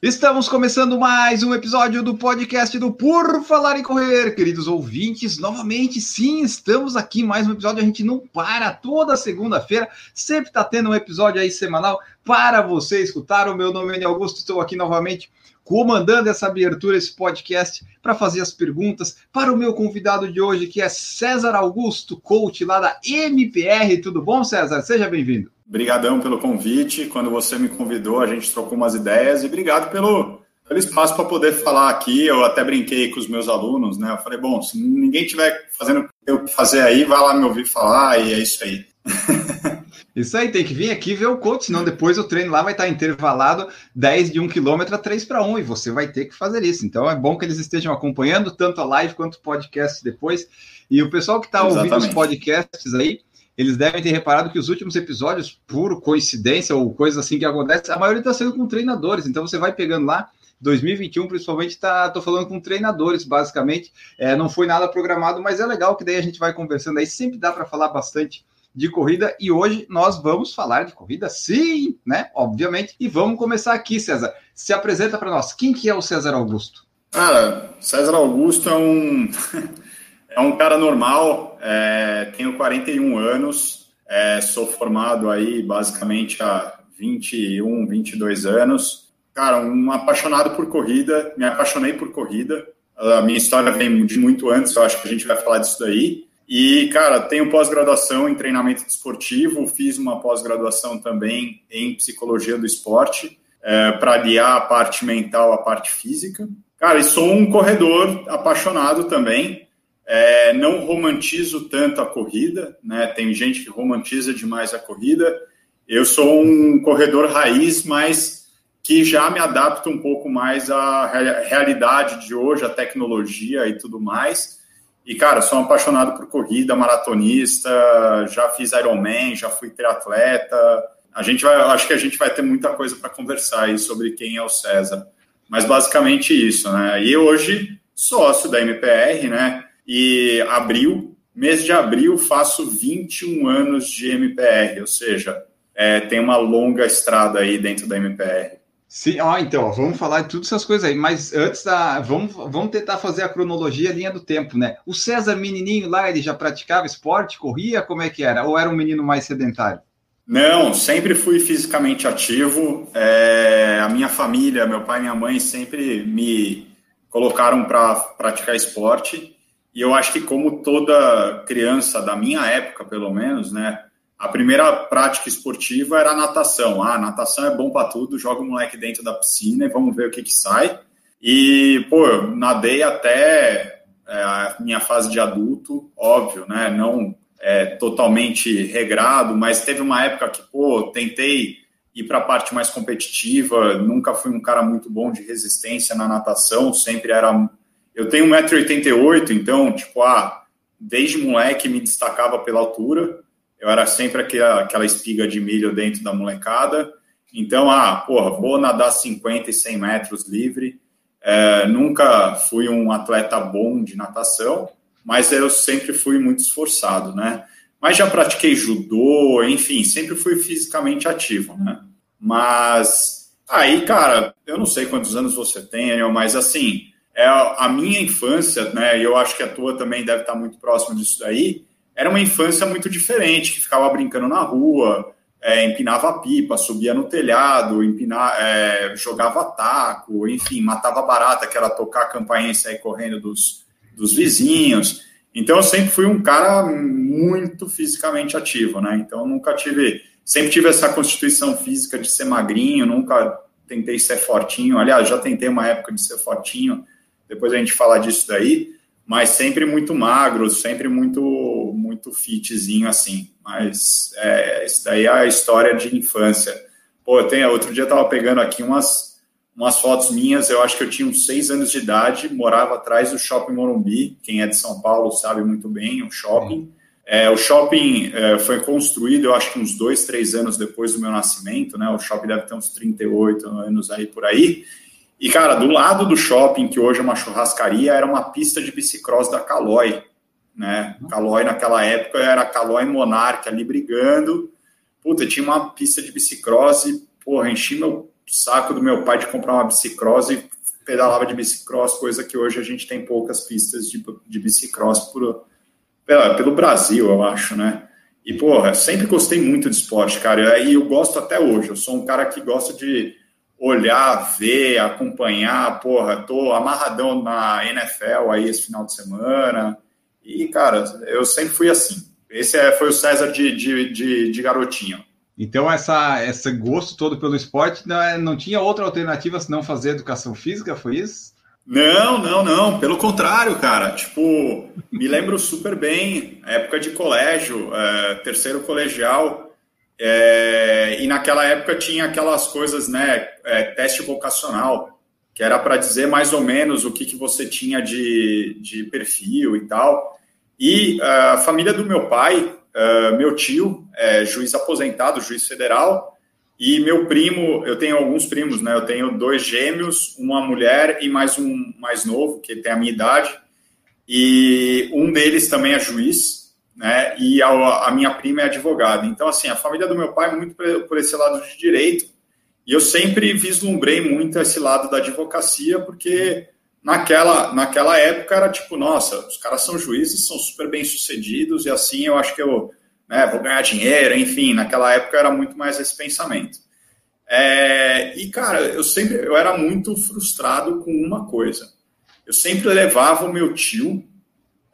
Estamos começando mais um episódio do podcast do Por Falar em Correr, queridos ouvintes. Novamente, sim, estamos aqui mais um episódio. A gente não para toda segunda-feira, sempre está tendo um episódio aí semanal para você escutar. O meu nome é Augusto, estou aqui novamente comandando essa abertura, esse podcast, para fazer as perguntas para o meu convidado de hoje, que é César Augusto, coach lá da MPR. Tudo bom, César? Seja bem-vindo. Obrigadão pelo convite. Quando você me convidou, a gente trocou umas ideias e obrigado pelo, pelo espaço para poder falar aqui. Eu até brinquei com os meus alunos, né? Eu falei, bom, se ninguém tiver fazendo o que fazer aí, vai lá me ouvir falar e é isso aí. Isso aí, tem que vir aqui ver o coach, senão depois o treino lá vai estar intervalado 10 de 1 km a 3 para 1 e você vai ter que fazer isso. Então é bom que eles estejam acompanhando tanto a live quanto o podcast depois. E o pessoal que está ouvindo os podcasts aí, eles devem ter reparado que os últimos episódios, por coincidência ou coisas assim que acontecem, a maioria está sendo com treinadores. Então você vai pegando lá 2021, principalmente, tá, tô falando com treinadores, basicamente. É, não foi nada programado, mas é legal que daí a gente vai conversando aí. Sempre dá para falar bastante de corrida e hoje nós vamos falar de corrida, sim, né? Obviamente. E vamos começar aqui, César. Se apresenta para nós. Quem que é o César Augusto? Cara, César Augusto é um é um cara normal. É, tenho 41 anos. É, sou formado aí basicamente há 21, 22 anos. Cara, um apaixonado por corrida. Me apaixonei por corrida. A minha história vem de muito antes. Eu acho que a gente vai falar disso daí. E, cara, tenho pós-graduação em treinamento esportivo, fiz uma pós-graduação também em psicologia do esporte, é, para aliar a parte mental à parte física. Cara, e sou um corredor apaixonado também. É, não romantizo tanto a corrida, né? Tem gente que romantiza demais a corrida. Eu sou um corredor raiz, mas que já me adapto um pouco mais à realidade de hoje, à tecnologia e tudo mais. E, cara, sou apaixonado por corrida, maratonista, já fiz Ironman, já fui triatleta. A gente vai, acho que a gente vai ter muita coisa para conversar aí sobre quem é o César. Mas basicamente isso, né? E hoje, sócio da MPR, né? E abril, mês de abril, faço 21 anos de MPR, ou seja, é, tem uma longa estrada aí dentro da MPR. Sim, ó, então, vamos falar de todas essas coisas aí, mas antes da. Vamos, vamos tentar fazer a cronologia, a linha do tempo, né? O César, menininho lá, ele já praticava esporte, corria, como é que era? Ou era um menino mais sedentário? Não, sempre fui fisicamente ativo. É, a minha família, meu pai e minha mãe sempre me colocaram para praticar esporte. E eu acho que, como toda criança da minha época, pelo menos, né? a primeira prática esportiva era a natação. Ah, natação é bom para tudo, joga o moleque dentro da piscina e vamos ver o que, que sai. E, pô, eu nadei até é, a minha fase de adulto, óbvio, né? Não é, totalmente regrado, mas teve uma época que, pô, tentei ir para a parte mais competitiva, nunca fui um cara muito bom de resistência na natação, sempre era. Eu tenho 1,88m, então, tipo, ah, desde moleque me destacava pela altura eu era sempre aquela, aquela espiga de milho dentro da molecada. Então, ah, porra, vou nadar 50 e 100 metros livre. É, nunca fui um atleta bom de natação, mas eu sempre fui muito esforçado, né? Mas já pratiquei judô, enfim, sempre fui fisicamente ativo, né? Mas aí, cara, eu não sei quantos anos você tem, mas assim, é a minha infância, né? E eu acho que a tua também deve estar muito próximo disso daí era uma infância muito diferente, que ficava brincando na rua, é, empinava pipa, subia no telhado, empinar, é, jogava taco, enfim, matava barata, que era tocar a campainha e sair correndo dos, dos vizinhos. Então, eu sempre fui um cara muito fisicamente ativo, né? Então, nunca tive, sempre tive essa constituição física de ser magrinho, nunca tentei ser fortinho. Aliás, já tentei uma época de ser fortinho, depois a gente fala disso daí mas sempre muito magro, sempre muito muito fitzinho assim. Mas é, isso daí é a história de infância. Pô, tem, outro dia eu tava pegando aqui umas, umas fotos minhas, eu acho que eu tinha uns seis anos de idade, morava atrás do Shopping Morumbi, quem é de São Paulo sabe muito bem, o shopping. É, o shopping é, foi construído, eu acho que uns dois, três anos depois do meu nascimento, né? O shopping deve ter uns 38 anos aí por aí. E, cara, do lado do shopping, que hoje é uma churrascaria, era uma pista de bicicross da Caloi, né? Caloi naquela época era Caloi Monarch ali brigando. Puta, tinha uma pista de bicicross e, porra, enchi meu saco do meu pai de comprar uma bicicross e pedalava de bicicross, coisa que hoje a gente tem poucas pistas de, de bicicross por, pelo Brasil, eu acho, né? E, porra, sempre gostei muito de esporte, cara, e eu gosto até hoje. Eu sou um cara que gosta de olhar, ver, acompanhar, porra, tô amarradão na NFL aí esse final de semana. E, cara, eu sempre fui assim. Esse é, foi o César de, de, de, de garotinho. Então, essa, esse gosto todo pelo esporte não, é, não tinha outra alternativa senão fazer educação física, foi isso? Não, não, não. Pelo contrário, cara. Tipo, me lembro super bem, época de colégio, é, terceiro colegial. É, e naquela época tinha aquelas coisas, né? É, teste vocacional, que era para dizer mais ou menos o que, que você tinha de, de perfil e tal. E é, a família do meu pai, uh, meu tio é juiz aposentado, juiz federal, e meu primo, eu tenho alguns primos, né? Eu tenho dois gêmeos, uma mulher e mais um mais novo, que tem a minha idade. E um deles também é juiz, né? E a, a minha prima é advogada. Então, assim, a família do meu pai é muito por, esse lado de direito. E eu sempre vislumbrei muito esse lado da advocacia, porque naquela, naquela época era tipo, nossa, os caras são juízes, são super bem sucedidos, e assim eu acho que eu né, vou ganhar dinheiro, enfim, naquela época era muito mais esse pensamento. É, e, cara, eu sempre eu era muito frustrado com uma coisa. Eu sempre levava o meu tio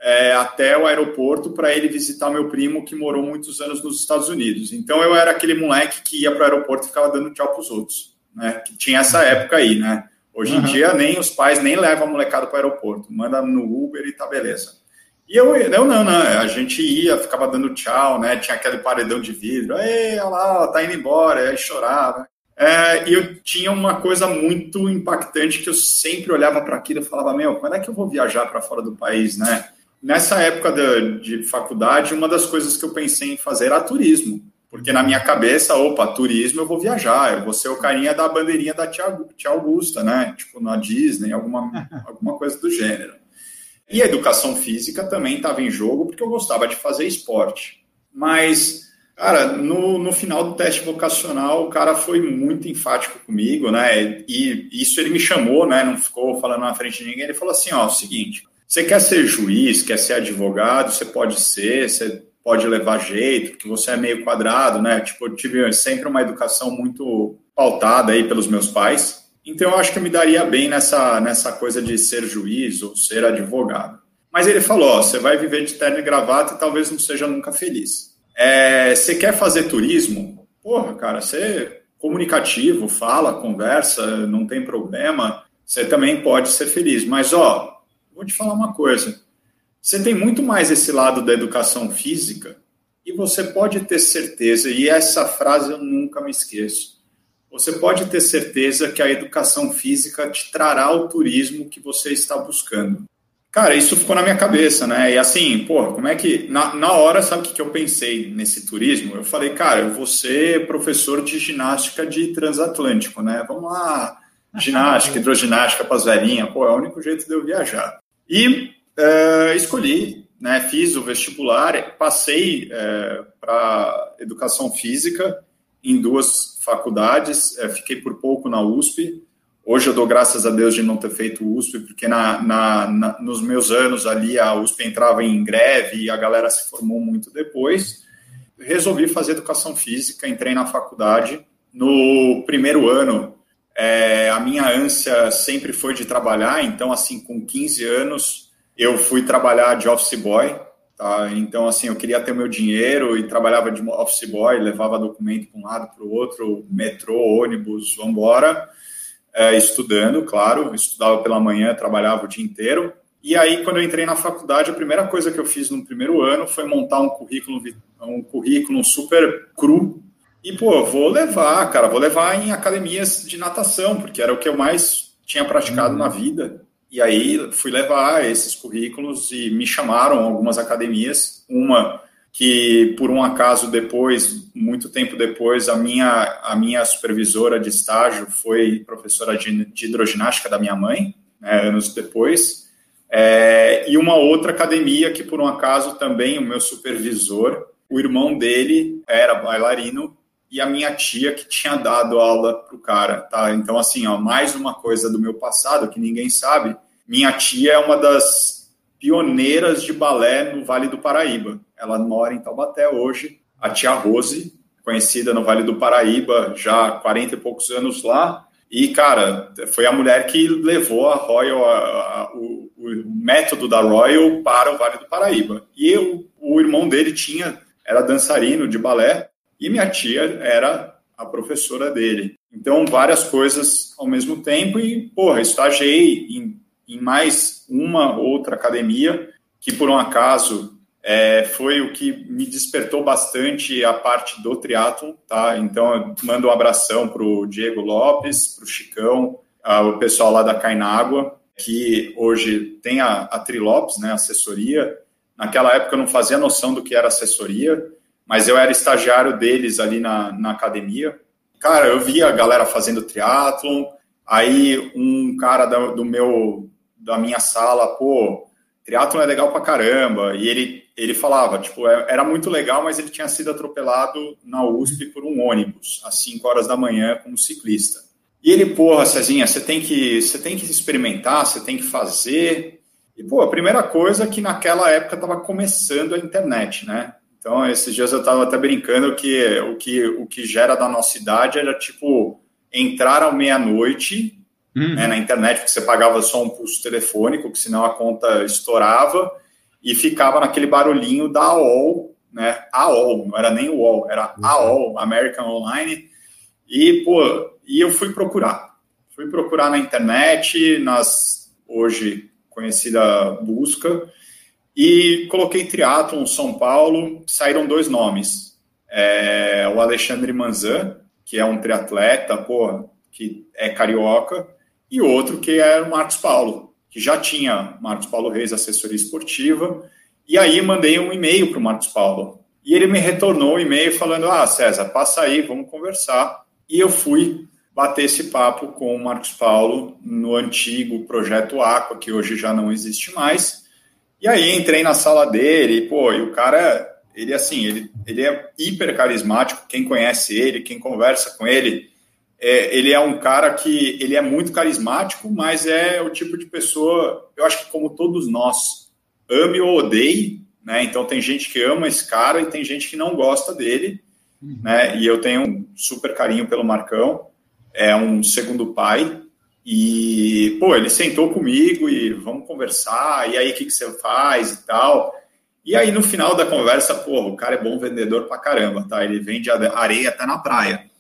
é, até o aeroporto para ele visitar meu primo que morou muitos anos nos Estados Unidos. Então eu era aquele moleque que ia para o aeroporto e ficava dando tchau para os outros, né? Que tinha essa época aí, né? Hoje em uhum. dia nem os pais nem levam a molecada para o aeroporto, manda no Uber e tá beleza. E eu, eu não, não, a gente ia, ficava dando tchau, né? Tinha aquele paredão de vidro, ei, olha lá, tá indo embora, aí chorava. É, e eu tinha uma coisa muito impactante que eu sempre olhava para aquilo e falava, meu, quando é que eu vou viajar para fora do país, né? Nessa época de, de faculdade, uma das coisas que eu pensei em fazer era turismo. Porque na minha cabeça, opa, turismo eu vou viajar, eu vou ser o carinha da bandeirinha da tia, tia Augusta, né? Tipo na Disney, alguma, alguma coisa do gênero. E a educação física também estava em jogo, porque eu gostava de fazer esporte. Mas, cara, no, no final do teste vocacional, o cara foi muito enfático comigo, né? E isso ele me chamou, né? Não ficou falando na frente de ninguém. Ele falou assim: ó, é o seguinte, você quer ser juiz, quer ser advogado, você pode ser, você pode levar jeito, porque você é meio quadrado, né? Tipo, eu tive sempre uma educação muito pautada aí pelos meus pais. Então, eu acho que eu me daria bem nessa, nessa coisa de ser juiz ou ser advogado. Mas ele falou: ó, você vai viver de terno e gravata e talvez não seja nunca feliz. É, você quer fazer turismo? Porra, cara, você é comunicativo, fala, conversa, não tem problema. Você também pode ser feliz. Mas, ó, vou te falar uma coisa. Você tem muito mais esse lado da educação física e você pode ter certeza, e essa frase eu nunca me esqueço você pode ter certeza que a educação física te trará o turismo que você está buscando. Cara, isso ficou na minha cabeça, né? E assim, porra, como é que. Na, na hora, sabe o que, que eu pensei nesse turismo? Eu falei, cara, eu vou ser professor de ginástica de transatlântico, né? Vamos lá, ginástica, hidroginástica para as velhinhas, pô, é o único jeito de eu viajar. E é, escolhi, né? Fiz o vestibular, passei é, para educação física em duas faculdades, é, fiquei por pouco na USP. Hoje eu dou graças a Deus de não ter feito USP, porque na, na, na, nos meus anos ali a USP entrava em greve e a galera se formou muito depois. Resolvi fazer educação física, entrei na faculdade. No primeiro ano, é, a minha ânsia sempre foi de trabalhar, então, assim, com 15 anos, eu fui trabalhar de office boy, Tá? Então, assim, eu queria ter meu dinheiro e trabalhava de office boy, levava documento para um lado para o outro, metrô, ônibus, vamos embora, é, estudando, claro, estudava pela manhã, trabalhava o dia inteiro. E aí, quando eu entrei na faculdade, a primeira coisa que eu fiz no primeiro ano foi montar um currículo, um currículo super cru. E, pô, vou levar, cara, vou levar em academias de natação, porque era o que eu mais tinha praticado uhum. na vida. E aí fui levar esses currículos e me chamaram algumas academias. Uma que por um acaso depois, muito tempo depois, a minha, a minha supervisora de estágio foi professora de, de hidroginástica da minha mãe, né, anos depois, é, e uma outra academia que por um acaso também o meu supervisor, o irmão dele era bailarino e a minha tia que tinha dado aula pro cara, tá? Então assim, ó, mais uma coisa do meu passado que ninguém sabe, minha tia é uma das pioneiras de balé no Vale do Paraíba. Ela mora em Taubaté hoje. A tia Rose, conhecida no Vale do Paraíba, já há 40 e poucos anos lá. E, cara, foi a mulher que levou a Royal, a, a, o, o, método da Royal para o Vale do Paraíba. E eu, o irmão dele tinha, era dançarino de balé, e minha tia era a professora dele. Então, várias coisas ao mesmo tempo, e, porra, estagiei em em mais uma outra academia, que por um acaso é, foi o que me despertou bastante a parte do triatlo, tá? Então, mando um abração para o Diego Lopes, para o Chicão, o pessoal lá da Cainágua, que hoje tem a, a Trilopes, né, assessoria. Naquela época eu não fazia noção do que era assessoria, mas eu era estagiário deles ali na, na academia. Cara, eu via a galera fazendo triatlon, aí um cara do, do meu da minha sala, pô, triatlon é legal pra caramba. E ele, ele falava, tipo, é, era muito legal, mas ele tinha sido atropelado na USP por um ônibus, às 5 horas da manhã, como ciclista. E ele, porra, Cezinha, você tem que, você tem que experimentar, você tem que fazer. E, pô, a primeira coisa é que naquela época estava começando a internet, né? Então, esses dias eu estava até brincando que o que o que gera da nossa idade era, tipo, entrar à meia-noite uhum. né, na internet, porque você pagava só um pulso telefônico, que senão a conta estourava e ficava naquele barulhinho da AOL, né? AOL, não era nem o UOL, era uhum. AOL, American Online. E, pô, e eu fui procurar. Fui procurar na internet, nas hoje conhecida busca, e coloquei triatlon São Paulo, saíram dois nomes. É, o Alexandre Manzan, que é um triatleta, pô, que é carioca, e outro que é o Marcos Paulo, que já tinha Marcos Paulo Reis, assessoria esportiva, e aí mandei um e-mail para o Marcos Paulo. E ele me retornou o e-mail falando: Ah, César, passa aí, vamos conversar. E eu fui bater esse papo com o Marcos Paulo no antigo projeto Aqua, que hoje já não existe mais. E aí entrei na sala dele, e, pô, e o cara, ele assim, ele, ele é hiper carismático, quem conhece ele, quem conversa com ele, é, ele é um cara que ele é muito carismático, mas é o tipo de pessoa, eu acho que como todos nós, ame ou odeie, né? Então tem gente que ama esse cara e tem gente que não gosta dele, uhum. né? E eu tenho um super carinho pelo Marcão, é um segundo pai. E, pô, ele sentou comigo e vamos conversar, e aí o que, que você faz e tal. E aí no final da conversa, pô, o cara é bom vendedor pra caramba, tá? Ele vende areia até na praia.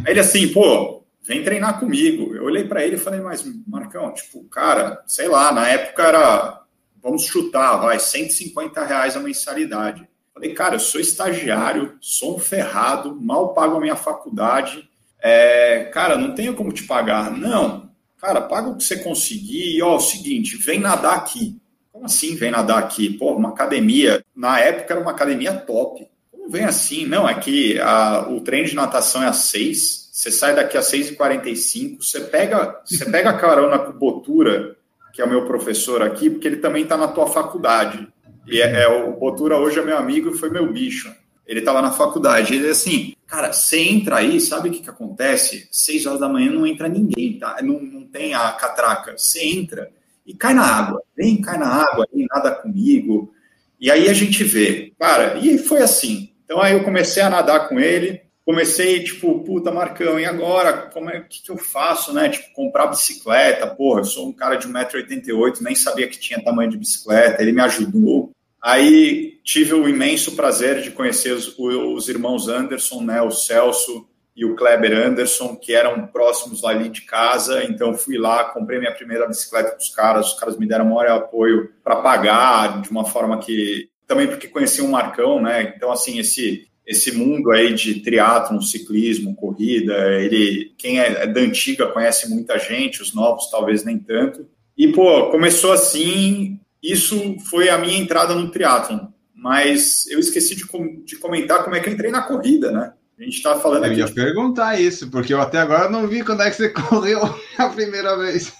Aí ele assim, pô, vem treinar comigo. Eu olhei para ele e falei, mas Marcão, tipo, cara, sei lá, na época era, vamos chutar, vai, 150 reais a mensalidade. Falei, cara, eu sou estagiário, sou um ferrado, mal pago a minha faculdade. É, cara, não tenho como te pagar. Não, cara, paga o que você conseguir. E, ó, é o seguinte, vem nadar aqui. Como assim vem nadar aqui? Pô, uma academia. Na época era uma academia top. Não vem assim, não. É que a, o treino de natação é às 6, você sai daqui às 6h45, você pega, você pega a carona com o Botura, que é o meu professor aqui, porque ele também está na tua faculdade. E é, é, o Botura hoje é meu amigo e foi meu bicho. Ele estava na faculdade. Ele é assim, cara, você entra aí, sabe o que, que acontece? Seis horas da manhã não entra ninguém, tá? Não, não tem a catraca. Você entra e cai na água. Vem, cai na água, nem nada comigo. E aí a gente vê, cara, e foi assim. Então aí eu comecei a nadar com ele, comecei, tipo, puta, Marcão, e agora? Como é que, que eu faço, né? Tipo, comprar bicicleta, porra, eu sou um cara de 1,88m, nem sabia que tinha tamanho de bicicleta, ele me ajudou. Aí tive o imenso prazer de conhecer os, os irmãos Anderson, né? O Celso e o Kleber Anderson, que eram próximos ali de casa. Então fui lá, comprei minha primeira bicicleta com os caras, os caras me deram maior apoio para pagar de uma forma que também porque conheci um Marcão, né? Então, assim, esse esse mundo aí de triatlon, ciclismo, corrida, ele quem é, é da antiga conhece muita gente, os novos talvez nem tanto. E pô, começou assim, isso foi a minha entrada no triatlon. mas eu esqueci de, com, de comentar como é que eu entrei na corrida, né? A gente está falando eu aqui. Eu ia de... perguntar isso, porque eu até agora não vi quando é que você correu a primeira vez.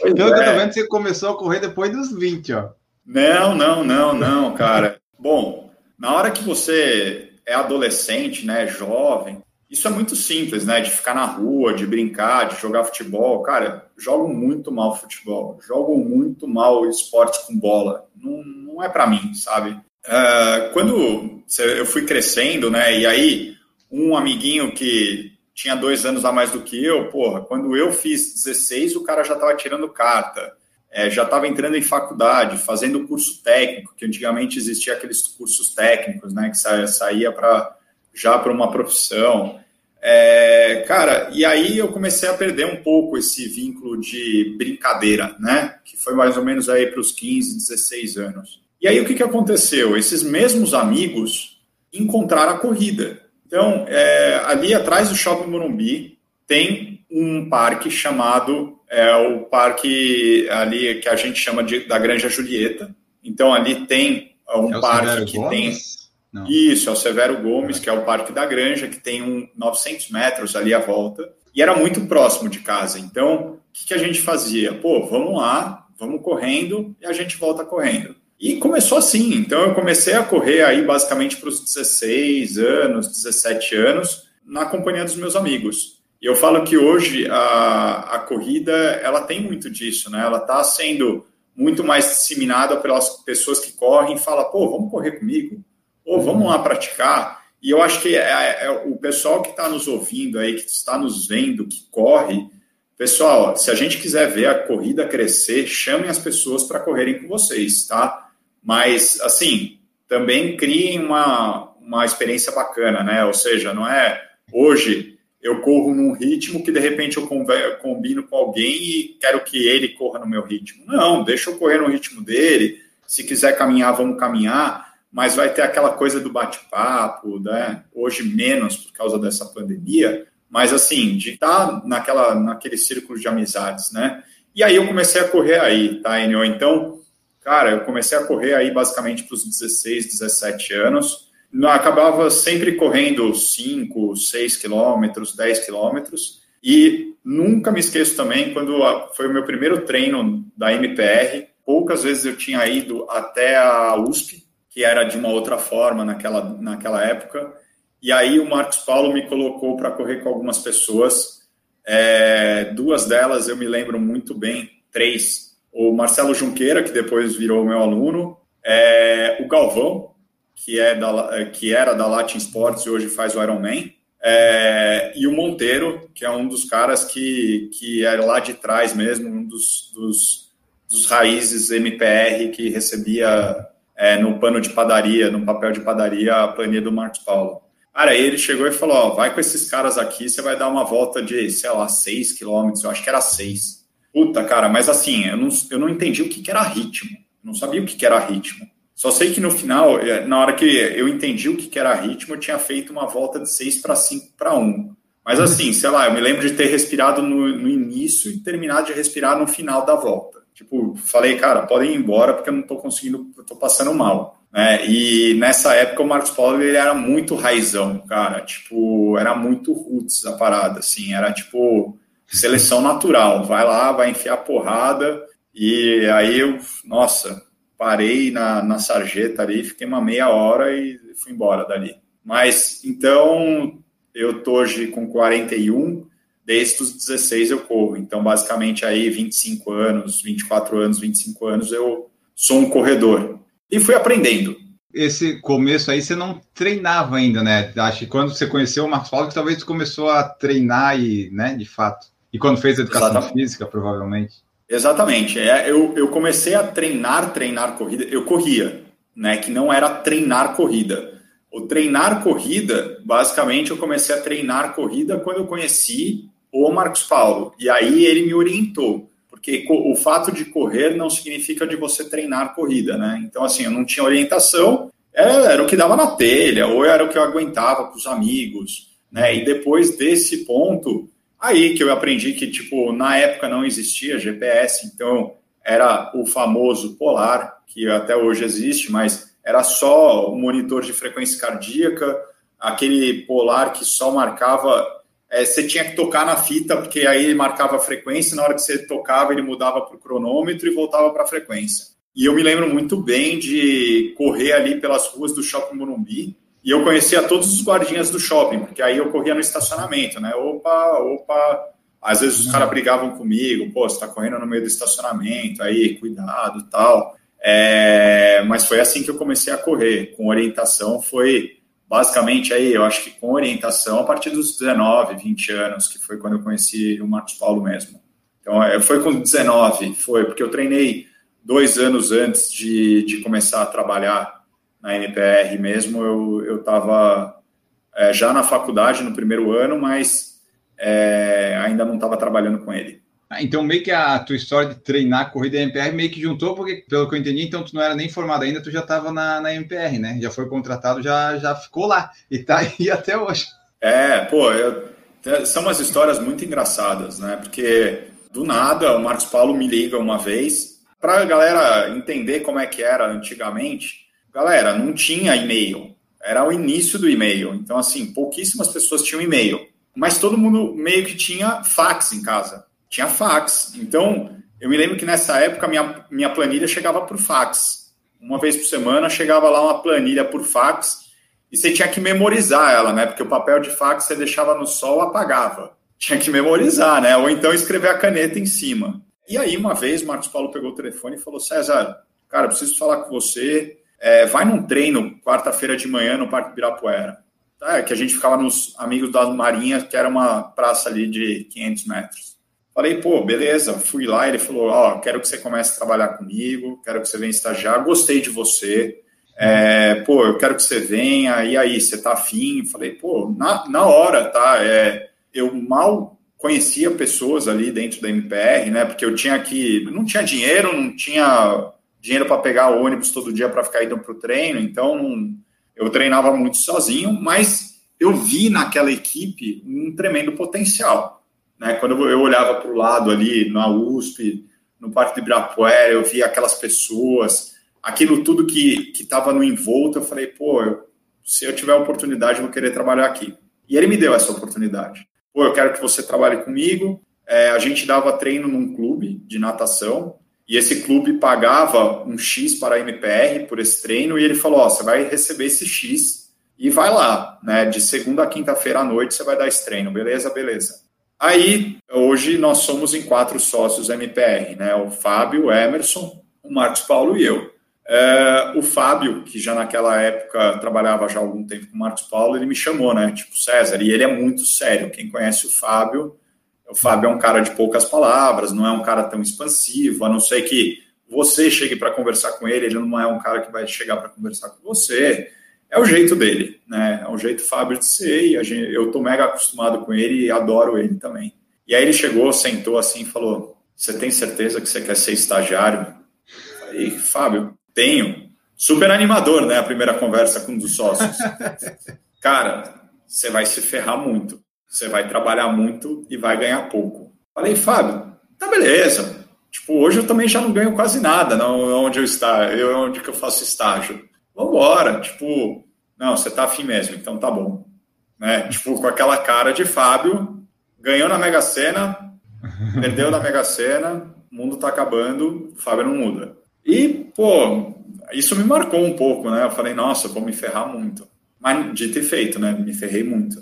Pois Pelo é. que eu tô vendo, você começou a correr depois dos 20, ó. Não, não, não, não, cara. Bom, na hora que você é adolescente, né, jovem, isso é muito simples, né? De ficar na rua, de brincar, de jogar futebol. Cara, jogo muito mal futebol, jogo muito mal esportes com bola. Não, não é para mim, sabe? Uh, quando eu fui crescendo, né? E aí, um amiguinho que tinha dois anos a mais do que eu, porra, quando eu fiz 16, o cara já estava tirando carta é, já estava entrando em faculdade, fazendo curso técnico, que antigamente existia aqueles cursos técnicos, né, que saía, saía para já para uma profissão. É, cara, e aí eu comecei a perder um pouco esse vínculo de brincadeira, né, que foi mais ou menos aí para os 15, 16 anos. E aí o que, que aconteceu? Esses mesmos amigos encontraram a corrida. Então, é, ali atrás do Shopping Morumbi tem um parque chamado é o parque ali que a gente chama de, da Granja Julieta. Então ali tem um é parque que Gomes? tem. Não. Isso, é o Severo Gomes, que é o Parque da Granja, que tem um 900 metros ali à volta. E era muito próximo de casa. Então, o que, que a gente fazia? Pô, vamos lá, vamos correndo e a gente volta correndo. E começou assim. Então, eu comecei a correr aí basicamente para os 16 anos, 17 anos, na companhia dos meus amigos. E eu falo que hoje a, a corrida ela tem muito disso, né? Ela está sendo muito mais disseminada pelas pessoas que correm e fala, pô, vamos correr comigo, ou vamos lá praticar. E eu acho que é, é, é o pessoal que está nos ouvindo aí, que está nos vendo, que corre, pessoal, se a gente quiser ver a corrida crescer, chamem as pessoas para correrem com vocês, tá? Mas assim, também criem uma, uma experiência bacana, né? Ou seja, não é hoje eu corro num ritmo que de repente eu combino com alguém e quero que ele corra no meu ritmo. Não, deixa eu correr no ritmo dele. Se quiser caminhar, vamos caminhar, mas vai ter aquela coisa do bate-papo, né? Hoje menos por causa dessa pandemia, mas assim, de estar tá naquela, naquele círculo de amizades, né? E aí eu comecei a correr aí, tá, Enio? Então, cara, eu comecei a correr aí basicamente para os 16, 17 anos acabava sempre correndo 5, 6 quilômetros, 10 quilômetros. E nunca me esqueço também quando foi o meu primeiro treino da MPR. Poucas vezes eu tinha ido até a USP, que era de uma outra forma naquela, naquela época. E aí o Marcos Paulo me colocou para correr com algumas pessoas. É, duas delas eu me lembro muito bem, três. O Marcelo Junqueira, que depois virou meu aluno, é, o Galvão, que, é da, que era da Latin Sports e hoje faz o Ironman, é, e o Monteiro, que é um dos caras que, que é lá de trás mesmo, um dos, dos, dos raízes MPR que recebia é, no pano de padaria, no papel de padaria, a planilha do Marcos Paulo. Cara, aí ele chegou e falou: ó, vai com esses caras aqui, você vai dar uma volta de, sei lá, 6 quilômetros, eu acho que era 6. Puta, cara, mas assim, eu não, eu não entendi o que, que era ritmo, não sabia o que, que era ritmo. Só sei que no final, é, na hora que eu entendi o que era ritmo, eu tinha feito uma volta de 6 para 5 para 1. Mas assim, sei lá, eu me lembro de ter respirado no, no, início e terminado de respirar no final da volta. Tipo, falei, cara, podem ir embora porque eu não estou conseguindo, eu tô passando mal. Né? E nessa época o Marcos Paulo ele era muito raizão, cara. Tipo, era muito roots a parada, assim. Era tipo seleção natural. Vai lá, vai enfiar porrada. E aí eu, nossa, parei na, na sarjeta ali, fiquei uma meia hora e fui embora dali. Mas então eu tô hoje com 41, desde os 16 eu corro. Então, basicamente, aí 25 anos, 24 anos, 25 anos, eu sou um corredor. E fui aprendendo. Esse começo aí você não treinava ainda, né? Acho que quando você conheceu o Marcos Paulo, que talvez você começou a treinar e, né, de fato. E quando fez educação Exatamente. física, provavelmente. Exatamente. É, eu, eu comecei a treinar, treinar corrida. Eu corria, né? Que não era treinar corrida. O treinar corrida, basicamente, eu comecei a treinar corrida quando eu conheci o Marcos Paulo. E aí ele me orientou. Porque o fato de correr não significa de você treinar corrida, né? Então, assim, eu não tinha orientação, era, era o que dava na telha, ou era o que eu aguentava com os amigos, né? E depois desse ponto, Aí que eu aprendi que, tipo, na época não existia GPS, então era o famoso Polar, que até hoje existe, mas era só o monitor de frequência cardíaca, aquele polar que só marcava. É, você tinha que tocar na fita, porque aí ele marcava a frequência, na hora que você tocava, ele mudava para o cronômetro e voltava para a frequência. E eu me lembro muito bem de correr ali pelas ruas do Shopping Morumbi, e eu conhecia todos os guardinhas do shopping, porque aí eu corria no estacionamento, né? Opa, opa. Às vezes os caras brigavam comigo, pô, você tá correndo no meio do estacionamento, aí, cuidado tal. É... Mas foi assim que eu comecei a correr, com orientação, foi basicamente aí, eu acho que com orientação a partir dos 19, 20 anos, que foi quando eu conheci o Marcos Paulo mesmo. Então, é, foi com 19, foi, porque eu treinei dois anos antes de, de começar a trabalhar na NPR mesmo, eu estava é, já na faculdade no primeiro ano, mas é, ainda não estava trabalhando com ele. Ah, então, meio que a tua história de treinar corrida MPR meio que juntou, porque, pelo que eu entendi, então tu não era nem formado ainda, tu já estava na, na MPR, né? Já foi contratado, já, já ficou lá e tá aí até hoje. É, pô, eu, são umas histórias muito engraçadas, né? Porque do nada o Marcos Paulo me liga uma vez para a galera entender como é que era antigamente. Galera, não tinha e-mail, era o início do e-mail. Então, assim, pouquíssimas pessoas tinham e-mail, mas todo mundo meio que tinha fax em casa tinha fax. Então, eu me lembro que nessa época minha, minha planilha chegava por fax. Uma vez por semana chegava lá uma planilha por fax e você tinha que memorizar ela, né? Porque o papel de fax você deixava no sol, apagava. Tinha que memorizar, né? Ou então escrever a caneta em cima. E aí, uma vez, Marcos Paulo pegou o telefone e falou: César, cara, preciso falar com você. É, vai num treino quarta-feira de manhã no Parque Ibirapuera. Tá, que a gente ficava nos Amigos da Marinha, que era uma praça ali de 500 metros. Falei, pô, beleza, fui lá, ele falou, ó, oh, quero que você comece a trabalhar comigo, quero que você venha estagiar, gostei de você, é, pô, eu quero que você venha, e aí, você tá afim? Falei, pô, na, na hora, tá, é, eu mal conhecia pessoas ali dentro da MPR, né, porque eu tinha que, não tinha dinheiro, não tinha dinheiro para pegar ônibus todo dia para ficar indo para o treino, então eu treinava muito sozinho, mas eu vi naquela equipe um tremendo potencial. Né? Quando eu olhava para o lado ali, na USP, no Parque de Ibirapuera, eu via aquelas pessoas, aquilo tudo que estava no envolto, eu falei, pô, eu, se eu tiver oportunidade, eu vou querer trabalhar aqui. E ele me deu essa oportunidade. Pô, eu quero que você trabalhe comigo. É, a gente dava treino num clube de natação, e esse clube pagava um X para a MPR por esse treino, e ele falou: Ó, você vai receber esse X e vai lá, né? De segunda a quinta-feira à noite você vai dar esse treino, beleza? Beleza. Aí, hoje, nós somos em quatro sócios MPR, né? O Fábio, o Emerson, o Marcos Paulo e eu. É, o Fábio, que já naquela época trabalhava já há algum tempo com o Marcos Paulo, ele me chamou, né? Tipo, César, e ele é muito sério. Quem conhece o Fábio, o Fábio é um cara de poucas palavras, não é um cara tão expansivo, a não ser que você chegue para conversar com ele, ele não é um cara que vai chegar para conversar com você é o jeito dele, né? É o jeito Fábio de ser e gente, eu tô mega acostumado com ele e adoro ele também. E aí ele chegou, sentou assim e falou: Você tem certeza que você quer ser estagiário? Falei, Fábio, tenho. Super animador, né? A primeira conversa com um dos sócios. Cara, você vai se ferrar muito. Você vai trabalhar muito e vai ganhar pouco. Falei, Fábio, tá beleza. Tipo, hoje eu também já não ganho quase nada não, onde eu está, eu, onde que eu faço estágio vambora, tipo, não, você tá afim mesmo, então tá bom. Né? Tipo, com aquela cara de Fábio, ganhou na Mega Sena, perdeu na Mega Sena, o mundo tá acabando, Fábio não muda. E, pô, isso me marcou um pouco, né? Eu falei, nossa, vou me ferrar muito. Mas de ter feito, né? Me ferrei muito.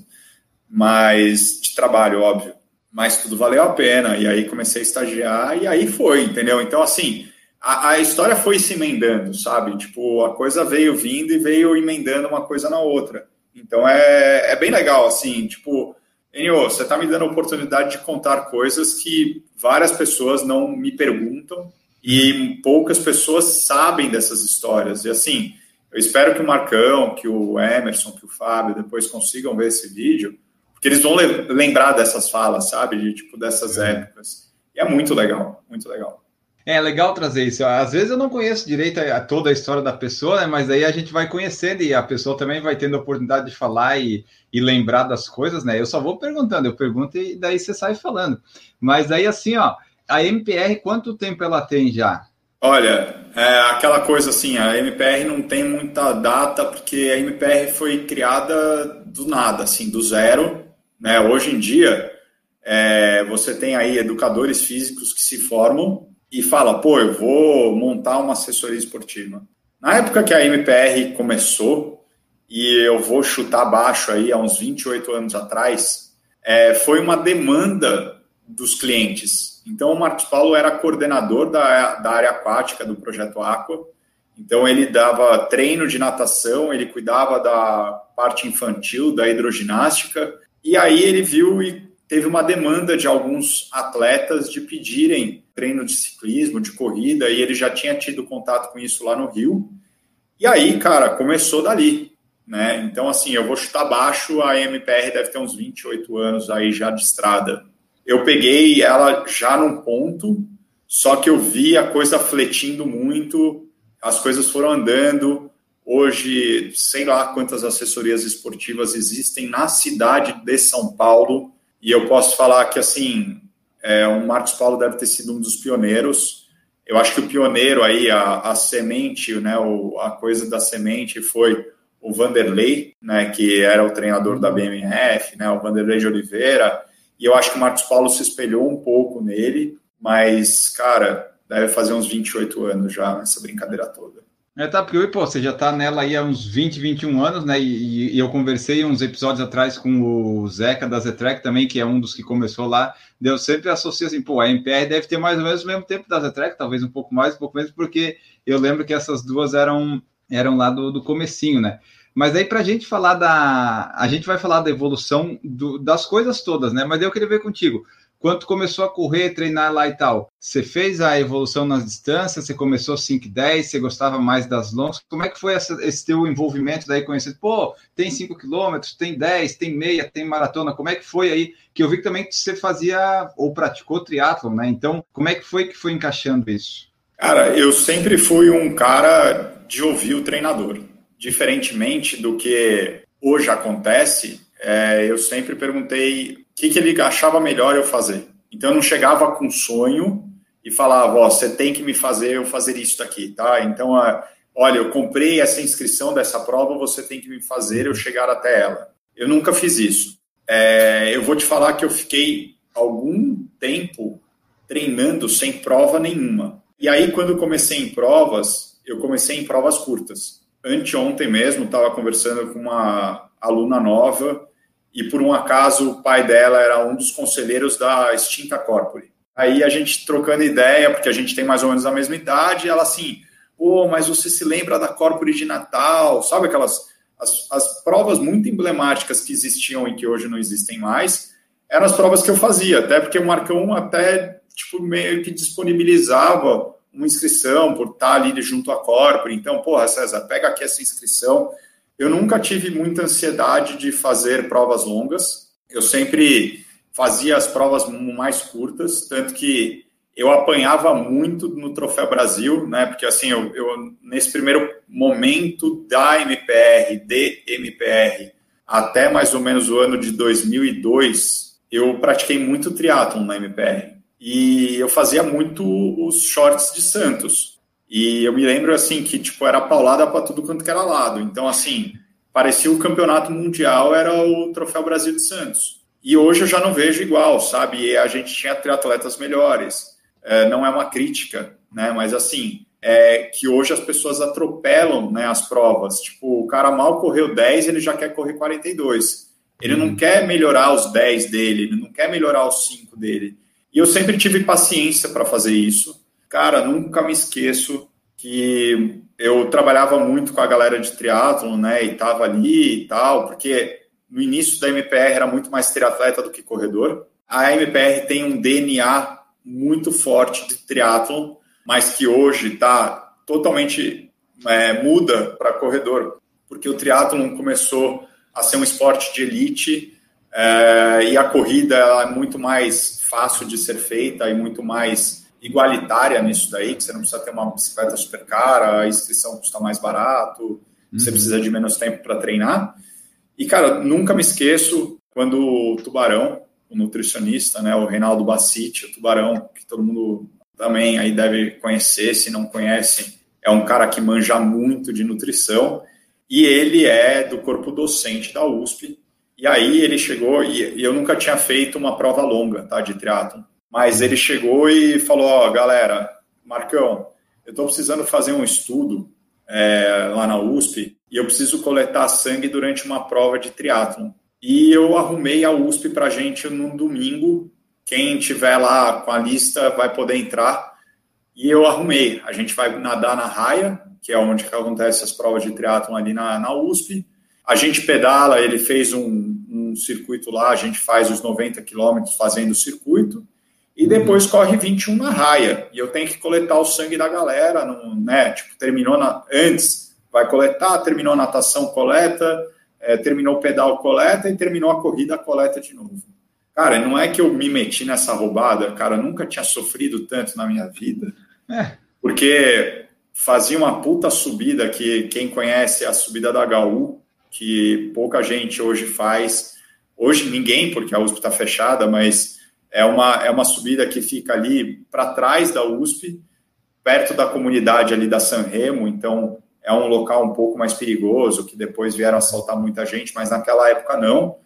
Mas de trabalho, óbvio. Mas tudo valeu a pena. E aí comecei a estagiar e aí foi, entendeu? Então, assim, a, a, história foi se emendando, sabe? Tipo, a coisa veio vindo e veio emendando uma coisa na outra. Então é, é bem legal, assim, tipo, Enio, você está me dando a oportunidade de contar coisas que várias pessoas não me perguntam e poucas pessoas sabem dessas histórias. E assim, eu espero que o Marcão, que o Emerson, que o Fábio depois consigam ver esse vídeo, porque eles vão lembrar dessas falas, sabe? De tipo dessas é. épocas. E é muito legal, muito legal. É legal trazer isso. Às vezes eu não conheço direito a, toda a história da pessoa, né? mas aí a gente vai conhecendo e a pessoa também vai tendo a oportunidade de falar e, e lembrar das coisas, né? Eu só vou perguntando, eu pergunto e daí você sai falando. Mas aí assim, ó, a MPR, quanto tempo ela tem já? Olha, é aquela coisa assim, a MPR não tem muita data, porque a MPR foi criada do nada, assim, do zero. Né? Hoje em dia, é, você tem aí educadores físicos que se formam e fala, pô, eu vou montar uma assessoria esportiva. Na época que a MPR começou, e eu vou chutar baixo aí, há uns 28 anos atrás, é, foi uma demanda dos clientes. Então, o Marcos Paulo era coordenador da, da área aquática do Projeto Aqua, então ele dava treino de natação, ele cuidava da parte infantil, da hidroginástica, e aí ele viu e teve uma demanda de alguns atletas de pedirem treino de ciclismo, de corrida, e ele já tinha tido contato com isso lá no Rio. E aí, cara, começou dali, né? Então, assim, eu vou chutar baixo, a MPR deve ter uns 28 anos aí já de estrada. Eu peguei ela já num ponto, só que eu vi a coisa fletindo muito, as coisas foram andando. Hoje, sei lá quantas assessorias esportivas existem na cidade de São Paulo, e eu posso falar que, assim, é, o Marcos Paulo deve ter sido um dos pioneiros. Eu acho que o pioneiro aí, a, a semente, né, o, a coisa da semente foi o Vanderlei, né, que era o treinador da BMF, né, o Vanderlei de Oliveira, e eu acho que o Marcos Paulo se espelhou um pouco nele, mas, cara, deve fazer uns 28 anos já nessa brincadeira toda. É, tá, porque pô, você já tá nela aí há uns 20, 21 anos, né? E, e, eu conversei uns episódios atrás com o Zeca da Zetrec também, que é um dos que começou lá. Eu sempre associo assim, pô, a MPR deve ter mais ou menos o mesmo tempo da Zetrec, talvez um pouco mais, um pouco menos, porque eu lembro que essas duas eram, eram lá do, do comecinho, né? Mas aí, para a gente falar da. A gente vai falar da evolução do, das coisas todas, né? Mas eu queria ver contigo quando começou a correr, treinar lá e tal, você fez a evolução nas distâncias, você começou 5 10, você gostava mais das longas, como é que foi essa, esse teu envolvimento daí esse, pô, tem 5 quilômetros, tem 10, tem meia, tem maratona, como é que foi aí, que eu vi que também você fazia ou praticou triatlon, né, então como é que foi que foi encaixando isso? Cara, eu sempre fui um cara de ouvir o treinador, diferentemente do que hoje acontece, é, eu sempre perguntei que, que ele achava melhor eu fazer. Então eu não chegava com sonho e falava, ó, você tem que me fazer eu fazer isso daqui, tá? Então, olha, eu comprei essa inscrição dessa prova, você tem que me fazer eu chegar até ela. Eu nunca fiz isso. É, eu vou te falar que eu fiquei algum tempo treinando sem prova nenhuma. E aí, quando comecei em provas, eu comecei em provas curtas. Anteontem mesmo, estava conversando com uma aluna nova e por um acaso o pai dela era um dos conselheiros da extinta Corpore. Aí a gente trocando ideia, porque a gente tem mais ou menos a mesma idade, ela assim, pô, mas você se lembra da Corpore de Natal? Sabe aquelas as, as provas muito emblemáticas que existiam e que hoje não existem mais, eram as provas que eu fazia, até porque o Marcão até tipo meio que disponibilizava uma inscrição por estar ali junto à Corpore. Então, porra, César, pega aqui essa inscrição eu nunca tive muita ansiedade de fazer provas longas. Eu sempre fazia as provas mais curtas, tanto que eu apanhava muito no Troféu Brasil, né? Porque assim, eu, eu nesse primeiro momento da MPR, de MPR, até mais ou menos o ano de 2002, eu pratiquei muito triatlon na MPR. E eu fazia muito os shorts de Santos. E eu me lembro assim que tipo era paulada para tudo quanto que era lado. Então assim, parecia o campeonato mundial era o Troféu Brasil de Santos. E hoje eu já não vejo igual, sabe? E a gente tinha triatletas melhores. É, não é uma crítica, né? Mas assim, é que hoje as pessoas atropelam né, as provas. Tipo, o cara mal correu 10, ele já quer correr 42. Ele não uhum. quer melhorar os 10 dele, ele não quer melhorar os 5 dele. E eu sempre tive paciência para fazer isso. Cara, nunca me esqueço que eu trabalhava muito com a galera de triatlon, né, e tava ali e tal, porque no início da MPR era muito mais triatleta do que corredor. A MPR tem um DNA muito forte de triatlon, mas que hoje está totalmente é, muda para corredor, porque o triatlon começou a ser um esporte de elite é, e a corrida é muito mais fácil de ser feita e muito mais igualitária nisso daí, que você não precisa ter uma bicicleta super cara, a inscrição custa mais barato, uhum. você precisa de menos tempo para treinar. E, cara, nunca me esqueço quando o Tubarão, o nutricionista, né, o Reinaldo Bassiti, o Tubarão, que todo mundo também aí deve conhecer, se não conhece, é um cara que manja muito de nutrição e ele é do corpo docente da USP. E aí ele chegou e, eu nunca tinha feito uma prova longa, tá, de triatlo, mas ele chegou e falou, ó, oh, galera, Marcão, eu estou precisando fazer um estudo é, lá na USP e eu preciso coletar sangue durante uma prova de triatlon. E eu arrumei a USP para gente no domingo. Quem tiver lá com a lista vai poder entrar. E eu arrumei. A gente vai nadar na raia, que é onde que acontece as provas de triatlon ali na, na USP. A gente pedala, ele fez um, um circuito lá, a gente faz os 90 quilômetros fazendo o circuito e depois corre 21 na raia. E eu tenho que coletar o sangue da galera, no, né? Tipo, terminou na, antes, vai coletar, terminou a natação, coleta, é, terminou o pedal, coleta, e terminou a corrida, coleta de novo. Cara, não é que eu me meti nessa roubada, cara, nunca tinha sofrido tanto na minha vida. É. Porque fazia uma puta subida que quem conhece a subida da HU, que pouca gente hoje faz. Hoje ninguém, porque a USP está fechada, mas é uma, é uma subida que fica ali para trás da USP, perto da comunidade ali da San Remo, então é um local um pouco mais perigoso, que depois vieram assaltar muita gente, mas naquela época não.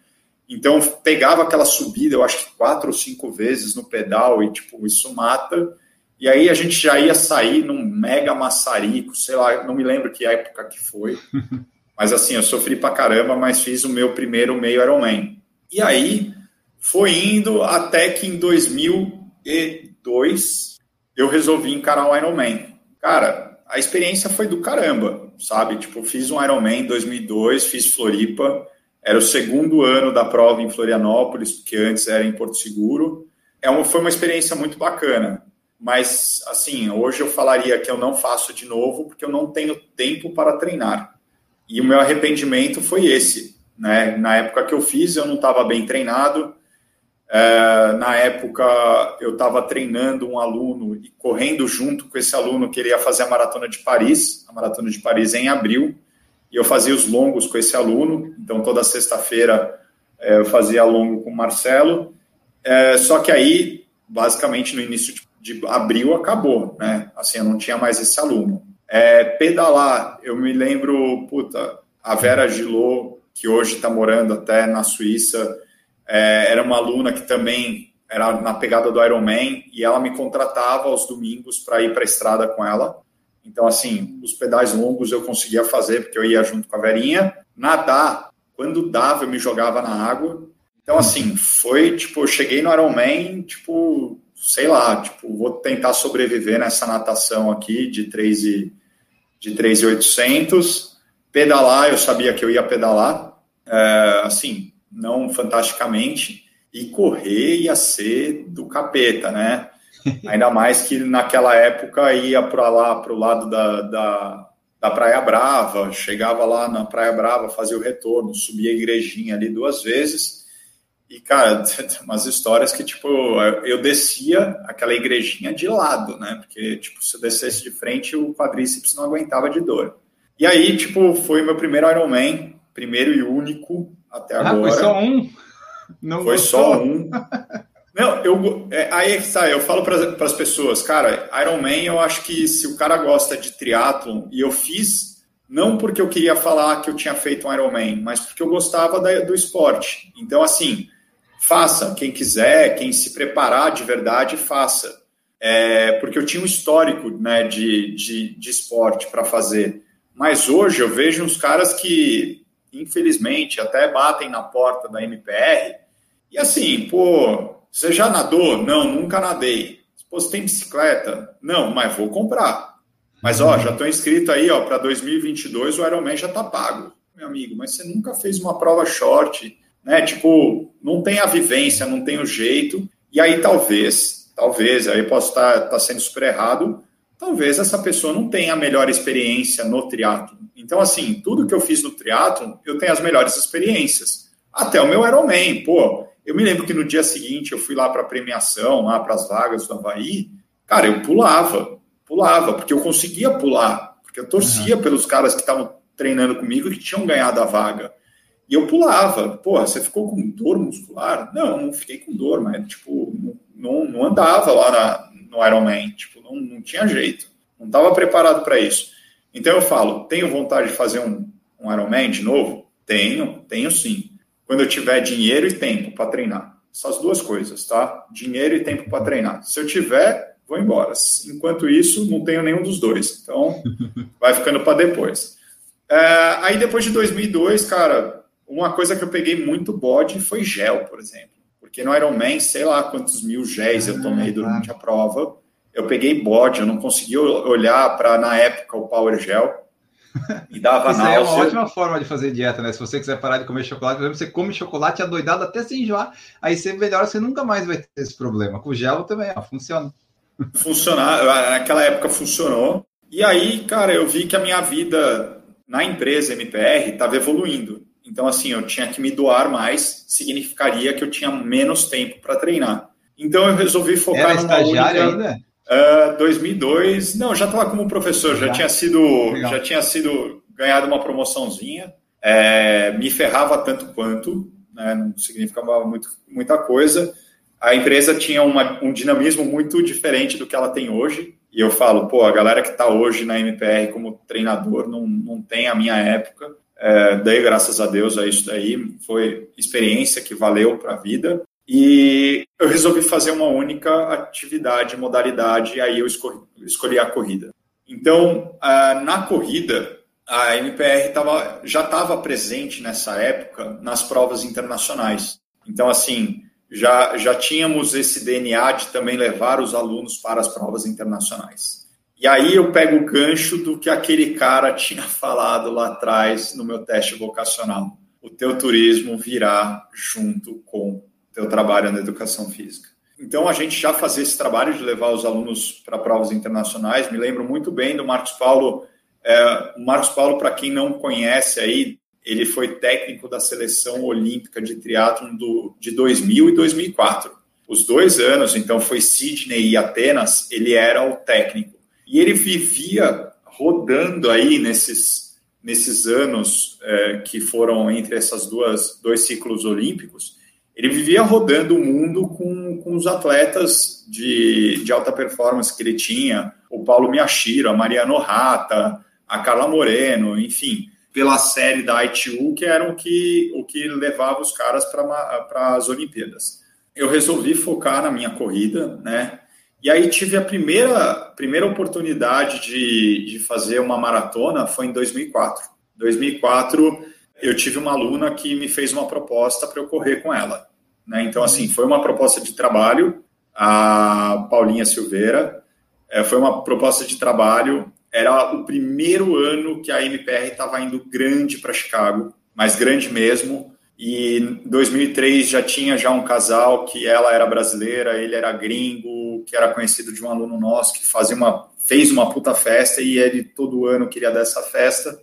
Então pegava aquela subida, eu acho que quatro ou cinco vezes no pedal, e tipo, isso mata. E aí a gente já ia sair num mega maçarico, sei lá, não me lembro que época que foi. Mas assim, eu sofri pra caramba, mas fiz o meu primeiro meio Ironman. E aí foi indo até que em 2002 eu resolvi encarar o Ironman. Cara, a experiência foi do caramba, sabe? Tipo, fiz um Ironman em 2002, fiz Floripa. Era o segundo ano da prova em Florianópolis, porque antes era em Porto Seguro. É uma, foi uma experiência muito bacana. Mas, assim, hoje eu falaria que eu não faço de novo, porque eu não tenho tempo para treinar. E o meu arrependimento foi esse. Né? Na época que eu fiz, eu não estava bem treinado, é, na época, eu estava treinando um aluno e correndo junto com esse aluno que ele ia fazer a maratona de Paris, a maratona de Paris em abril, e eu fazia os longos com esse aluno. Então, toda sexta-feira é, eu fazia longo com o Marcelo. É, só que aí, basicamente, no início de, de, abril acabou, né? Assim, eu não tinha mais esse aluno. É, pedalar, eu me lembro, puta, a Vera Gilot, que hoje está morando até na Suíça, é, era uma aluna que também era na pegada do Ironman e ela me contratava aos domingos para ir para a estrada com ela. Então, assim, os pedais longos eu conseguia fazer porque eu ia junto com a Verinha. Nadar, quando dava, eu me jogava na água. Então, assim, foi tipo, eu cheguei no Ironman, tipo, sei lá, tipo, vou tentar sobreviver nessa natação aqui de 3 e de 3,800. Pedalar, eu sabia que eu ia pedalar. É, assim, não fantasticamente, e correr ia ser do capeta, né? Ainda mais que naquela época ia para lá, para o lado da, da, da, Praia Brava, chegava lá na Praia Brava, fazia o retorno, subia a igrejinha ali duas vezes. E, cara, umas histórias que, tipo, eu descia aquela igrejinha de lado, né? Porque, tipo, se eu descesse de frente, o quadríceps não aguentava de dor. E aí, tipo, foi meu primeiro Ironman, primeiro e único, até ah, agora. Foi só um? Não foi gostou? só um. Não, eu, é, aí é que tá, eu falo para as pessoas, cara, Ironman eu acho que se o cara gosta de triatlon, e eu fiz, não porque eu queria falar que eu tinha feito um Ironman, mas porque eu gostava da, do esporte. Então, assim, faça, quem quiser, quem se preparar de verdade, faça. É, porque eu tinha um histórico né, de, de, de esporte para fazer. Mas hoje eu vejo uns caras que infelizmente, até batem na porta da MPR. E assim, pô, você já nadou? Não, nunca nadei. Pô, você tem bicicleta? Não, mas vou comprar. Mas, ó, já estou inscrito aí, ó, para 2022 o Ironman já tá pago, meu amigo. Mas você nunca fez uma prova short, né? Tipo, não tem a vivência, não tem o jeito. E aí, talvez, talvez, aí posso estar tá, tá sendo super errado, talvez essa pessoa não tenha a melhor experiência no triatlo. Então, assim, tudo que eu fiz no triatlo, eu tenho as melhores experiências. Até o meu Ironman, pô. Eu me lembro que no dia seguinte eu fui lá para a premiação, lá para as vagas do Havaí. Cara, eu pulava, pulava, porque eu conseguia pular, porque eu torcia uhum. pelos caras que estavam treinando comigo e que tinham ganhado a vaga. E eu pulava. Pô, você ficou com dor muscular? Não, não fiquei com dor, mas, tipo, não, não andava lá na, no Ironman. Tipo, não, não tinha jeito. Não estava preparado para isso. Então eu falo, tenho vontade de fazer um, um Ironman de novo? Tenho, tenho sim. Quando eu tiver dinheiro e tempo para treinar. Essas duas coisas, tá? Dinheiro e tempo para treinar. Se eu tiver, vou embora. Enquanto isso, não tenho nenhum dos dois. Então, vai ficando para depois. É, aí depois de 2002, cara, uma coisa que eu peguei muito bode foi gel, por exemplo. Porque no Ironman, sei lá quantos mil géis eu tomei ah, durante a prova. Eu peguei bode, eu não conseguia olhar para, na época, o Power Gel. E dava Isso náusea. é uma ótima forma de fazer dieta, né? Se você quiser parar de comer chocolate, por exemplo, você come chocolate adoidado até se enjoar, aí você melhora, você nunca mais vai ter esse problema. Com gel também, ó, funciona. Funcionar, naquela época funcionou. E aí, cara, eu vi que a minha vida na empresa MPR estava evoluindo. Então, assim, eu tinha que me doar mais, significaria que eu tinha menos tempo para treinar. Então, eu resolvi focar Era numa única... ainda? Uh, 2002, não, já estava como professor, já, já tinha sido, Legal. já tinha sido ganhado uma promoçãozinha. É, me ferrava tanto quanto, né, não significava muito, muita coisa. A empresa tinha uma, um dinamismo muito diferente do que ela tem hoje. E eu falo, pô, a galera que está hoje na MPR como treinador não, não tem a minha época. É, dei graças a Deus a isso daí. Foi experiência que valeu para a vida. E eu resolvi fazer uma única atividade, modalidade, e aí eu escolhi, escolhi a corrida. Então, na corrida, a MPR tava, já estava presente nessa época nas provas internacionais. Então, assim, já, já tínhamos esse DNA de também levar os alunos para as provas internacionais. E aí eu pego o gancho do que aquele cara tinha falado lá atrás no meu teste vocacional. O teu turismo virá junto com teu trabalho na educação física. Então, a gente já fazia esse trabalho de levar os alunos para provas internacionais. Me lembro muito bem do Marcos Paulo. É, o Marcos Paulo, para quem não conhece aí, ele foi técnico da seleção olímpica de triatlon do, de 2000 e 2004. Os dois anos, então, foi Sydney e Atenas, ele era o técnico. E ele vivia rodando aí nesses, nesses anos é, que foram entre essas duas dois ciclos olímpicos, ele vivia rodando o mundo com, com os atletas de, de alta performance que ele tinha, o Paulo Miyashiro, a Mariano Rata, a Carla Moreno, enfim, pela série da ITU, que era o que, o que levava os caras para as Olimpíadas. Eu resolvi focar na minha corrida, né? E aí tive a primeira, primeira oportunidade de, de fazer uma maratona, foi em 2004. 2004, eu tive uma aluna que me fez uma proposta para eu correr com ela. Né? Então, assim, foi uma proposta de trabalho, a Paulinha Silveira, é, foi uma proposta de trabalho, era o primeiro ano que a MPR estava indo grande para Chicago, mas grande mesmo, e em 2003 já tinha já um casal que ela era brasileira, ele era gringo, que era conhecido de um aluno nosso que fazia uma fez uma puta festa e ele todo ano queria dessa festa.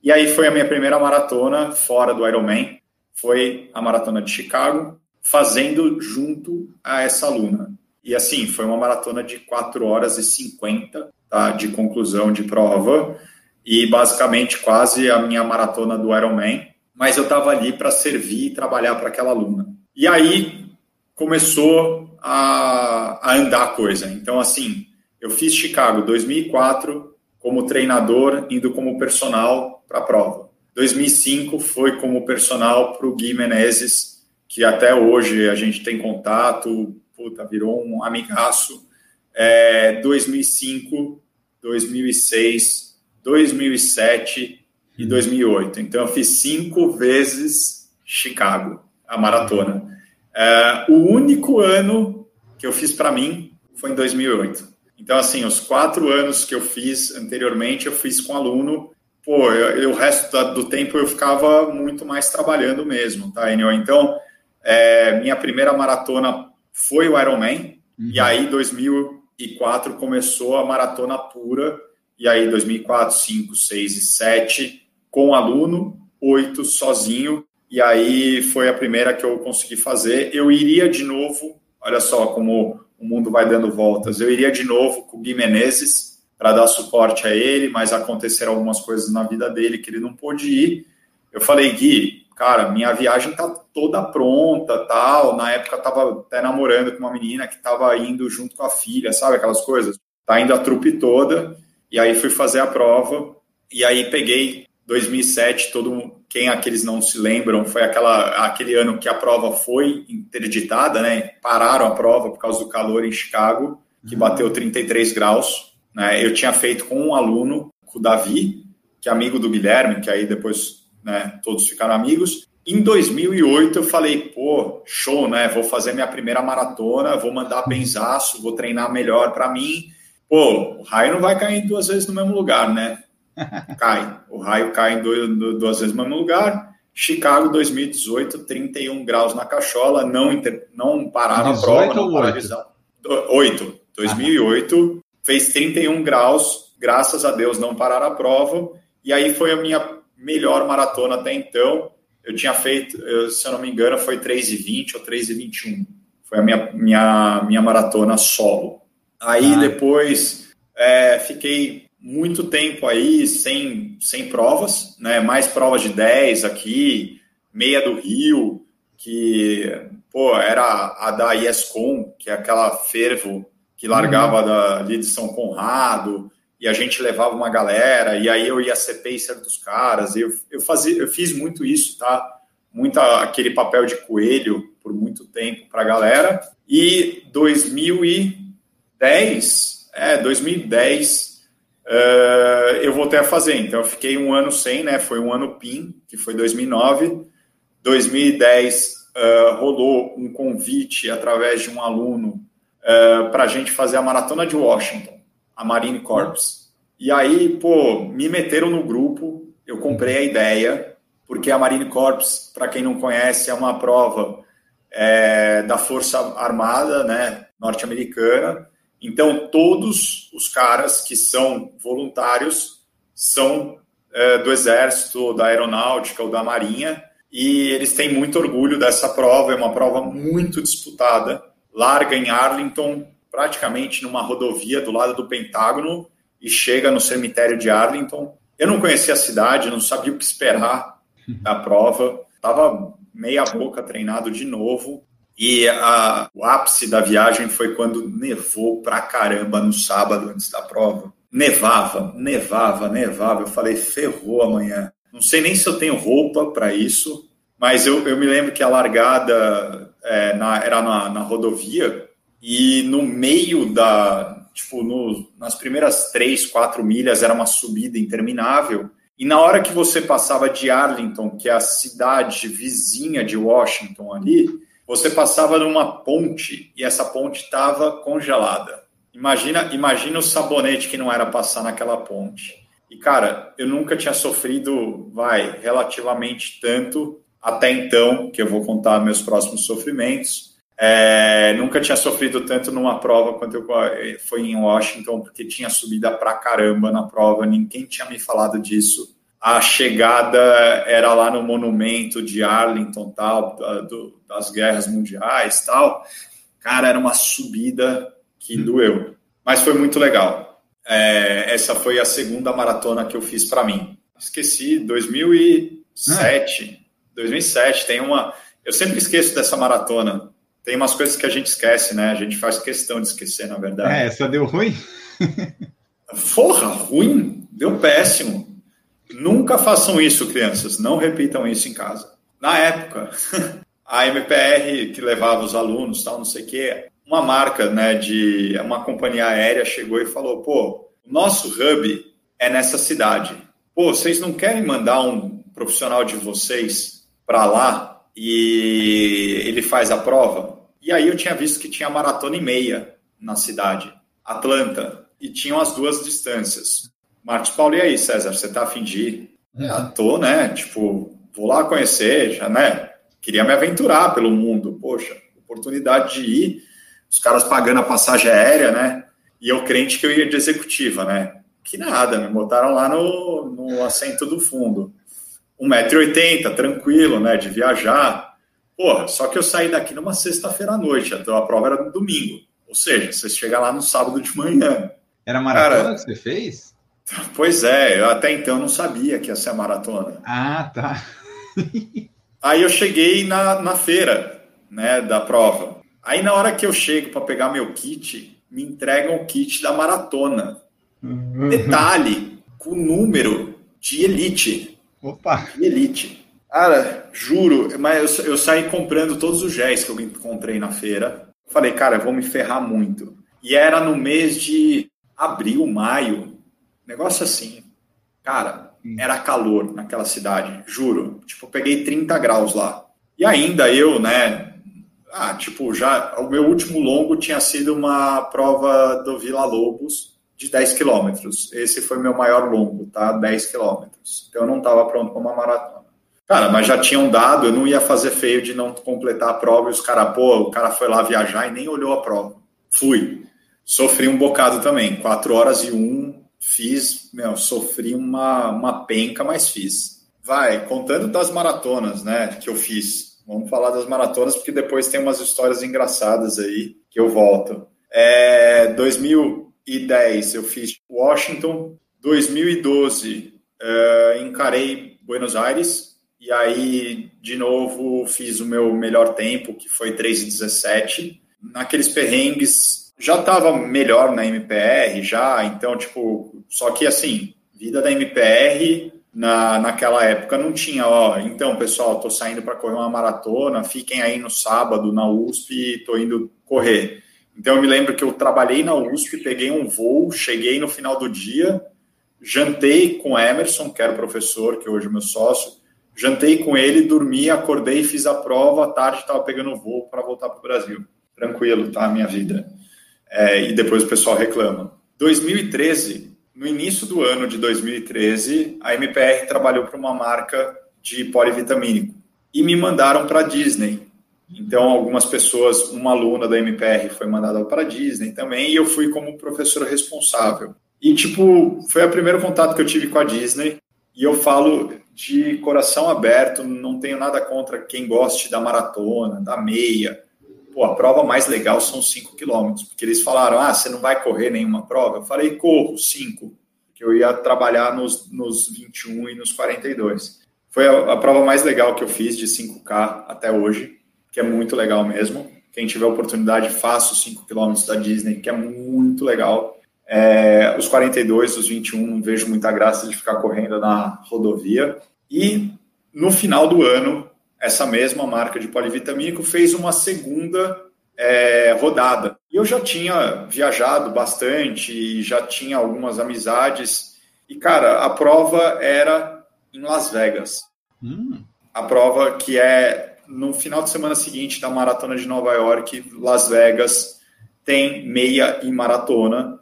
E aí foi a minha primeira maratona fora do Ironman, foi a maratona de Chicago fazendo junto a essa aluna. E assim, foi uma maratona de 4 horas e 50 tá, de conclusão de prova, e basicamente quase a minha maratona do Ironman, mas eu estava ali para servir e trabalhar para aquela aluna. E aí começou a, a andar a coisa. Então, assim, eu fiz Chicago 2004 como treinador, indo como personal para a prova. 2005 foi como personal para o Gui Menezes que até hoje a gente tem contato, puta, virou um amigaço. É, 2005, 2006, 2007 e 2008. Então, eu fiz cinco vezes Chicago, a maratona. É, o único ano que eu fiz para mim foi em 2008. Então, assim, os quatro anos que eu fiz anteriormente, eu fiz com aluno. Pô, eu, eu o resto do tempo eu ficava muito mais trabalhando mesmo, tá, Enio? Então, é, minha primeira maratona foi o Ironman, uhum. e aí 2004 começou a maratona pura, e aí 2004, 5, 6 e 7 com aluno, 8 sozinho, e aí foi a primeira que eu consegui fazer. Eu iria de novo, olha só como o mundo vai dando voltas, eu iria de novo com o Gui Menezes para dar suporte a ele, mas aconteceram algumas coisas na vida dele que ele não pôde ir. Eu falei, Gui, cara, minha viagem tá toda pronta, tal. Na época eu tava até namorando com uma menina que tava indo junto com a filha, sabe aquelas coisas? Tá indo a trupe toda. E aí fui fazer a prova. E aí peguei 2007, todo quem aqueles não se lembram, foi aquela aquele ano que a prova foi interditada, né? Pararam a prova por causa do calor em Chicago, que bateu 33 graus, né? Eu tinha feito com um aluno, com o Davi, que é amigo do Guilherme, que aí depois, né, todos ficaram amigos. Em 2008 eu falei, pô, show, né? Vou fazer minha primeira maratona, vou mandar benzaço, vou treinar melhor para mim. Pô, o raio não vai cair duas vezes no mesmo lugar, né? Cai. O raio cai em dois, duas vezes no mesmo lugar. Chicago 2018, 31 graus na cachola, não, inter, não pararam a prova, não paralisaram. 8, 2008, fez 31 graus, graças a Deus não pararam a prova, e aí foi a minha melhor maratona até então. Eu tinha feito, eu, se eu não me engano, foi 3,20 ou 3,21. Foi a minha, minha, minha maratona solo. Aí ah. depois é, fiquei muito tempo aí sem, sem provas, né? Mais provas de 10 aqui, meia do Rio, que pô, era a da IESCOM, que é aquela fervo que largava uhum. da, ali de São Conrado, e a gente levava uma galera, e aí eu ia ser pacer dos caras, eu, eu, fazia, eu fiz muito isso, tá? Muito aquele papel de coelho por muito tempo para a galera. E 2010, é, 2010, uh, eu voltei a fazer. Então, eu fiquei um ano sem, né? Foi um ano PIN, que foi 2009. 2010 uh, rolou um convite através de um aluno uh, para a gente fazer a maratona de Washington, a Marine Corps. E aí, pô, me meteram no grupo, eu comprei a ideia, porque a Marine Corps, para quem não conhece, é uma prova é, da Força Armada né, norte-americana então, todos os caras que são voluntários são é, do Exército, da Aeronáutica ou da Marinha, e eles têm muito orgulho dessa prova. É uma prova muito disputada, larga em Arlington, praticamente numa rodovia do lado do Pentágono, e chega no cemitério de Arlington. Eu não conhecia a cidade, não sabia o que esperar da prova, estava meia boca treinado de novo. E a, o ápice da viagem foi quando nevou pra caramba no sábado antes da prova. Nevava, nevava, nevava. Eu falei, ferrou amanhã. Não sei nem se eu tenho roupa para isso, mas eu, eu me lembro que a largada é, na, era na, na, rodovia e no meio da, tipo, no, nas primeiras três, quatro milhas era uma subida interminável. E na hora que você passava de Arlington, que é a cidade vizinha de Washington ali, você passava numa ponte e essa ponte estava congelada. Imagina, imagina o sabonete que não era passar naquela ponte. E cara, eu nunca tinha sofrido, vai, relativamente tanto até então, que eu vou contar meus próximos sofrimentos. É, nunca tinha sofrido tanto numa prova quanto eu foi em Washington, porque tinha subida pra caramba na prova, ninguém tinha me falado disso a chegada era lá no monumento de Arlington, tal, do, das guerras mundiais, tal. Cara, era uma subida que hum. doeu, mas foi muito legal. É, essa foi a segunda maratona que eu fiz para mim. Esqueci, 2007. Ah. 2007 tem uma. Eu sempre esqueço dessa maratona. Tem umas coisas que a gente esquece, né? A gente faz questão de esquecer, na verdade. É, essa deu ruim? Porra, ruim? Deu péssimo. Nunca façam isso, crianças. Não repitam isso em casa. Na época, a MPR que levava os alunos, tal, não sei o quê, uma marca, né, de uma companhia aérea chegou e falou: "Pô, o nosso hub é nessa cidade. Pô, vocês não querem mandar um profissional de vocês para lá e ele faz a prova?" E aí eu tinha visto que tinha maratona e meia na cidade, Atlanta, e tinham as duas distâncias. Marcos Paulo, e aí, César, você tá afim de ir? É. Ah, tô, né? Tipo, vou lá conhecer, já, né? Queria me aventurar pelo mundo. Poxa, oportunidade de ir, os caras pagando a passagem aérea, né? E eu crente que eu ia de executiva, né? Que nada, me botaram lá no, no assento do fundo. 1,80m, tranquilo, né? De viajar. Porra, só que eu saí daqui numa sexta-feira à noite, então a prova era no domingo. Ou seja, você chega lá no sábado de manhã. Era maratona Cara, que você fez? Pois é, eu até então não sabia que ia ser a maratona. Ah, tá. Aí eu cheguei na, na feira, né, da prova. Aí na hora que eu chego para pegar meu kit, me entregam o kit da maratona. Uhum. Detalhe, com número de elite. Opa! De elite. Cara, juro, mas eu, eu saí comprando todos os géis que eu encontrei na feira. Falei, cara, eu vou me ferrar muito. E era no mês de abril, maio, negócio assim. Cara, era calor naquela cidade, juro. Tipo, peguei 30 graus lá. E ainda eu, né? Ah, tipo, já o meu último longo tinha sido uma prova do Vila Lobos de 10 quilômetros. Esse foi meu maior longo, tá? 10 quilômetros. Então eu não estava pronto para uma maratona. Cara, mas já tinham dado, eu não ia fazer feio de não completar a prova e os caras, pô, o cara foi lá viajar e nem olhou a prova. Fui. Sofri um bocado também, 4 horas e 1, fiz, meu, sofri uma, uma penca, mas fiz. Vai, contando das maratonas, né, que eu fiz. Vamos falar das maratonas, porque depois tem umas histórias engraçadas aí que eu volto. É, 2010 eu fiz Washington, 2012 é, encarei Buenos Aires, e aí, de novo, fiz o meu melhor tempo, que foi 3,17. Naqueles perrengues já estava melhor na MPR, já, então, tipo, só que assim, vida da MPR na, naquela época não tinha, ó, então, pessoal, tô saindo para correr uma maratona, fiquem aí no sábado na USP, tô indo correr. Então, eu me lembro que eu trabalhei na USP, peguei um voo, cheguei no final do dia, jantei com Emerson, que era o professor, que hoje é meu sócio, jantei com ele, dormi, acordei, fiz a prova, à tarde estava pegando voo para voltar para o Brasil. Tranquilo, tá? Minha vida é, e depois o pessoal reclama. 2013, no início do ano de 2013, a MPR trabalhou para uma marca de polivitamínico e me mandaram para Disney. Então, algumas pessoas, uma aluna da MPR foi mandada para Disney também, e eu fui como professor responsável. E, tipo, foi o primeiro contato que eu tive com a Disney, e eu falo de coração aberto, não tenho nada contra quem goste da maratona, da meia, pô, a prova mais legal são 5 quilômetros, porque eles falaram, ah, você não vai correr nenhuma prova? Eu falei, corro 5, que eu ia trabalhar nos, nos 21 e nos 42. Foi a, a prova mais legal que eu fiz de 5K até hoje, que é muito legal mesmo. Quem tiver oportunidade, faça os 5 quilômetros da Disney, que é muito legal. É, os 42, os 21, não vejo muita graça de ficar correndo na rodovia. E no final do ano, essa mesma marca de polivitamínico fez uma segunda é, rodada. E eu já tinha viajado bastante e já tinha algumas amizades. E, cara, a prova era em Las Vegas. Hum. A prova que é no final de semana seguinte da maratona de Nova York, Las Vegas tem meia e maratona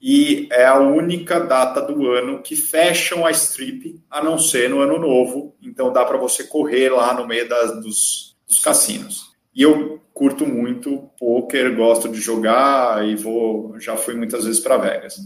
e é a única data do ano que fecham a strip, a não ser no ano novo. Então dá para você correr lá no meio das, dos, dos cassinos. E eu curto muito poker, gosto de jogar e vou, já fui muitas vezes para Vegas.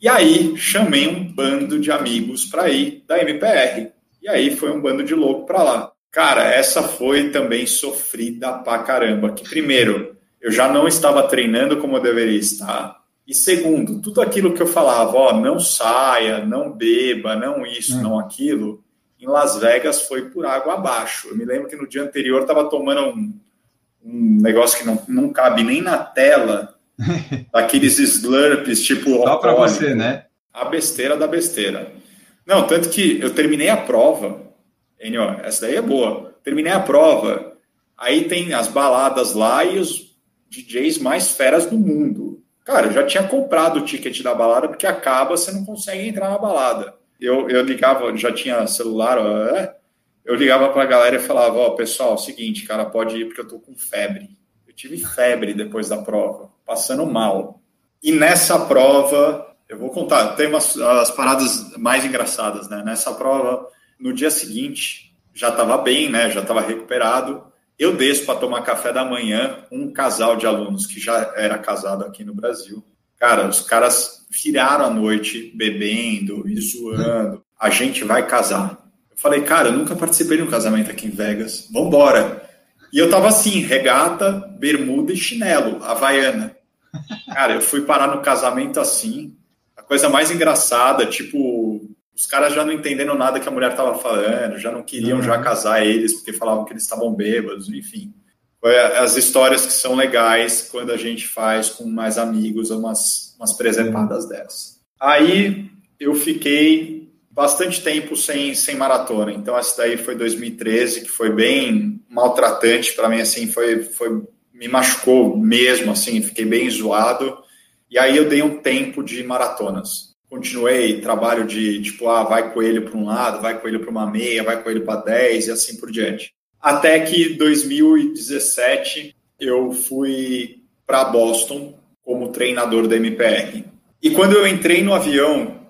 E aí chamei um bando de amigos para ir da MPR. E aí foi um bando de louco para lá. Cara, essa foi também sofrida pra caramba. Que primeiro, eu já não estava treinando como eu deveria estar e segundo, tudo aquilo que eu falava, ó, não saia, não beba, não isso, hum. não aquilo, em Las Vegas foi por água abaixo. Eu me lembro que no dia anterior estava tomando um, um negócio que não, não cabe nem na tela, aqueles slurps tipo. Só para você, né? A besteira da besteira. Não, tanto que eu terminei a prova, Enio, essa daí é boa. Terminei a prova, aí tem as baladas lá e os DJs mais feras do mundo. Cara, eu já tinha comprado o ticket da balada, porque acaba, você não consegue entrar na balada. Eu, eu ligava, já tinha celular, é? eu ligava para a galera e falava: Ó, oh, pessoal, é seguinte, cara, pode ir porque eu tô com febre. Eu tive febre depois da prova, passando mal. E nessa prova, eu vou contar, tem umas as paradas mais engraçadas, né? Nessa prova, no dia seguinte, já estava bem, né? Já estava recuperado. Eu desço para tomar café da manhã, um casal de alunos que já era casado aqui no Brasil. Cara, os caras viraram a noite bebendo e zoando. A gente vai casar. Eu falei, cara, eu nunca participei de um casamento aqui em Vegas. Vambora. E eu tava assim, regata, bermuda e chinelo, havaiana. Cara, eu fui parar no casamento assim. A coisa mais engraçada, tipo, os caras já não entendendo nada que a mulher estava falando, já não queriam uhum. já casar eles porque falavam que eles estavam bêbados, enfim. As histórias que são legais quando a gente faz com mais amigos umas, umas presepadas uhum. dessas. Aí eu fiquei bastante tempo sem, sem maratona, então essa daí foi 2013, que foi bem maltratante para mim, assim, foi, foi me machucou mesmo, assim, fiquei bem zoado. E aí eu dei um tempo de maratonas. Continuei trabalho de tipo, ah, vai coelho para um lado, vai coelho para uma meia, vai coelho para 10 e assim por diante. Até que 2017 eu fui para Boston como treinador da MPR. E quando eu entrei no avião,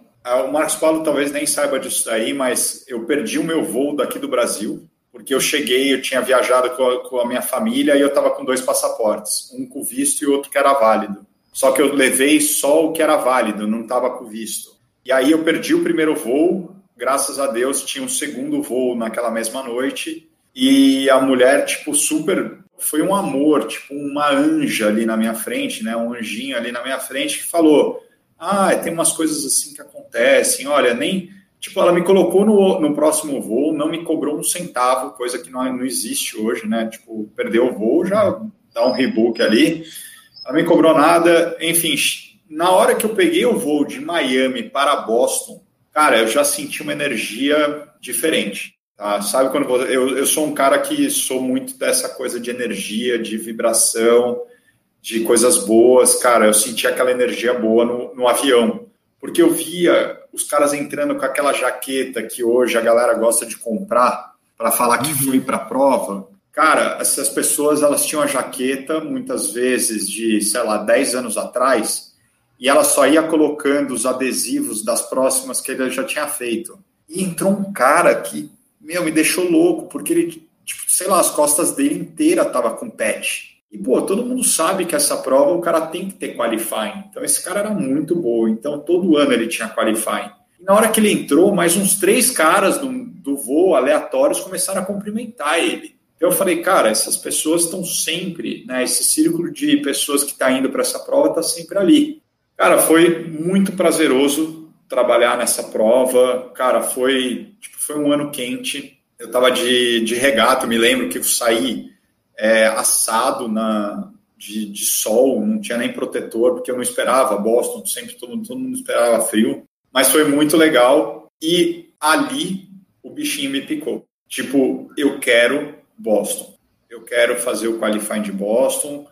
o Marcos Paulo talvez nem saiba disso daí, mas eu perdi o meu voo daqui do Brasil porque eu cheguei, eu tinha viajado com a, com a minha família e eu estava com dois passaportes, um com visto e outro que era válido. Só que eu levei só o que era válido, não estava com visto. E aí eu perdi o primeiro voo, graças a Deus tinha um segundo voo naquela mesma noite e a mulher, tipo, super. Foi um amor, tipo, uma anja ali na minha frente, né? Um anjinho ali na minha frente que falou: Ah, tem umas coisas assim que acontecem, olha, nem Tipo, ela me colocou no, no próximo voo, não me cobrou um centavo, coisa que não, não existe hoje, né? Tipo, perdeu o voo, já dá um rebook ali. Ela não me cobrou nada. Enfim, na hora que eu peguei o voo de Miami para Boston, cara, eu já senti uma energia diferente. Tá? Sabe quando eu, eu sou um cara que sou muito dessa coisa de energia, de vibração, de coisas boas, cara. Eu senti aquela energia boa no, no avião, porque eu via os caras entrando com aquela jaqueta que hoje a galera gosta de comprar para falar que foi para a prova. Cara, essas pessoas elas tinham a jaqueta muitas vezes de, sei lá, 10 anos atrás e ela só ia colocando os adesivos das próximas que ele já tinha feito. E entrou um cara que, meu, me deixou louco, porque ele, tipo, sei lá, as costas dele inteira tava com patch. E, pô, todo mundo sabe que essa prova o cara tem que ter qualifying. Então, esse cara era muito bom. Então, todo ano ele tinha qualifying. E na hora que ele entrou, mais uns três caras do, do voo aleatórios começaram a cumprimentar ele. Eu falei, cara, essas pessoas estão sempre, né? Esse círculo de pessoas que está indo para essa prova está sempre ali. Cara, foi muito prazeroso trabalhar nessa prova. Cara, foi, tipo, foi um ano quente. Eu estava de, de regata, me lembro que eu saí é, assado na, de, de, sol, não tinha nem protetor, porque eu não esperava Boston, sempre todo, todo mundo esperava frio. Mas foi muito legal e ali o bichinho me picou. Tipo, eu quero Boston. Eu quero fazer o qualifying de Boston.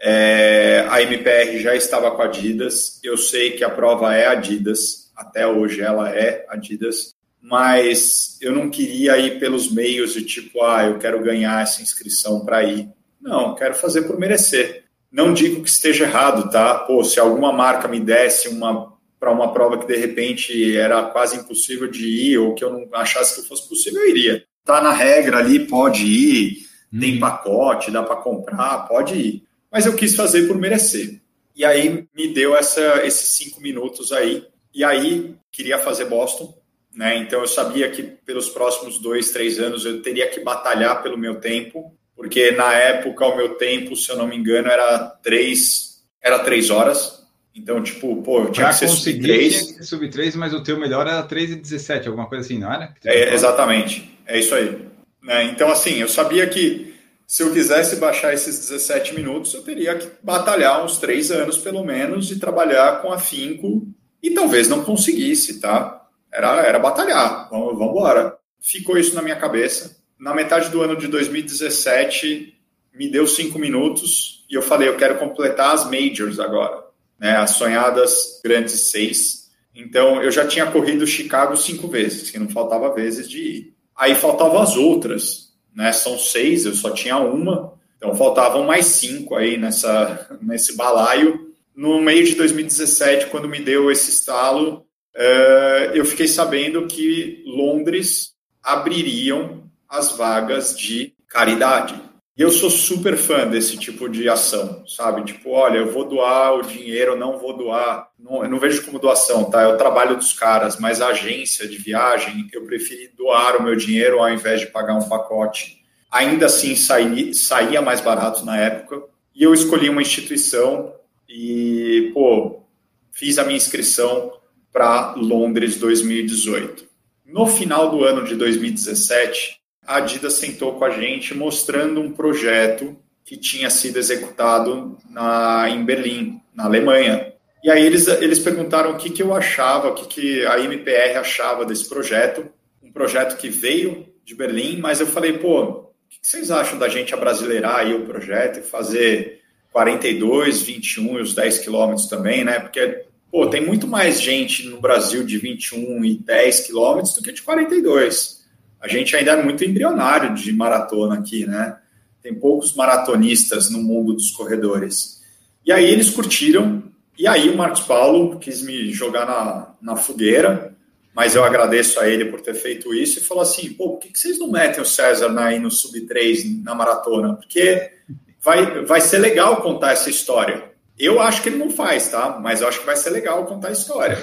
É, a MPR já estava com a Adidas. Eu sei que a prova é Adidas. Até hoje ela é Adidas mas eu não queria ir pelos meios de tipo, ah, eu quero ganhar essa inscrição para ir. Não, quero fazer por merecer. Não digo que esteja errado, tá? Pô, se alguma marca me desse uma para uma prova que de repente era quase impossível de ir ou que eu não achasse que fosse possível, eu iria. Tá na regra ali, pode ir, hum. tem pacote, dá para comprar, pode ir. Mas eu quis fazer por merecer. E aí me deu essa, esses cinco minutos aí. E aí queria fazer Boston, né? Então eu sabia que pelos próximos dois, três anos eu teria que batalhar pelo meu tempo, porque na época o meu tempo, se eu não me engano, era três, era três horas. Então, tipo, pô, eu tinha pra que ser sub 3. sub 3, mas o teu melhor era 3 e 17, alguma coisa assim, não era? É, exatamente, é isso aí. Né? Então, assim, eu sabia que se eu quisesse baixar esses 17 minutos, eu teria que batalhar uns três anos, pelo menos, e trabalhar com afinco, e talvez não conseguisse, tá? Era, era batalhar, vamos, embora. Ficou isso na minha cabeça. Na metade do ano de 2017, me deu cinco minutos e eu falei, eu quero completar as majors agora, né? As sonhadas grandes seis. Então, eu já tinha corrido Chicago cinco vezes, que não faltava vezes de ir. Aí faltavam as outras, né? São seis, eu só tinha uma. Então, faltavam mais cinco aí nessa, nesse balaio. No meio de 2017, quando me deu esse estalo, uh, eu fiquei sabendo que Londres abririam as vagas de caridade. E eu sou super fã desse tipo de ação, sabe? Tipo, olha, eu vou doar o dinheiro, não vou doar. Não, eu não vejo como doação, tá? É o trabalho dos caras, mas a agência de viagem, eu preferi doar o meu dinheiro ao invés de pagar um pacote. Ainda assim, saía, mais barato na época. E eu escolhi uma instituição e, pô, fiz a minha inscrição para Londres 2018. No final do ano de 2017, a Adidas sentou com a gente mostrando um projeto que tinha sido executado na, em Berlim, na Alemanha. E aí eles, eles perguntaram o que, que eu achava, o que, que a MPR achava desse projeto, um projeto que veio de Berlim, mas eu falei, pô, o que vocês acham da gente abrasileirar aí o projeto e fazer 42, 21 e os 10 quilômetros também, né? Porque, pô, tem muito mais gente no Brasil de 21 e 10 quilômetros do que de 42. A gente ainda é muito embrionário de maratona aqui, né? Tem poucos maratonistas no mundo dos corredores. E aí eles curtiram, e aí o Marcos Paulo quis me jogar na, na fogueira, mas eu agradeço a ele por ter feito isso e falou assim: pô, por que, que vocês não metem o César aí no sub-3 na maratona? Porque vai, vai ser legal contar essa história. Eu acho que ele não faz, tá? Mas eu acho que vai ser legal contar a história.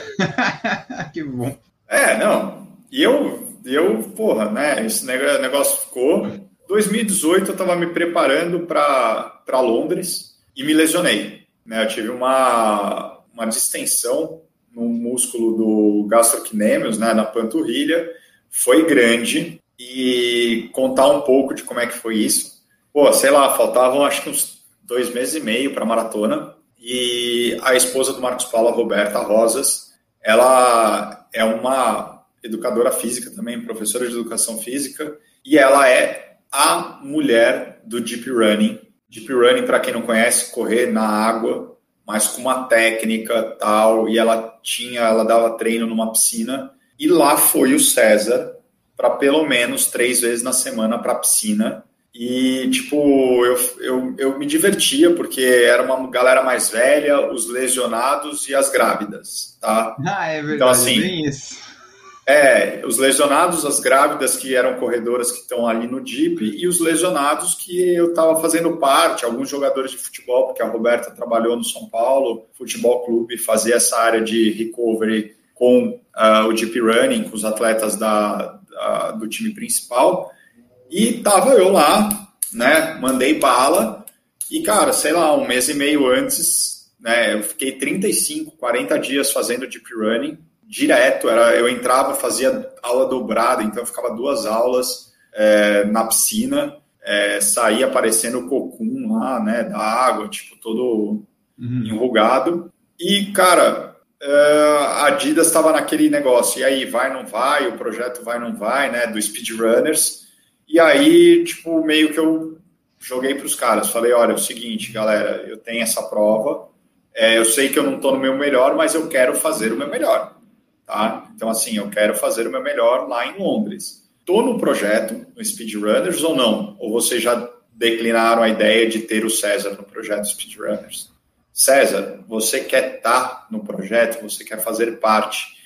que bom. É, não. E eu, eu, porra, né? Esse negócio ficou. 2018 eu estava me preparando para Londres e me lesionei. Né? Eu tive uma, uma distensão no músculo do gastrocnêmios, né, na panturrilha, foi grande e contar um pouco de como é que foi isso. Pô, sei lá, faltavam acho que uns dois meses e meio para maratona e a esposa do Marcos Paulo, a Roberta Rosas, ela é uma educadora física também, professora de educação física e ela é a mulher do Deep Running. Deep Running, para quem não conhece, correr na água, mas com uma técnica tal, e ela tinha, ela dava treino numa piscina, e lá foi o César para pelo menos três vezes na semana para a piscina. E, tipo, eu, eu, eu me divertia, porque era uma galera mais velha, os lesionados e as grávidas, tá? Ah, é verdade, então, assim, bem isso é, os lesionados, as grávidas que eram corredoras que estão ali no DIP e os lesionados que eu estava fazendo parte, alguns jogadores de futebol, porque a Roberta trabalhou no São Paulo Futebol Clube, fazia essa área de recovery com uh, o Deep Running, com os atletas da, da, do time principal. E tava eu lá, né? Mandei bala. E, cara, sei lá, um mês e meio antes, né? Eu fiquei 35, 40 dias fazendo Deep Running direto, era, eu entrava, fazia aula dobrada, então eu ficava duas aulas é, na piscina, é, saía aparecendo o cocum lá, né, da água, tipo, todo uhum. enrugado. E, cara, é, a Adidas estava naquele negócio, e aí, vai, não vai, o projeto vai, não vai, né, do Speedrunners. E aí, tipo, meio que eu joguei para os caras, falei, olha, é o seguinte, galera, eu tenho essa prova, é, eu sei que eu não estou no meu melhor, mas eu quero fazer o meu melhor. Tá? Então, assim, eu quero fazer o meu melhor lá em Londres. Estou no projeto, no Speedrunners ou não? Ou vocês já declinaram a ideia de ter o César no projeto Speedrunners? César, você quer estar tá no projeto, você quer fazer parte.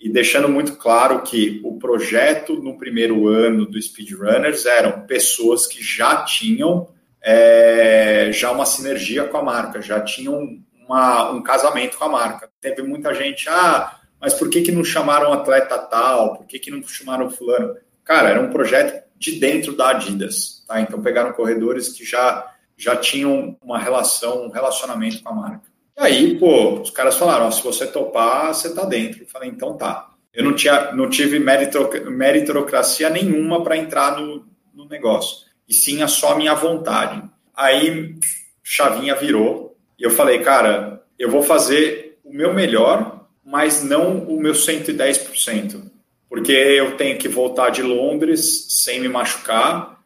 E deixando muito claro que o projeto no primeiro ano do Speedrunners eram pessoas que já tinham é, já uma sinergia com a marca, já tinham uma, um casamento com a marca. Teve muita gente, ah, mas por que, que não chamaram atleta tal? Por que, que não chamaram fulano? Cara, era um projeto de dentro da Adidas, tá? Então pegaram corredores que já, já tinham uma relação, um relacionamento com a marca. E aí, pô, os caras falaram, se você topar, você tá dentro. Eu falei, então tá. Eu não, tinha, não tive meritocracia nenhuma para entrar no, no negócio. E sim a só minha vontade. Aí, chavinha virou. E eu falei, cara, eu vou fazer o meu melhor mas não o meu 110%, porque eu tenho que voltar de Londres sem me machucar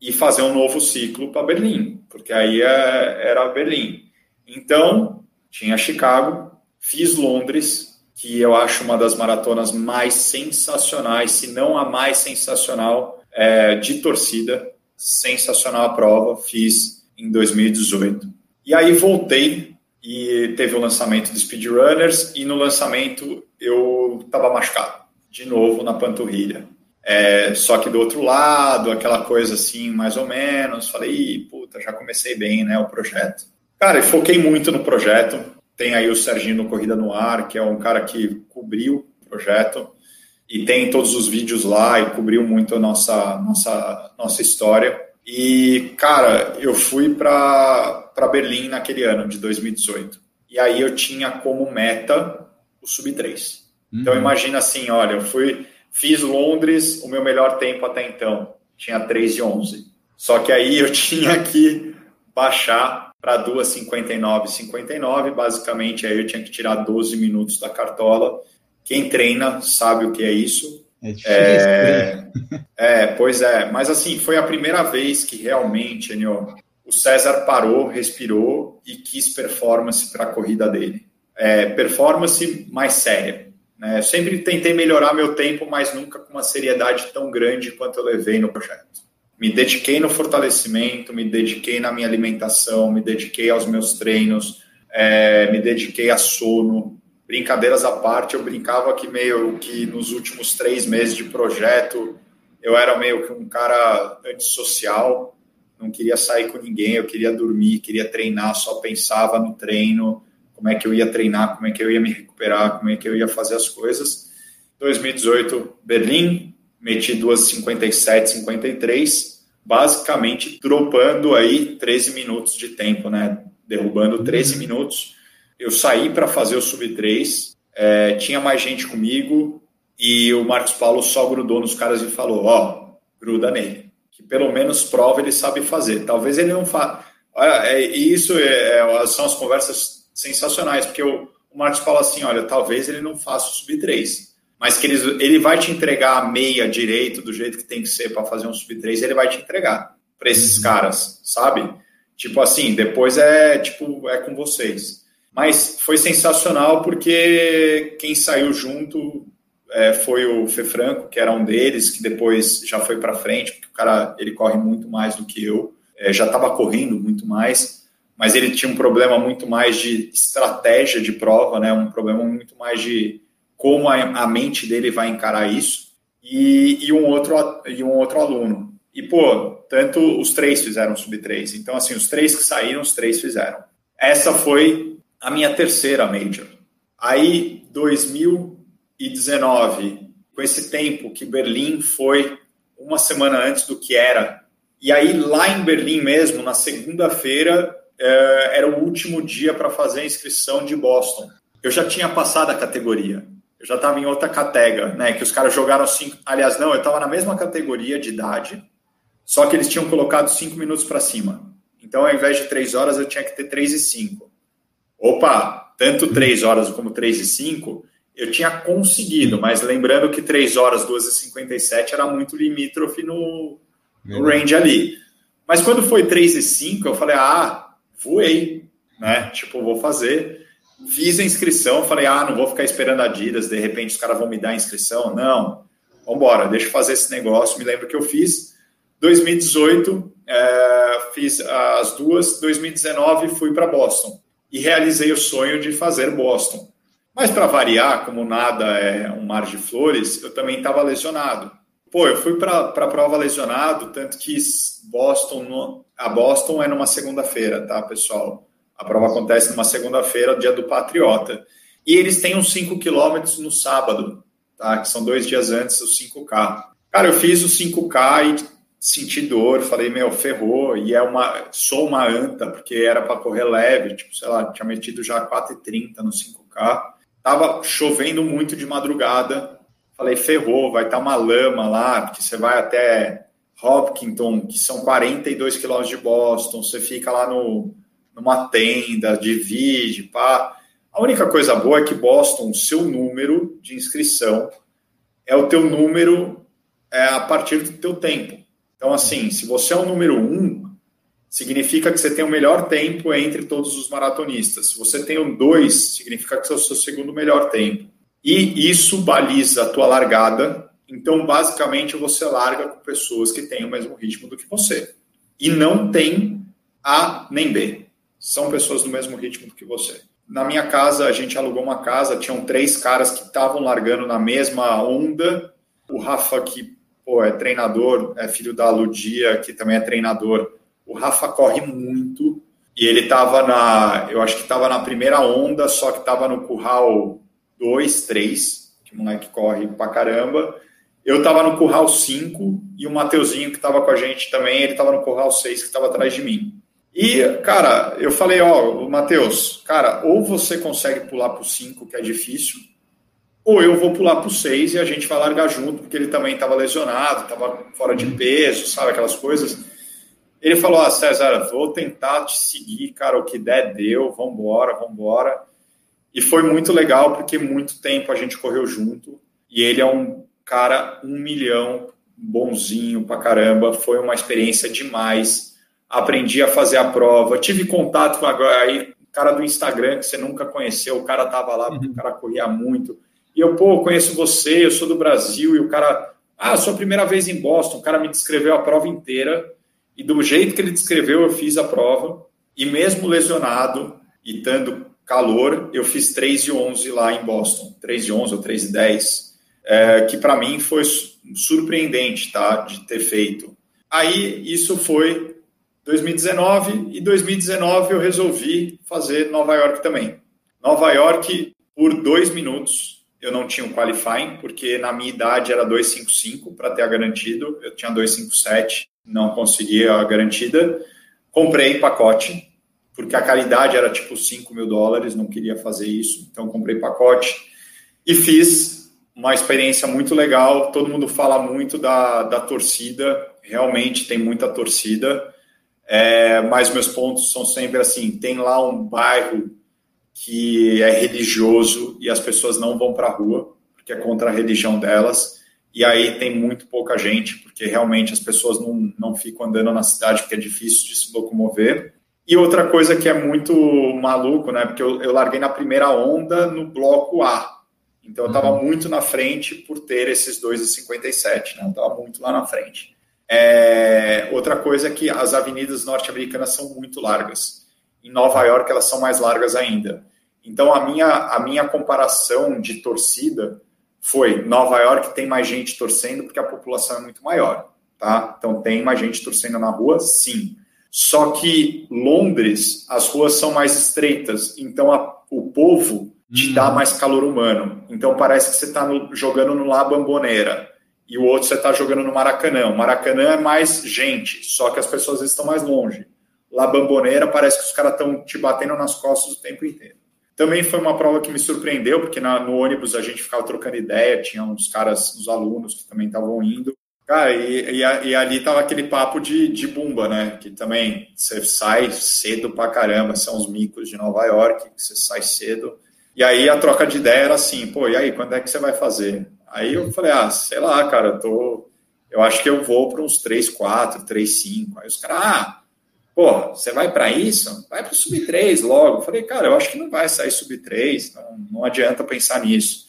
e fazer um novo ciclo para Berlim, porque aí é, era Berlim. Então, tinha Chicago, fiz Londres, que eu acho uma das maratonas mais sensacionais, se não a mais sensacional é, de torcida. Sensacional a prova, fiz em 2018. E aí voltei e teve o lançamento do Speedrunners e no lançamento eu estava machucado, de novo na panturrilha. É, só que do outro lado, aquela coisa assim, mais ou menos, falei, puta, já comecei bem, né, o projeto. Cara, eu foquei muito no projeto, tem aí o Serginho no Corrida no Ar, que é um cara que cobriu o projeto, e tem todos os vídeos lá e cobriu muito a nossa, nossa, nossa história. E, cara, eu fui para Berlim naquele ano, de 2018. E aí eu tinha como meta o Sub-3. Então uhum. imagina assim, olha, eu fui, fiz Londres, o meu melhor tempo até então, tinha 3 de 11. Só que aí eu tinha que baixar para 2,59, 59, basicamente aí eu tinha que tirar 12 minutos da cartola. Quem treina sabe o que é isso. É difícil. É, é, pois é, mas assim, foi a primeira vez que realmente, Enio, o César parou, respirou e quis performance para a corrida dele. É, performance mais séria. Né? Eu sempre tentei melhorar meu tempo, mas nunca com uma seriedade tão grande quanto eu levei no projeto. Me dediquei no fortalecimento, me dediquei na minha alimentação, me dediquei aos meus treinos, é, me dediquei a sono. Brincadeiras à parte, eu brincava que meio que nos últimos três meses de projeto eu era meio que um cara antissocial, não queria sair com ninguém, eu queria dormir, queria treinar, só pensava no treino, como é que eu ia treinar, como é que eu ia me recuperar, como é que eu ia fazer as coisas. 2018, Berlim, meti duas 57, 53, basicamente dropando aí 13 minutos de tempo, né? Derrubando 13 uhum. minutos. Eu saí para fazer o sub 3, é, tinha mais gente comigo e o Marcos Paulo só grudou nos caras e falou: Ó, oh, gruda nele, que pelo menos prova ele sabe fazer. Talvez ele não faça. É, isso é, é, são as conversas sensacionais, porque o, o Marcos fala assim: olha, talvez ele não faça o sub 3, mas que ele, ele vai te entregar a meia direito do jeito que tem que ser para fazer um sub 3, ele vai te entregar para esses uhum. caras, sabe? Tipo assim, depois é tipo é com vocês. Mas foi sensacional porque quem saiu junto é, foi o Fê Franco, que era um deles, que depois já foi para frente, porque o cara ele corre muito mais do que eu, é, já estava correndo muito mais mas ele tinha um problema muito mais de estratégia de prova, né? Um problema muito mais de como a, a mente dele vai encarar isso e, e, um outro e um outro aluno. E pô, tanto os três fizeram sub 3. Então assim, os três que saíram, os três fizeram. Essa foi a minha terceira major. Aí 2019, com esse tempo que Berlim foi uma semana antes do que era. E aí lá em Berlim mesmo, na segunda-feira, é, era o último dia para fazer a inscrição de Boston. Eu já tinha passado a categoria. Eu já estava em outra categoria, né? Que os caras jogaram cinco. Aliás, não, eu estava na mesma categoria de idade, só que eles tinham colocado cinco minutos para cima. Então, ao invés de três horas, eu tinha que ter três e cinco. Opa, tanto três horas como três e cinco, eu tinha conseguido, mas lembrando que três horas, duas e cinquenta e sete era muito limítrofe no, no range ali. Mas quando foi três e cinco, eu falei, ah, voei, né? Tipo, vou fazer. Fiz a inscrição, falei, ah, não vou ficar esperando a Adidas, de repente os caras vão me dar a inscrição. Não, vambora, deixa eu fazer esse negócio. Me lembro que eu fiz 2018, é, fiz as duas, 2019 fui para Boston e realizei o sonho de fazer Boston. Mas para variar, como nada é um mar de flores, eu também estava lesionado. Pô, eu fui para a prova lesionado, tanto que Boston, a Boston é numa segunda-feira, tá, pessoal? A prova acontece numa segunda-feira, dia do Patriota. E eles têm uns 5 quilômetros no sábado, tá? Que são dois dias antes os 5K. Cara, eu fiz os 5K e senti dor, falei, meu, ferrou. E é uma. Sou uma anta, porque era para correr leve, tipo, sei lá, tinha metido já 4,30 no 5K. Tava chovendo muito de madrugada. Falei, ferrou, vai estar tá uma lama lá, porque você vai até Hopkinton, que são 42 quilômetros de Boston, você fica lá no, numa tenda, divide, pá. A única coisa boa é que Boston, seu número de inscrição é o teu número é, a partir do teu tempo. Então, assim, se você é o número um, significa que você tem o melhor tempo entre todos os maratonistas. Se você tem o dois, significa que você é o seu segundo melhor tempo. E isso baliza a tua largada então, basicamente, você larga com pessoas que têm o mesmo ritmo do que você. E não tem A nem B. São pessoas do mesmo ritmo do que você. Na minha casa, a gente alugou uma casa, tinham três caras que estavam largando na mesma onda. O Rafa, que pô, é treinador, é filho da Ludia, que também é treinador. O Rafa corre muito e ele estava na, eu acho que estava na primeira onda, só que estava no curral 2, 3, que o moleque corre pra caramba. Eu estava no curral 5 e o Mateuzinho, que estava com a gente também, ele estava no curral 6, que estava atrás de mim. E, cara, eu falei, ó, Matheus, cara, ou você consegue pular para o 5, que é difícil, ou eu vou pular para o 6 e a gente vai largar junto, porque ele também estava lesionado, estava fora de peso, sabe, aquelas coisas. Ele falou, ah, César, vou tentar te seguir, cara, o que der, deu, vambora, vambora. E foi muito legal, porque muito tempo a gente correu junto, e ele é um cara, um milhão, bonzinho pra caramba, foi uma experiência demais. Aprendi a fazer a prova, tive contato com a, aí, cara do Instagram que você nunca conheceu, o cara tava lá, porque o cara corria muito e eu, pô, conheço você, eu sou do Brasil, e o cara, ah, sua primeira vez em Boston, o cara me descreveu a prova inteira, e do jeito que ele descreveu, eu fiz a prova, e mesmo lesionado e tendo calor, eu fiz 3 e 11 lá em Boston, 3 e 11 ou 3 e 10, é, que para mim foi surpreendente, tá, de ter feito. Aí, isso foi 2019, e 2019 eu resolvi fazer Nova York também. Nova York, por dois minutos, eu não tinha um qualifying, porque na minha idade era 255 para ter garantido, eu tinha 257, não conseguia a garantida. Comprei pacote, porque a caridade era tipo 5 mil dólares, não queria fazer isso, então comprei pacote e fiz uma experiência muito legal. Todo mundo fala muito da, da torcida, realmente tem muita torcida, é, mas meus pontos são sempre assim: tem lá um bairro que é religioso e as pessoas não vão para a rua, porque é contra a religião delas. E aí tem muito pouca gente, porque realmente as pessoas não, não ficam andando na cidade, porque é difícil de se locomover. E outra coisa que é muito maluco, né? Porque eu, eu larguei na primeira onda no bloco A. Então eu estava uhum. muito na frente por ter esses 2,57, né? Eu estava muito lá na frente. É, outra coisa é que as avenidas norte-americanas são muito largas. Em Nova York elas são mais largas ainda. Então, a minha, a minha comparação de torcida foi: Nova York tem mais gente torcendo porque a população é muito maior, tá? Então, tem mais gente torcendo na rua, sim. Só que Londres, as ruas são mais estreitas, então a, o povo te dá mais calor humano. Então, parece que você está jogando no La Bamboneira e o outro você está jogando no Maracanã. O Maracanã é mais gente, só que as pessoas estão mais longe. La Bamboneira parece que os caras estão te batendo nas costas o tempo inteiro. Também foi uma prova que me surpreendeu, porque na, no ônibus a gente ficava trocando ideia, tinha uns caras, uns alunos que também estavam indo. Cara, e, e, e, ali tava aquele papo de, de bumba, né? Que também você sai cedo pra caramba, são os micos de Nova York, você sai cedo. E aí a troca de ideia era assim, pô, e aí, quando é que você vai fazer? Aí eu falei, ah, sei lá, cara, eu tô. Eu acho que eu vou para uns 3, 4, 3, 5. Aí os caras, ah, pô, você vai para isso? Vai para o sub-3 logo. Falei, cara, eu acho que não vai sair sub-3, não, não adianta pensar nisso.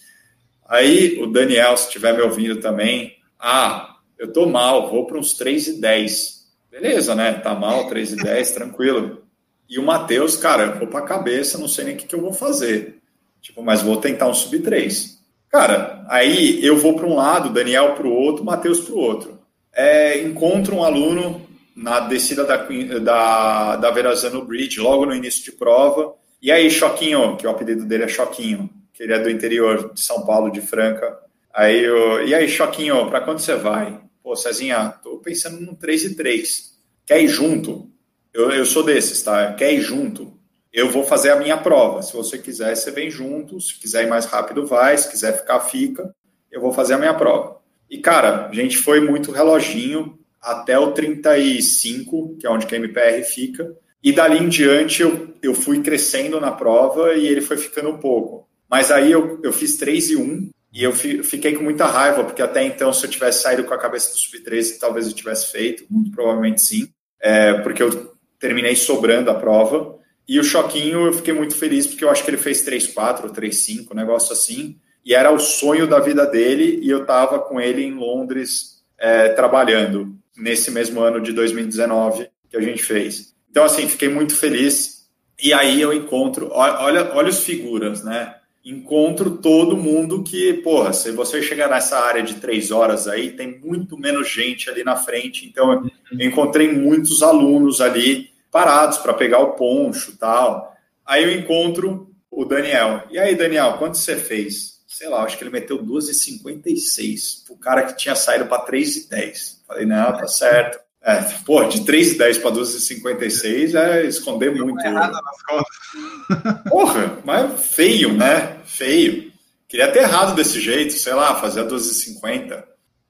Aí o Daniel, se estiver me ouvindo também, ah, eu tô mal, vou para uns 3 e 10. Beleza, né? Tá mal, 3 e 10, tranquilo. E o Matheus, cara, eu vou para a cabeça, não sei nem o que, que eu vou fazer. Tipo, mas vou tentar um sub-3. Cara, aí eu vou para um lado, Daniel para o outro, Matheus para o outro. É, encontro um aluno na descida da, da, da Verazano Bridge, logo no início de prova. E aí, Choquinho, que o apelido dele é Choquinho, que ele é do interior de São Paulo, de Franca. Aí, eu, e aí, Choquinho, para quando você vai? Pô, Cezinha, tô pensando num 3 e 3. Quer ir junto? Eu, eu sou desses, tá? Quer ir junto? Eu vou fazer a minha prova. Se você quiser, você vem junto. Se quiser ir mais rápido, vai. Se quiser ficar, fica. Eu vou fazer a minha prova. E, cara, a gente foi muito reloginho até o 35, que é onde a MPR fica. E dali em diante eu, eu fui crescendo na prova e ele foi ficando pouco. Mas aí eu, eu fiz 3 e 1 e eu fi, fiquei com muita raiva, porque até então, se eu tivesse saído com a cabeça do sub-13, talvez eu tivesse feito, muito provavelmente sim, é, porque eu terminei sobrando a prova. E o Choquinho eu fiquei muito feliz, porque eu acho que ele fez 3-4 ou 3-5, um negócio assim. E era o sonho da vida dele, e eu estava com ele em Londres é, trabalhando nesse mesmo ano de 2019 que a gente fez. Então, assim, fiquei muito feliz. E aí eu encontro, olha, olha os figuras, né? Encontro todo mundo que, porra, se você chegar nessa área de três horas aí, tem muito menos gente ali na frente. Então, eu encontrei muitos alunos ali parados para pegar o poncho tal. Aí eu encontro o Daniel. E aí, Daniel, quanto você fez? Sei lá, acho que ele meteu 2,56. O cara que tinha saído para 3,10. Falei, não, tá certo. É, pô, de 3,10 para 12,56 é esconder muito. Errado nas contas. Porra, mas feio, né? Feio. Queria ter errado desse jeito, sei lá, fazer a 2,50.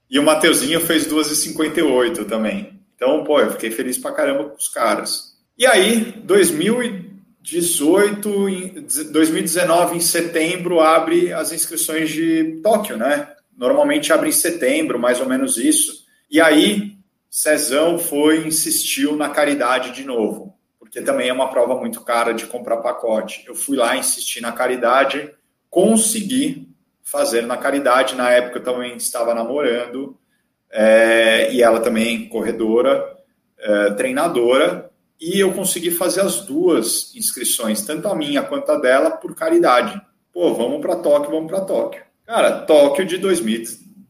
E o Mateuzinho fez 2,58 também. Então, pô, eu fiquei feliz pra caramba com os caras. E aí, 2018, 2019, em setembro, abre as inscrições de Tóquio, né? Normalmente abre em setembro, mais ou menos isso. E aí, Cezão foi insistiu na caridade de novo, porque também é uma prova muito cara de comprar pacote. Eu fui lá insistir na caridade, consegui fazer na caridade. Na época eu também estava namorando, é, e ela também corredora, é, treinadora, e eu consegui fazer as duas inscrições, tanto a minha quanto a dela, por caridade. Pô, vamos para Tóquio, vamos para Tóquio. Cara, Tóquio de 2000,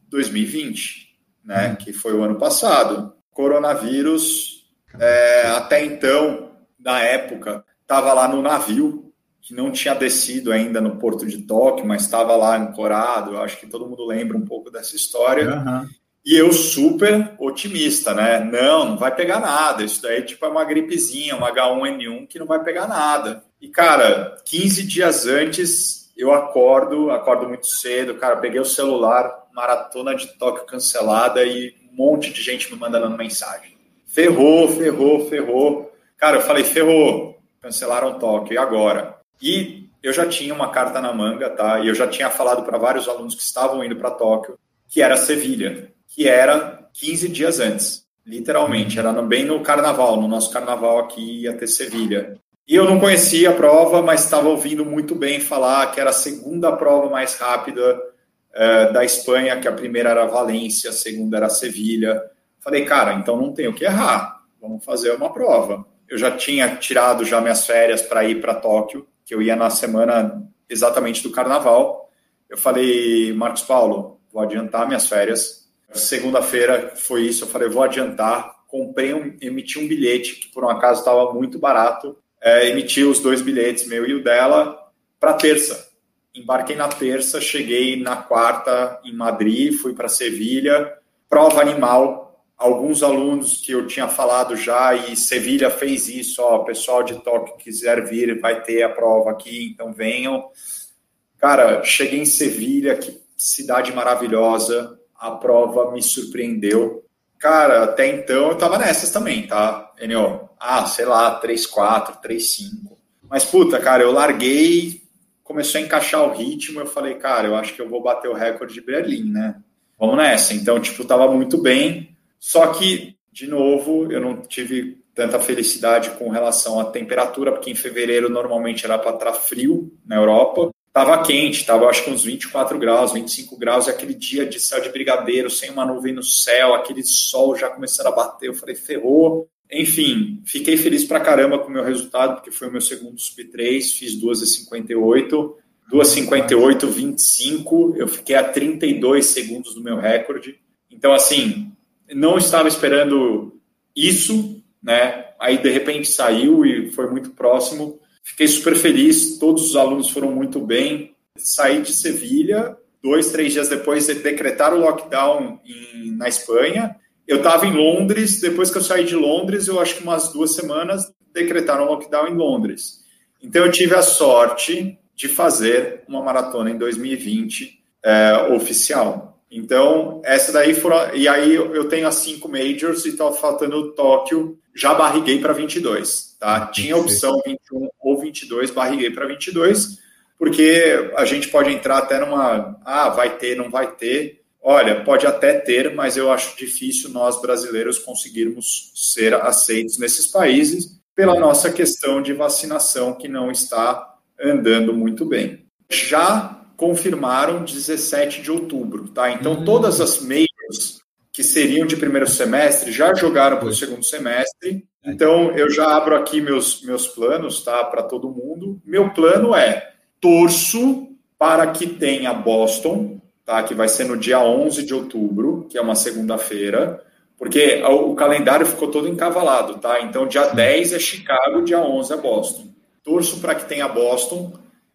2020, né? Uhum. Que foi o ano passado. Coronavírus, é, até então, na época, estava lá no navio, que não tinha descido ainda no porto de Tóquio, mas estava lá ancorado. Eu acho que todo mundo lembra um pouco dessa história. Uhum. E eu super otimista, né? Não, não vai pegar nada. Isso daí tipo é uma gripezinha, uma H1N1 que não vai pegar nada. E cara, 15 dias antes eu acordo, acordo muito cedo, cara, peguei o celular, maratona de Tóquio cancelada e um monte de gente me mandando mensagem. Ferrou, ferrou, ferrou. Cara, eu falei, ferrou, cancelaram Tóquio, e agora? E eu já tinha uma carta na manga, tá? E eu já tinha falado para vários alunos que estavam indo para Tóquio, que era Sevilha que era 15 dias antes, literalmente. Era bem no carnaval, no nosso carnaval aqui ia ter Sevilha. E eu não conhecia a prova, mas estava ouvindo muito bem falar que era a segunda prova mais rápida uh, da Espanha, que a primeira era Valência, a segunda era Sevilha. Falei, cara, então não tenho que errar, vamos fazer uma prova. Eu já tinha tirado já minhas férias para ir para Tóquio, que eu ia na semana exatamente do carnaval. Eu falei, Marcos Paulo, vou adiantar minhas férias, Segunda-feira foi isso, eu falei, vou adiantar. Comprei, um, emiti um bilhete que por um acaso estava muito barato. É, emiti os dois bilhetes, meu e o dela, para terça. Embarquei na terça, cheguei na quarta em Madrid, fui para Sevilha. Prova animal. Alguns alunos que eu tinha falado já, e Sevilha fez isso, ó, pessoal de Tóquio quiser vir, vai ter a prova aqui, então venham. Cara, cheguei em Sevilha, que cidade maravilhosa, a prova me surpreendeu. Cara, até então eu tava nessas também, tá, Enio? Ah, sei lá, 3-4, 3-5. Mas, puta, cara, eu larguei, começou a encaixar o ritmo, eu falei, cara, eu acho que eu vou bater o recorde de Berlim, né? Vamos nessa. Então, tipo, tava muito bem. Só que, de novo, eu não tive tanta felicidade com relação à temperatura, porque em fevereiro normalmente era para estar frio na Europa. Tava quente, tava acho que uns 24 graus, 25 graus, e aquele dia de céu de brigadeiro, sem uma nuvem no céu, aquele sol já começando a bater, eu falei, ferrou. Enfim, fiquei feliz pra caramba com o meu resultado, porque foi o meu segundo sub-3, fiz 2,58, 2,58, 25, eu fiquei a 32 segundos do meu recorde. Então, assim, não estava esperando isso, né? Aí, de repente, saiu e foi muito próximo Fiquei super feliz, todos os alunos foram muito bem. Saí de Sevilha, dois, três dias depois de decretar o lockdown em, na Espanha. Eu estava em Londres, depois que eu saí de Londres, eu acho que umas duas semanas decretaram o lockdown em Londres. Então eu tive a sorte de fazer uma maratona em 2020 é, oficial. Então, essa daí foram. E aí eu tenho as cinco majors e estava faltando Tóquio, já barriguei para 22. Tá? Tinha opção 21 ou 22, barriguei para 22, porque a gente pode entrar até numa. Ah, vai ter, não vai ter. Olha, pode até ter, mas eu acho difícil nós brasileiros conseguirmos ser aceitos nesses países pela nossa questão de vacinação que não está andando muito bem. Já confirmaram 17 de outubro, tá? Então uhum. todas as majors que seriam de primeiro semestre já jogaram para o segundo semestre. Então eu já abro aqui meus meus planos, tá? Para todo mundo. Meu plano é torço para que tenha Boston, tá? Que vai ser no dia 11 de outubro, que é uma segunda-feira. Porque o calendário ficou todo encavalado, tá? Então, dia 10 é Chicago, dia 11 é Boston. Torço para que tenha Boston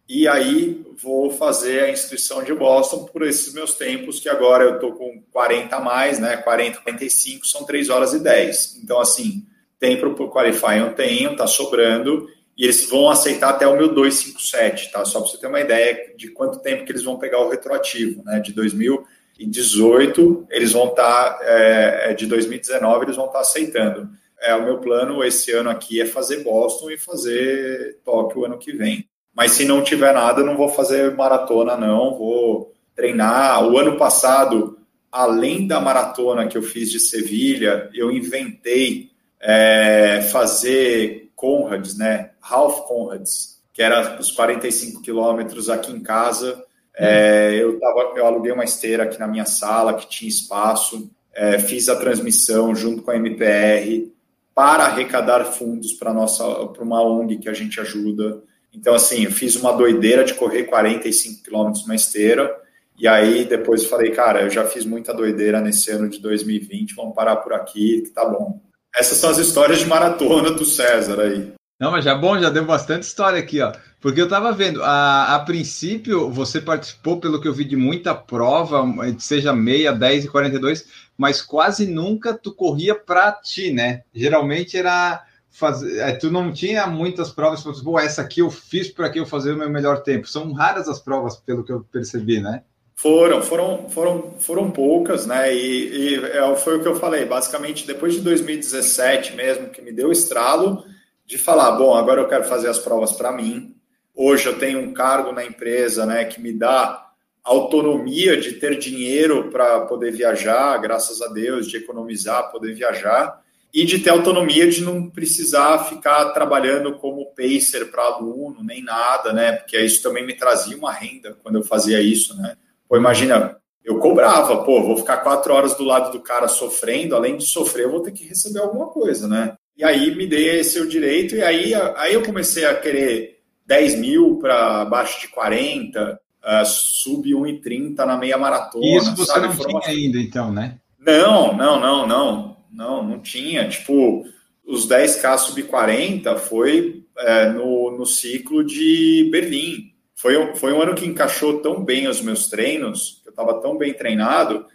e aí vou fazer a inscrição de Boston por esses meus tempos, que agora eu estou com 40 a mais, né? 40, 45, são 3 horas e 10. Então, assim, tempo para o Qualify eu tenho, está sobrando. e eles vão aceitar até o meu 257, tá? Só para você ter uma ideia de quanto tempo que eles vão pegar o retroativo, né? De 2018, eles vão estar, tá, é, é, de 2019, eles vão estar tá aceitando. É, o meu plano esse ano aqui é fazer Boston e fazer Tóquio ano que vem. Mas se não tiver nada, não vou fazer maratona, não. Vou treinar. O ano passado, além da maratona que eu fiz de Sevilha, eu inventei é, fazer Conrads, né? Half Conrads, que era os 45 quilômetros aqui em casa. É, eu, tava, eu aluguei uma esteira aqui na minha sala, que tinha espaço. É, fiz a transmissão junto com a MPR para arrecadar fundos para nossa para uma ONG que a gente ajuda. Então, assim, eu fiz uma doideira de correr 45 quilômetros na esteira. E aí depois falei, cara, eu já fiz muita doideira nesse ano de 2020, vamos parar por aqui, que tá bom. Essas são as histórias de maratona do César aí. Não, mas já bom, já deu bastante história aqui, ó. Porque eu tava vendo, a, a princípio você participou, pelo que eu vi, de muita prova, seja meia, 10 e 42, mas quase nunca tu corria para ti, né? Geralmente era fazer. É, tu não tinha muitas provas, tipo, essa aqui eu fiz para que eu fazer o meu melhor tempo. São raras as provas, pelo que eu percebi, né? Foram, foram, foram, foram poucas, né? E, e é, foi o que eu falei. Basicamente, depois de 2017 mesmo, que me deu estralo de falar: bom, agora eu quero fazer as provas para mim. Hoje eu tenho um cargo na empresa, né, que me dá autonomia de ter dinheiro para poder viajar, graças a Deus, de economizar, poder viajar e de ter autonomia de não precisar ficar trabalhando como pacer para aluno, nem nada, né? Porque isso também me trazia uma renda quando eu fazia isso, né? Pô, imagina, eu cobrava, pô, vou ficar quatro horas do lado do cara sofrendo, além de sofrer, eu vou ter que receber alguma coisa, né? E aí me dei esse o direito, e aí, aí eu comecei a querer 10 mil para abaixo de 40, uh, sub 1,30 na meia maratona. Isso você sabe? não tinha ainda, então, né? Não, não, não, não. Não, não tinha. Tipo, os 10K sub 40 foi é, no, no ciclo de Berlim foi, um, foi um ano que encaixou tão bem os meus treinos, eu estava tão bem treinado,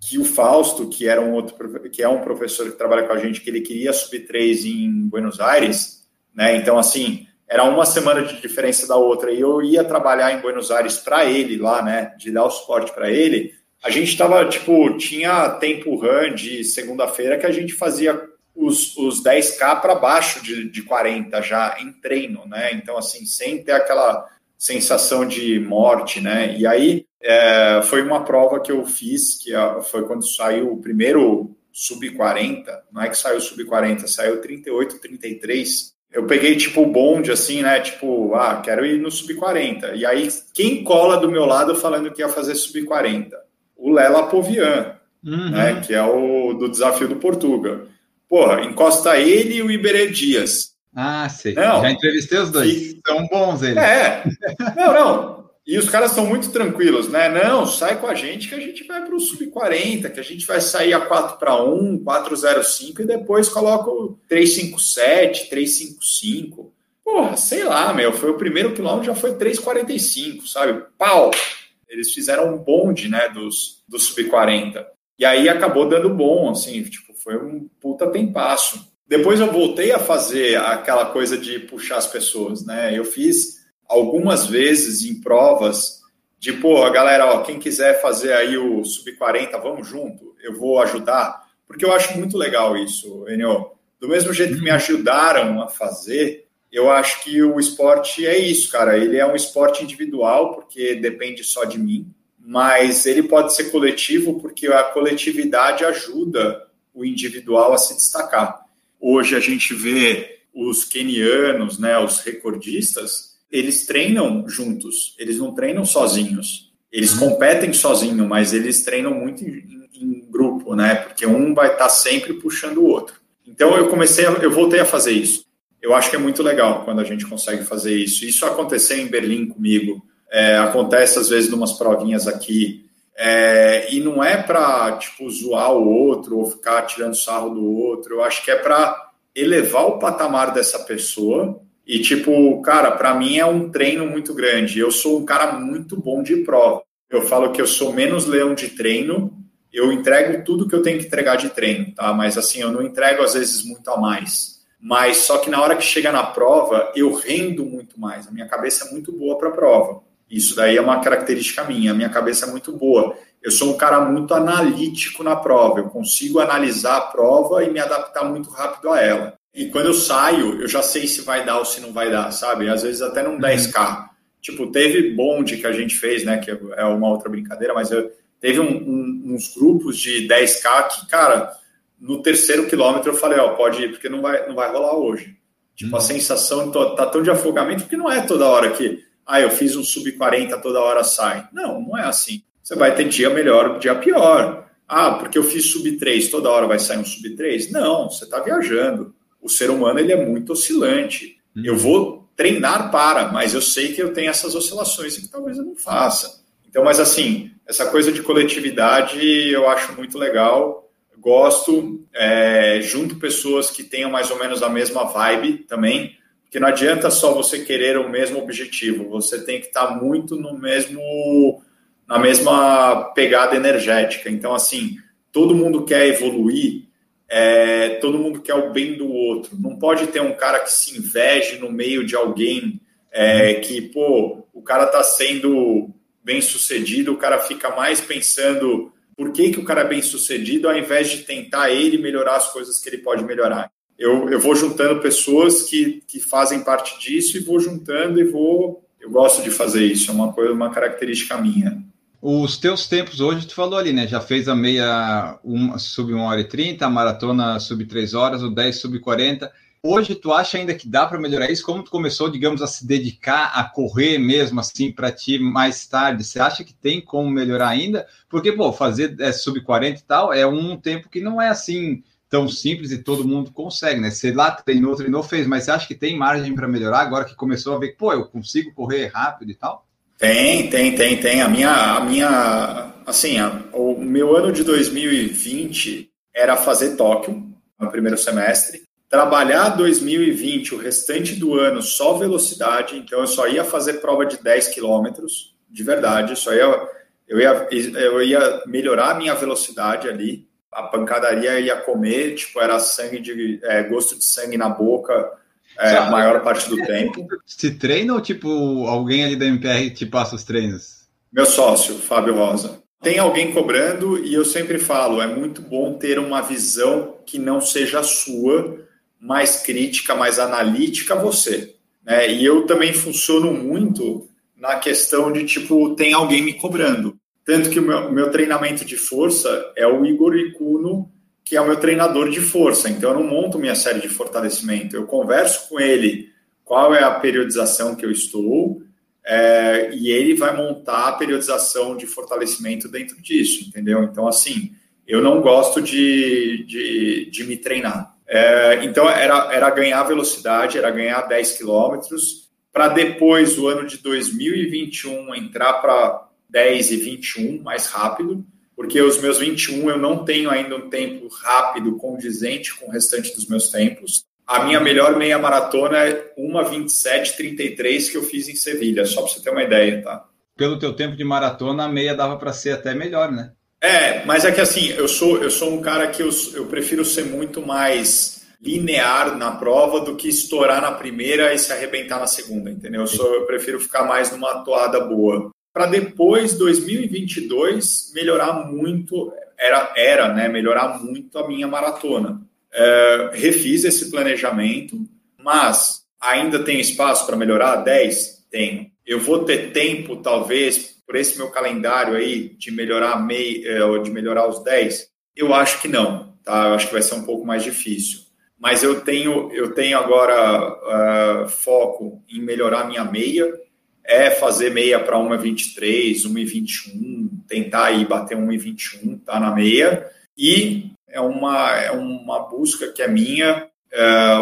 que o Fausto, que era um outro que é um professor que trabalha com a gente, que ele queria subir três em Buenos Aires, né? Então assim, era uma semana de diferença da outra e eu ia trabalhar em Buenos Aires para ele lá, né, de dar o suporte para ele. A gente estava tipo, tinha tempo run de segunda-feira que a gente fazia os, os 10k para baixo de, de 40 já em treino, né? Então assim, sem ter aquela sensação de morte, né? E aí é, foi uma prova que eu fiz, que foi quando saiu o primeiro sub-40, não é que saiu sub-40, saiu 38, 33. Eu peguei tipo o bonde, assim, né? Tipo, ah, quero ir no sub-40. E aí, quem cola do meu lado falando que ia fazer sub-40? O Lela Povian, uhum. né? Que é o do desafio do Portugal. Porra, encosta ele e o Iberê Dias. Ah, sei. Não, Já entrevistei os dois. E... São bons eles. É. Não, não. E os caras são muito tranquilos, né? Não, sai com a gente que a gente vai para o sub-40, que a gente vai sair a 4 para 1, 405 e depois coloca o 357, 355. Porra, sei lá, meu. Foi o primeiro quilômetro, já foi 345, sabe? Pau! Eles fizeram um bonde, né, dos, do sub-40. E aí acabou dando bom, assim, tipo, foi um puta tempasso. Depois eu voltei a fazer aquela coisa de puxar as pessoas, né? Eu fiz algumas vezes em provas de, pô, a galera, ó, quem quiser fazer aí o sub-40, vamos junto, eu vou ajudar. Porque eu acho muito legal isso, Enio. Do mesmo jeito que me ajudaram a fazer, eu acho que o esporte é isso, cara. Ele é um esporte individual, porque depende só de mim, mas ele pode ser coletivo, porque a coletividade ajuda o individual a se destacar. Hoje a gente vê os kenianos, né, os recordistas, eles treinam juntos, eles não treinam sozinhos. Eles competem sozinho, mas eles treinam muito em, em grupo, né? Porque um vai estar sempre puxando o outro. Então eu comecei, a, eu voltei a fazer isso. Eu acho que é muito legal quando a gente consegue fazer isso. Isso aconteceu em Berlim comigo. É, acontece às vezes numas provinhas aqui. É, e não é para tipo zoar o outro ou ficar tirando sarro do outro. Eu acho que é para elevar o patamar dessa pessoa. E tipo, cara, para mim é um treino muito grande. Eu sou um cara muito bom de prova. Eu falo que eu sou menos leão de treino. Eu entrego tudo que eu tenho que entregar de treino, tá? Mas assim, eu não entrego às vezes muito a mais. Mas só que na hora que chega na prova, eu rendo muito mais. A minha cabeça é muito boa para a prova. Isso daí é uma característica minha. A minha cabeça é muito boa. Eu sou um cara muito analítico na prova. Eu consigo analisar a prova e me adaptar muito rápido a ela. E quando eu saio, eu já sei se vai dar ou se não vai dar, sabe? Às vezes até num 10K. Uhum. Tipo, teve bonde que a gente fez, né? Que é uma outra brincadeira, mas eu, teve um, um, uns grupos de 10K que, cara, no terceiro quilômetro eu falei, ó, pode ir, porque não vai, não vai rolar hoje. Tipo, a uhum. sensação tá tão de afogamento, porque não é toda hora que, ah, eu fiz um sub-40, toda hora sai. Não, não é assim. Você vai ter dia melhor, dia pior. Ah, porque eu fiz sub-3, toda hora vai sair um sub-3? Não, você está viajando o ser humano ele é muito oscilante. Uhum. Eu vou treinar para, mas eu sei que eu tenho essas oscilações e que talvez eu não faça. Então, mas assim, essa coisa de coletividade eu acho muito legal. Gosto, é, junto pessoas que tenham mais ou menos a mesma vibe também, porque não adianta só você querer o mesmo objetivo, você tem que estar muito no mesmo, na mesma pegada energética. Então, assim, todo mundo quer evoluir, é, todo mundo quer o bem do outro. Não pode ter um cara que se inveje no meio de alguém é, que, pô, o cara tá sendo bem sucedido, o cara fica mais pensando por que, que o cara é bem sucedido, ao invés de tentar ele melhorar as coisas que ele pode melhorar. Eu, eu vou juntando pessoas que, que fazem parte disso e vou juntando e vou. Eu gosto de fazer isso, é uma coisa, uma característica minha. Os teus tempos hoje, tu falou ali, né? Já fez a meia uma, sub 1 hora e 30, a maratona sub 3 horas, o 10 sub 40. Hoje tu acha ainda que dá para melhorar isso? Como tu começou, digamos, a se dedicar a correr mesmo assim para ti mais tarde? Você acha que tem como melhorar ainda? Porque, pô, fazer é, sub 40 e tal é um tempo que não é assim tão simples e todo mundo consegue, né? Sei lá, treinou, treinou, fez, mas você acha que tem margem para melhorar agora que começou a ver que, pô, eu consigo correr rápido e tal? Tem, tem, tem, tem. A minha, a minha, assim, a, o meu ano de 2020 era fazer Tóquio no primeiro semestre, trabalhar 2020 o restante do ano só velocidade, então eu só ia fazer prova de 10 quilômetros, de verdade, só ia, eu ia, eu ia melhorar a minha velocidade ali, a pancadaria ia comer, tipo, era sangue de, é, gosto de sangue na boca, é, a maior parte do tempo. Se treina ou, tipo, alguém ali da MPR te passa os treinos? Meu sócio, Fábio Rosa. Tem alguém cobrando e eu sempre falo, é muito bom ter uma visão que não seja sua, mais crítica, mais analítica você. Né? E eu também funciono muito na questão de, tipo, tem alguém me cobrando. Tanto que o meu, meu treinamento de força é o Igor Icuno que é o meu treinador de força. Então, eu não monto minha série de fortalecimento. Eu converso com ele qual é a periodização que eu estou é, e ele vai montar a periodização de fortalecimento dentro disso, entendeu? Então, assim, eu não gosto de, de, de me treinar. É, então, era, era ganhar velocidade, era ganhar 10 quilômetros, para depois, o ano de 2021, entrar para 10 e 21 mais rápido porque os meus 21 eu não tenho ainda um tempo rápido, condizente com o restante dos meus tempos. A minha melhor meia maratona é 1:27:33 que eu fiz em Sevilha, só para você ter uma ideia, tá? Pelo teu tempo de maratona, a meia dava para ser até melhor, né? É, mas é que assim, eu sou eu sou um cara que eu, eu prefiro ser muito mais linear na prova do que estourar na primeira e se arrebentar na segunda, entendeu? Eu, sou, eu prefiro ficar mais numa toada boa. Para depois 2022 melhorar muito era era né melhorar muito a minha maratona. É, refiz esse planejamento mas ainda tem espaço para melhorar? 10 tenho. Eu vou ter tempo talvez por esse meu calendário aí de melhorar meio é, de melhorar os 10 eu acho que não tá eu acho que vai ser um pouco mais difícil mas eu tenho eu tenho agora uh, foco em melhorar minha meia é fazer meia para 1,23, 1,21, tentar aí bater 1,21, tá na meia. E é uma, é uma busca que é minha.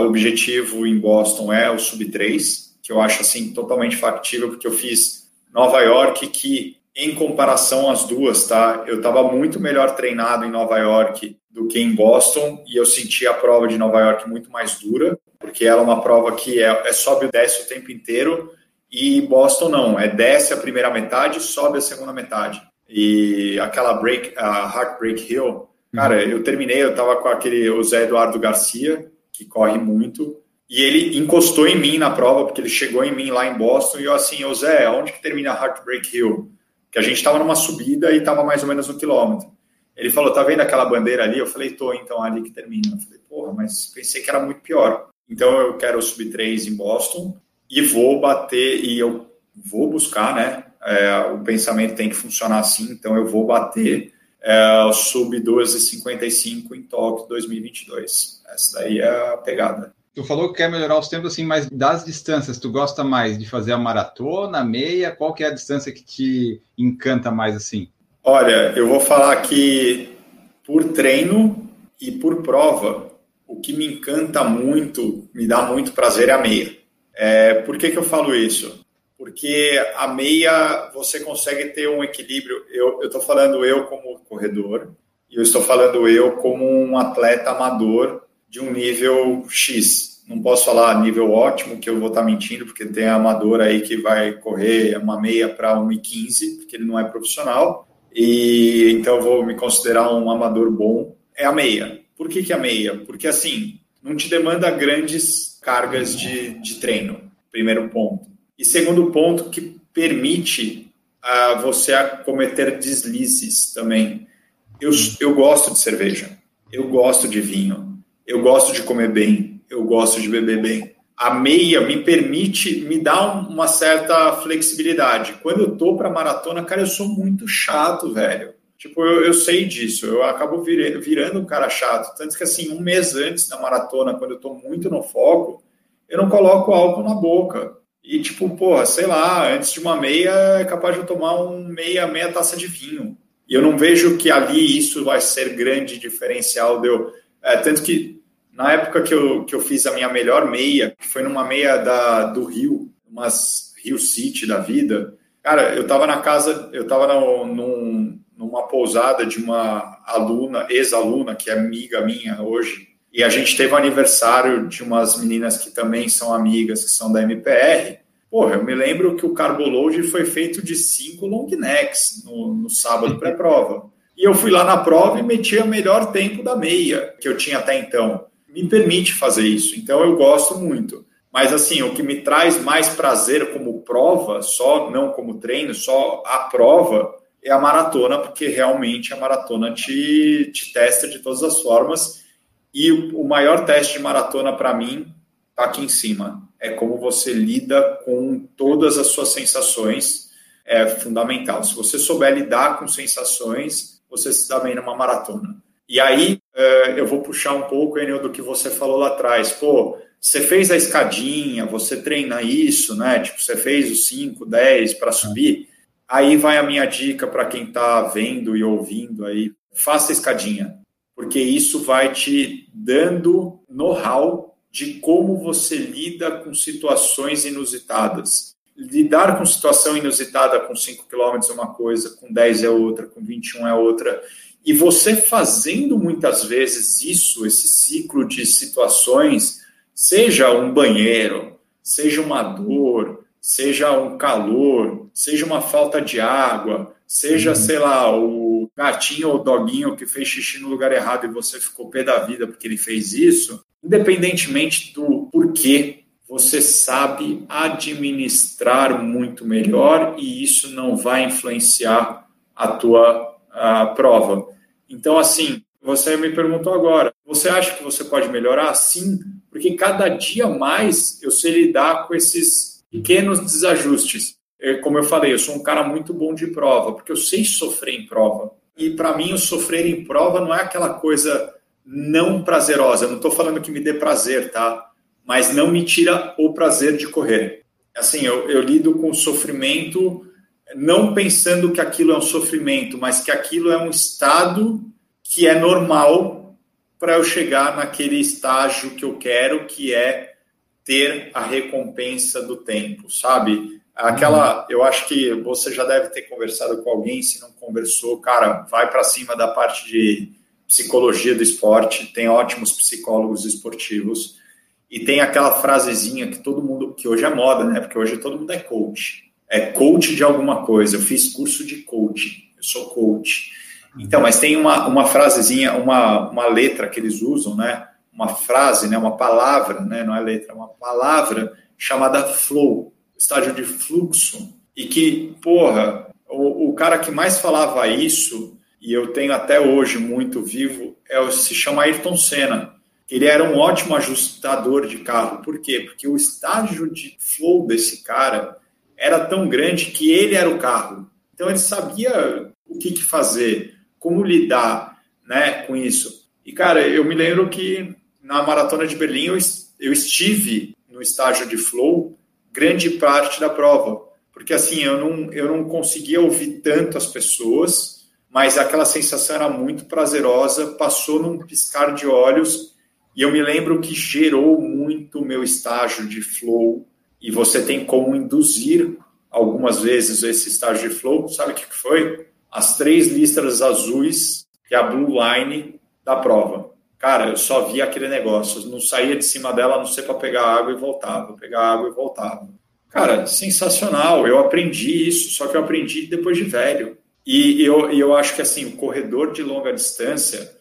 O objetivo em Boston é o sub 3, que eu acho assim totalmente factível, porque eu fiz Nova York, que em comparação às duas, tá? Eu estava muito melhor treinado em Nova York do que em Boston, e eu senti a prova de Nova York muito mais dura, porque ela é uma prova que é, é sobe e desce o tempo inteiro, e Boston não, é desce a primeira metade, sobe a segunda metade. E aquela break, a Heartbreak Hill, cara, uhum. eu terminei, eu tava com aquele o Zé Eduardo Garcia, que corre muito. E ele encostou em mim na prova, porque ele chegou em mim lá em Boston, e eu assim, ô Zé, onde que termina Heartbreak Hill? Que a gente estava numa subida e estava mais ou menos um quilômetro. Ele falou, tá vendo aquela bandeira ali? Eu falei, tô, então ali que termina. Eu falei, porra, mas pensei que era muito pior. Então eu quero subir três em Boston e vou bater, e eu vou buscar, né? É, o pensamento tem que funcionar assim, então eu vou bater é, o sub 12,55 em Tóquio 2022. Essa daí é a pegada. Tu falou que quer melhorar os tempos, assim, mas das distâncias, tu gosta mais de fazer a maratona, a meia? Qual que é a distância que te encanta mais, assim? Olha, eu vou falar que por treino e por prova, o que me encanta muito, me dá muito prazer é a meia. É, por que, que eu falo isso? Porque a meia você consegue ter um equilíbrio. Eu estou falando eu como corredor, e eu estou falando eu como um atleta amador de um nível X. Não posso falar nível ótimo, que eu vou estar mentindo, porque tem amador aí que vai correr uma meia para 1,15, porque ele não é profissional. E então eu vou me considerar um amador bom. É a meia. Por que, que é a meia? Porque assim, não te demanda grandes cargas de, de treino, primeiro ponto. E segundo ponto, que permite uh, você cometer deslizes também. Eu, eu gosto de cerveja, eu gosto de vinho, eu gosto de comer bem, eu gosto de beber bem. A meia me permite, me dá uma certa flexibilidade. Quando eu tô para maratona, cara, eu sou muito chato, velho. Tipo, eu, eu sei disso, eu acabo virando, virando um cara chato. Tanto que, assim, um mês antes da maratona, quando eu tô muito no foco, eu não coloco álcool na boca. E, tipo, porra, sei lá, antes de uma meia, é capaz de eu tomar um meia, meia taça de vinho. E eu não vejo que ali isso vai ser grande diferencial. Deu. É, tanto que na época que eu, que eu fiz a minha melhor meia, que foi numa meia da, do Rio, umas Rio City da vida, cara, eu tava na casa, eu tava no, num, numa pousada de uma aluna, ex-aluna, que é amiga minha hoje, e a gente teve o um aniversário de umas meninas que também são amigas, que são da MPR. Porra, eu me lembro que o Carboload foi feito de cinco long necks no, no sábado pré-prova. E eu fui lá na prova e meti o melhor tempo da meia que eu tinha até então me permite fazer isso. Então eu gosto muito. Mas assim, o que me traz mais prazer como prova, só não como treino, só a prova, é a maratona, porque realmente a maratona te, te testa de todas as formas. E o maior teste de maratona para mim está aqui em cima. É como você lida com todas as suas sensações. É fundamental. Se você souber lidar com sensações, você se dá bem numa maratona. E aí eu vou puxar um pouco, do que você falou lá atrás. Pô, você fez a escadinha, você treina isso, né? Tipo, você fez os 5, 10 para subir. Aí vai a minha dica para quem está vendo e ouvindo aí. Faça a escadinha, porque isso vai te dando know-how de como você lida com situações inusitadas. Lidar com situação inusitada com 5 km é uma coisa, com 10 é outra, com 21 é outra. E você fazendo muitas vezes isso, esse ciclo de situações, seja um banheiro, seja uma dor, seja um calor, seja uma falta de água, seja, uhum. sei lá, o gatinho ou doguinho que fez xixi no lugar errado e você ficou pé da vida porque ele fez isso, independentemente do porquê, você sabe administrar muito melhor e isso não vai influenciar a tua a prova. Então, assim, você me perguntou agora, você acha que você pode melhorar? Sim, porque cada dia mais eu sei lidar com esses pequenos desajustes. É, como eu falei, eu sou um cara muito bom de prova, porque eu sei sofrer em prova. E para mim, o sofrer em prova não é aquela coisa não prazerosa. Eu não estou falando que me dê prazer, tá? Mas não me tira o prazer de correr. Assim, eu, eu lido com sofrimento não pensando que aquilo é um sofrimento, mas que aquilo é um estado que é normal para eu chegar naquele estágio que eu quero, que é ter a recompensa do tempo, sabe? Aquela, uhum. eu acho que você já deve ter conversado com alguém, se não conversou, cara, vai para cima da parte de psicologia do esporte, tem ótimos psicólogos esportivos e tem aquela frasezinha que todo mundo, que hoje é moda, né? Porque hoje todo mundo é coach é coach de alguma coisa. Eu fiz curso de coaching, eu sou coach. Então, mas tem uma, uma frasezinha, uma, uma letra que eles usam, né? uma frase, né, uma palavra, né, não é letra, é uma palavra chamada flow, estágio de fluxo, e que, porra, o, o cara que mais falava isso, e eu tenho até hoje muito vivo, é, se chama Ayrton Senna. Ele era um ótimo ajustador de carro. Por quê? Porque o estágio de flow desse cara era tão grande que ele era o carro. Então ele sabia o que, que fazer, como lidar né, com isso. E, cara, eu me lembro que na maratona de Berlim eu, eu estive no estágio de flow grande parte da prova. Porque assim, eu não, eu não conseguia ouvir tanto as pessoas, mas aquela sensação era muito prazerosa, passou num piscar de olhos, e eu me lembro que gerou muito o meu estágio de flow, e você tem como induzir algumas vezes esse estágio de flow, sabe o que foi? As três listras azuis, que é a blue line da prova. Cara, eu só via aquele negócio, não saía de cima dela, a não ser para pegar água e voltava, pegar água e voltava. Cara, sensacional, eu aprendi isso, só que eu aprendi depois de velho. E eu, eu acho que assim, o corredor de longa distância,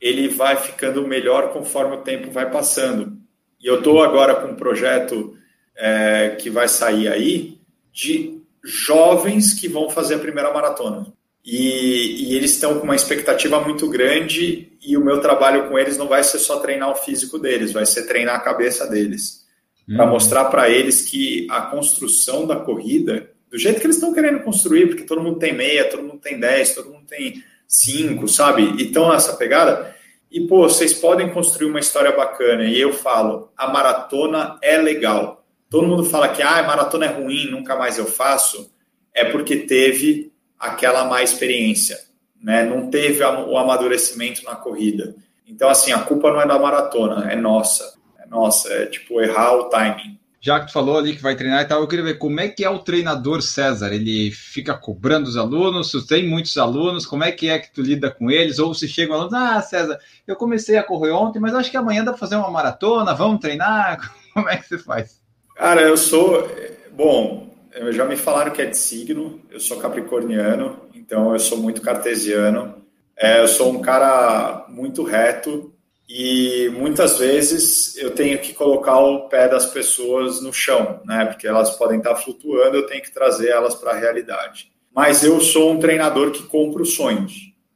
ele vai ficando melhor conforme o tempo vai passando. E eu estou agora com um projeto é, que vai sair aí de jovens que vão fazer a primeira maratona. E, e, eles estão com uma expectativa muito grande e o meu trabalho com eles não vai ser só treinar o físico deles, vai ser treinar a cabeça deles. Hum. Para mostrar para eles que a construção da corrida, do jeito que eles estão querendo construir, porque todo mundo tem meia, todo mundo tem 10, todo mundo tem 5, sabe? Então, essa pegada. E, pô, vocês podem construir uma história bacana. E eu falo, a maratona é legal. Todo mundo fala que ah, maratona é ruim, nunca mais eu faço. É porque teve aquela má experiência, né? Não teve o amadurecimento na corrida. Então, assim, a culpa não é da maratona, é nossa. É nossa, é tipo errar o timing. Já que tu falou ali que vai treinar e tal, eu queria ver como é que é o treinador César. Ele fica cobrando os alunos, se tem muitos alunos, como é que é que tu lida com eles? Ou se chega um aluno, ah, César, eu comecei a correr ontem, mas acho que amanhã dá para fazer uma maratona, vamos treinar? Como é que você faz? Cara, eu sou. Bom, já me falaram que é de signo, eu sou capricorniano, então eu sou muito cartesiano. É, eu sou um cara muito reto e muitas vezes eu tenho que colocar o pé das pessoas no chão, né? Porque elas podem estar flutuando, eu tenho que trazer elas para a realidade. Mas eu sou um treinador que compra os sonhos.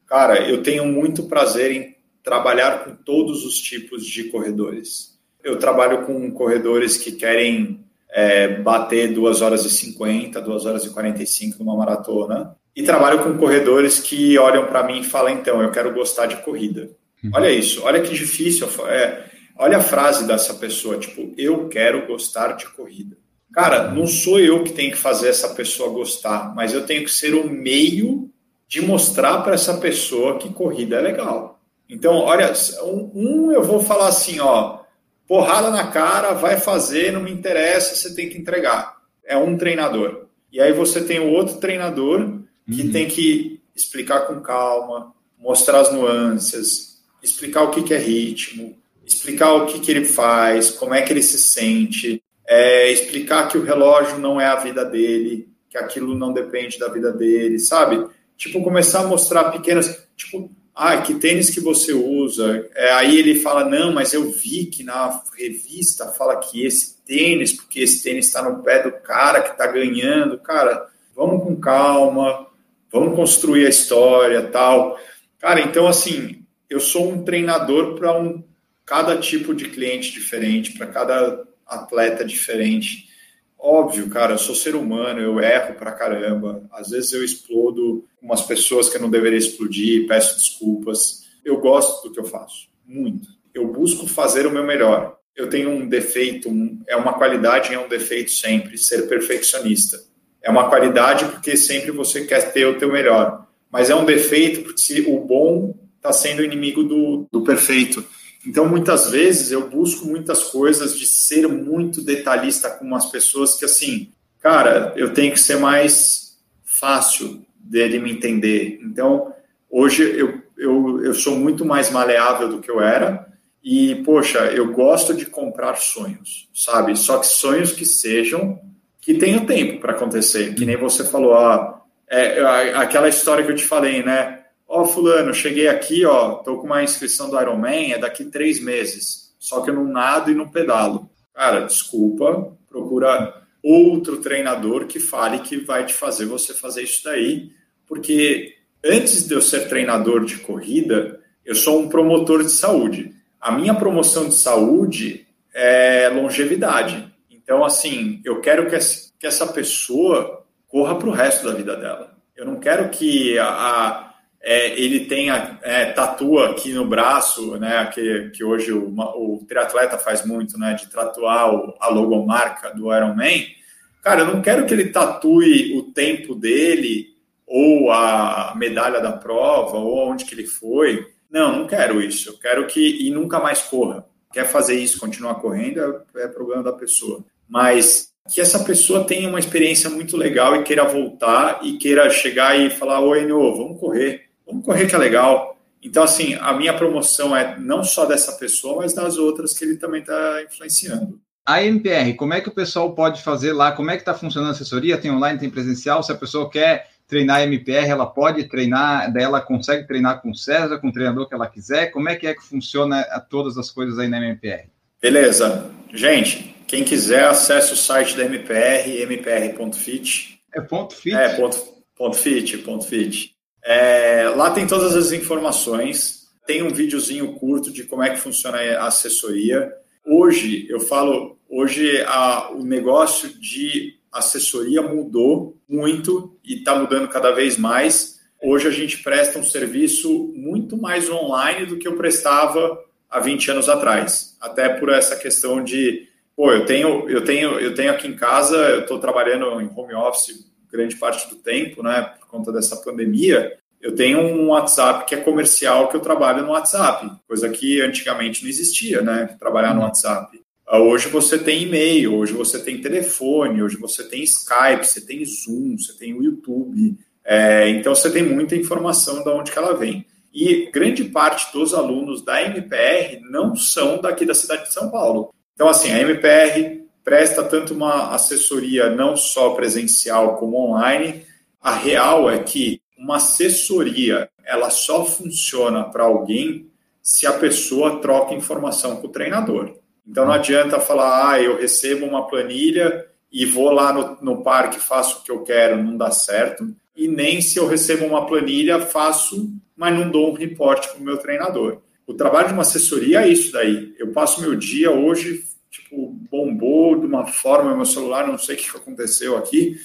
Cara, eu tenho muito prazer em trabalhar com todos os tipos de corredores. Eu trabalho com corredores que querem é, bater 2 horas e 50, 2 horas e 45 numa maratona. E trabalho com corredores que olham para mim e falam: então, eu quero gostar de corrida. Uhum. Olha isso, olha que difícil. É, olha a frase dessa pessoa: tipo, eu quero gostar de corrida. Cara, não sou eu que tenho que fazer essa pessoa gostar, mas eu tenho que ser o meio de mostrar para essa pessoa que corrida é legal. Então, olha, um eu vou falar assim, ó, porrada na cara, vai fazer, não me interessa, você tem que entregar. É um treinador. E aí você tem o outro treinador que uhum. tem que explicar com calma, mostrar as nuances, explicar o que, que é ritmo, explicar o que, que ele faz, como é que ele se sente, é, explicar que o relógio não é a vida dele, que aquilo não depende da vida dele, sabe? Tipo, começar a mostrar pequenas. Tipo, ah, que tênis que você usa? É, aí ele fala, não, mas eu vi que na revista fala que esse tênis, porque esse tênis está no pé do cara que está ganhando. Cara, vamos com calma, vamos construir a história tal. Cara, então assim, eu sou um treinador para um, cada tipo de cliente diferente, para cada atleta diferente. Óbvio, cara, eu sou ser humano, eu erro pra caramba. Às vezes eu explodo umas pessoas que eu não deveria explodir, peço desculpas. Eu gosto do que eu faço, muito. Eu busco fazer o meu melhor. Eu tenho um defeito, um, é uma qualidade e é um defeito sempre, ser perfeccionista. É uma qualidade porque sempre você quer ter o teu melhor. Mas é um defeito porque o bom está sendo inimigo do, do perfeito. Então, muitas vezes, eu busco muitas coisas de ser muito detalhista com as pessoas que, assim, cara, eu tenho que ser mais fácil dele me entender. Então, hoje eu, eu, eu sou muito mais maleável do que eu era. E, poxa, eu gosto de comprar sonhos, sabe? Só que sonhos que sejam, que tenham tempo para acontecer. Que nem você falou, ah, é, aquela história que eu te falei, né? Ó, oh, fulano, cheguei aqui, ó, tô com uma inscrição do Ironman, é daqui três meses. Só que eu não nado e não pedalo. Cara, desculpa, procura outro treinador que fale que vai te fazer você fazer isso daí, porque antes de eu ser treinador de corrida, eu sou um promotor de saúde. A minha promoção de saúde é longevidade. Então, assim, eu quero que essa pessoa corra para o resto da vida dela. Eu não quero que a, a é, ele tenha é, tatua aqui no braço, né? Que, que hoje o, o triatleta faz muito, né? De tatuar o, a logomarca do Ironman. Cara, eu não quero que ele tatue o tempo dele ou a medalha da prova ou onde que ele foi. Não, não quero isso. Eu quero que e nunca mais corra. Quer fazer isso, continuar correndo é, é problema da pessoa. Mas que essa pessoa tenha uma experiência muito legal e queira voltar e queira chegar e falar: Oi, Enio, vamos correr, vamos correr que é legal. Então, assim, a minha promoção é não só dessa pessoa, mas das outras que ele também está influenciando. A MPR, como é que o pessoal pode fazer lá? Como é que está funcionando a assessoria? Tem online, tem presencial? Se a pessoa quer treinar MPR, ela pode treinar, daí ela consegue treinar com o César, com o treinador que ela quiser? Como é que é que funciona todas as coisas aí na MPR? Beleza. Gente, quem quiser, acesse o site da MPR, mpr.fit. É ponto fit? É, ponto, ponto fit, ponto fit. É, lá tem todas as informações. Tem um videozinho curto de como é que funciona a assessoria. Hoje, eu falo, hoje a, o negócio de assessoria mudou muito e está mudando cada vez mais. Hoje a gente presta um serviço muito mais online do que eu prestava há 20 anos atrás. Até por essa questão de, pô, eu tenho, eu tenho, eu tenho aqui em casa, eu estou trabalhando em home office grande parte do tempo, né, por conta dessa pandemia. Eu tenho um WhatsApp que é comercial que eu trabalho no WhatsApp, coisa que antigamente não existia, né, trabalhar no uhum. WhatsApp. Ah, hoje você tem e-mail, hoje você tem telefone, hoje você tem Skype, você tem Zoom, você tem o YouTube. É, então você tem muita informação de onde que ela vem. E grande parte dos alunos da MPR não são daqui da cidade de São Paulo. Então, assim, a MPR presta tanto uma assessoria não só presencial como online. A real é que uma assessoria ela só funciona para alguém se a pessoa troca informação com o treinador. Então não adianta falar, ah, eu recebo uma planilha e vou lá no, no parque, faço o que eu quero, não dá certo. E nem se eu recebo uma planilha, faço, mas não dou um reporte para o meu treinador. O trabalho de uma assessoria é isso daí. Eu passo meu dia hoje, tipo, bombou de uma forma meu celular, não sei o que aconteceu aqui,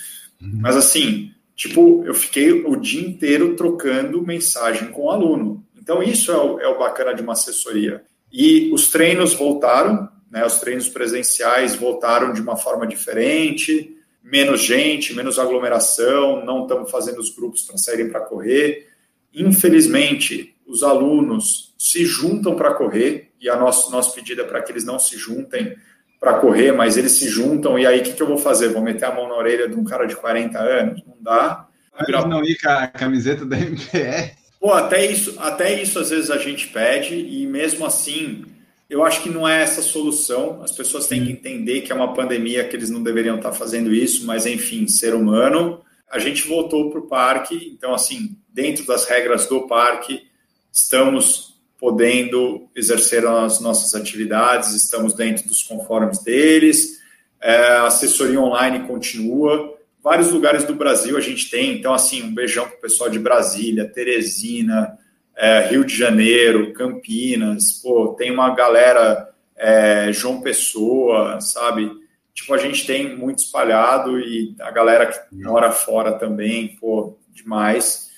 uhum. mas assim, tipo, eu fiquei o dia inteiro trocando mensagem com o aluno. Então, isso é o, é o bacana de uma assessoria. E os treinos voltaram, né, os treinos presenciais voltaram de uma forma diferente, menos gente, menos aglomeração, não estamos fazendo os grupos para saírem para correr. Infelizmente, os alunos se juntam para correr, e a nosso, nosso pedido é para que eles não se juntem para correr, mas eles se juntam, e aí o que, que, eu vou fazer? Vou meter a mão na orelha de um cara de 40 anos? Não dá. Mas não ir com a camiseta da MPR. Pô, até isso, até isso às vezes a gente pede, e mesmo assim eu acho que não é essa a solução. As pessoas têm que entender que é uma pandemia, que eles não deveriam estar fazendo isso, mas enfim, ser humano. A gente voltou para o parque, então, assim, dentro das regras do parque, estamos podendo exercer as nossas atividades, estamos dentro dos conformes deles. É, a assessoria online continua. Vários lugares do Brasil a gente tem, então, assim, um beijão para o pessoal de Brasília, Teresina, é, Rio de Janeiro, Campinas, pô, tem uma galera, é, João Pessoa, sabe? Tipo, a gente tem muito espalhado e a galera que mora fora também, pô, demais.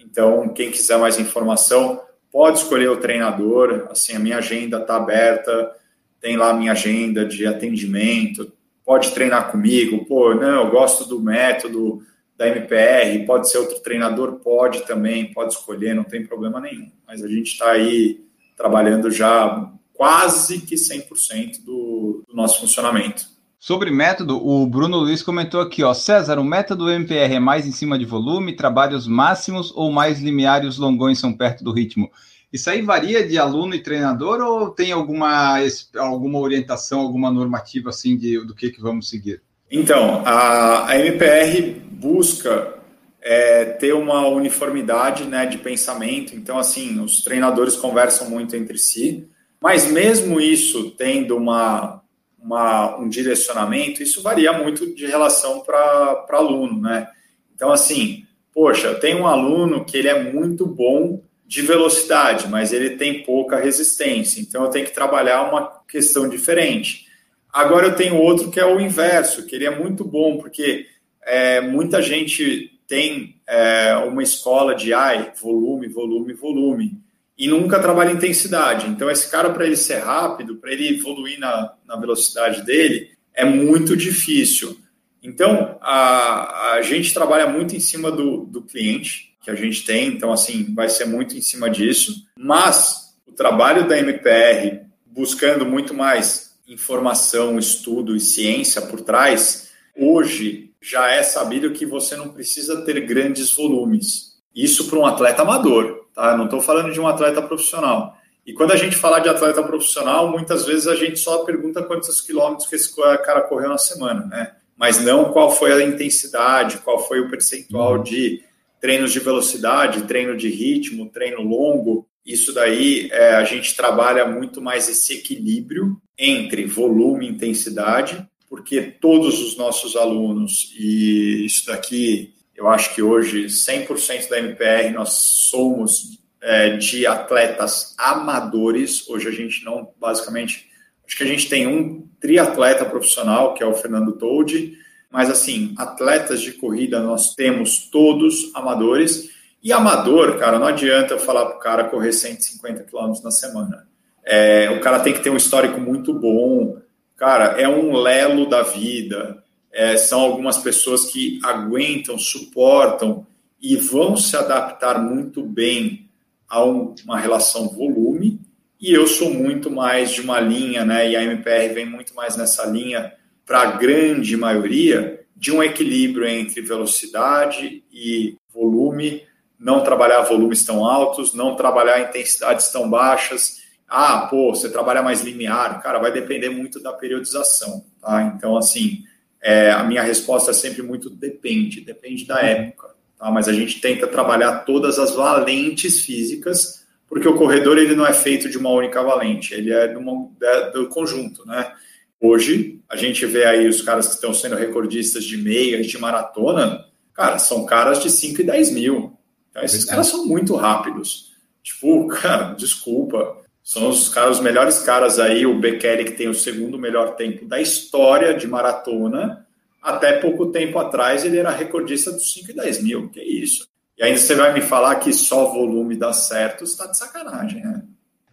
Então, quem quiser mais informação, pode escolher o treinador. Assim, a minha agenda está aberta, tem lá a minha agenda de atendimento. Pode treinar comigo. Pô, não, eu gosto do método da MPR, pode ser outro treinador, pode também, pode escolher, não tem problema nenhum. Mas a gente está aí trabalhando já quase que 100% do, do nosso funcionamento. Sobre método, o Bruno Luiz comentou aqui, ó, César, o método MPR é mais em cima de volume, trabalhos máximos ou mais limiar os longões são perto do ritmo? Isso aí varia de aluno e treinador ou tem alguma, alguma orientação, alguma normativa assim de, do que, que vamos seguir? Então, a, a MPR busca é, ter uma uniformidade né, de pensamento. Então, assim, os treinadores conversam muito entre si, mas mesmo isso tendo uma, uma um direcionamento, isso varia muito de relação para aluno, né? Então, assim, poxa, eu tenho um aluno que ele é muito bom de velocidade, mas ele tem pouca resistência, então eu tenho que trabalhar uma questão diferente. Agora eu tenho outro que é o inverso, que ele é muito bom, porque é, muita gente tem é, uma escola de ai, volume, volume, volume, e nunca trabalha intensidade. Então, esse cara, para ele ser rápido, para ele evoluir na, na velocidade dele, é muito difícil. Então, a, a gente trabalha muito em cima do, do cliente que a gente tem, então, assim, vai ser muito em cima disso. Mas o trabalho da MPR, buscando muito mais informação, estudo e ciência por trás, hoje já é sabido que você não precisa ter grandes volumes. Isso para um atleta amador, tá? Não estou falando de um atleta profissional. E quando a gente fala de atleta profissional, muitas vezes a gente só pergunta quantos quilômetros que esse cara correu na semana, né? Mas não qual foi a intensidade, qual foi o percentual de treinos de velocidade, treino de ritmo, treino longo. Isso daí é, a gente trabalha muito mais esse equilíbrio entre volume e intensidade porque todos os nossos alunos, e isso daqui eu acho que hoje 100% da MPR nós somos é, de atletas amadores. Hoje a gente não, basicamente, acho que a gente tem um triatleta profissional, que é o Fernando Toldi, mas assim, atletas de corrida nós temos todos amadores. E amador, cara, não adianta eu falar para o cara correr 150 km na semana. É, o cara tem que ter um histórico muito bom, cara, é um lelo da vida. É, são algumas pessoas que aguentam, suportam e vão se adaptar muito bem a um, uma relação volume. E eu sou muito mais de uma linha, né? E a MPR vem muito mais nessa linha para a grande maioria de um equilíbrio entre velocidade e volume, não trabalhar volumes tão altos, não trabalhar intensidades tão baixas ah, pô, você trabalha mais linear, cara, vai depender muito da periodização, tá? Então, assim, é, a minha resposta é sempre muito depende, depende da época, tá? Mas a gente tenta trabalhar todas as valentes físicas, porque o corredor ele não é feito de uma única valente, ele é é do conjunto, né? Hoje, a gente vê aí os caras que estão sendo recordistas de meia, de maratona, cara, são caras de 5 e 10 mil. Então, esses caras são muito rápidos. Tipo, cara, desculpa, são os, caras, os melhores caras aí, o Bekele, que tem o segundo melhor tempo da história de maratona. Até pouco tempo atrás, ele era recordista dos 5 e 10 mil. Que isso? E ainda você vai me falar que só volume dá certo, está de sacanagem, né?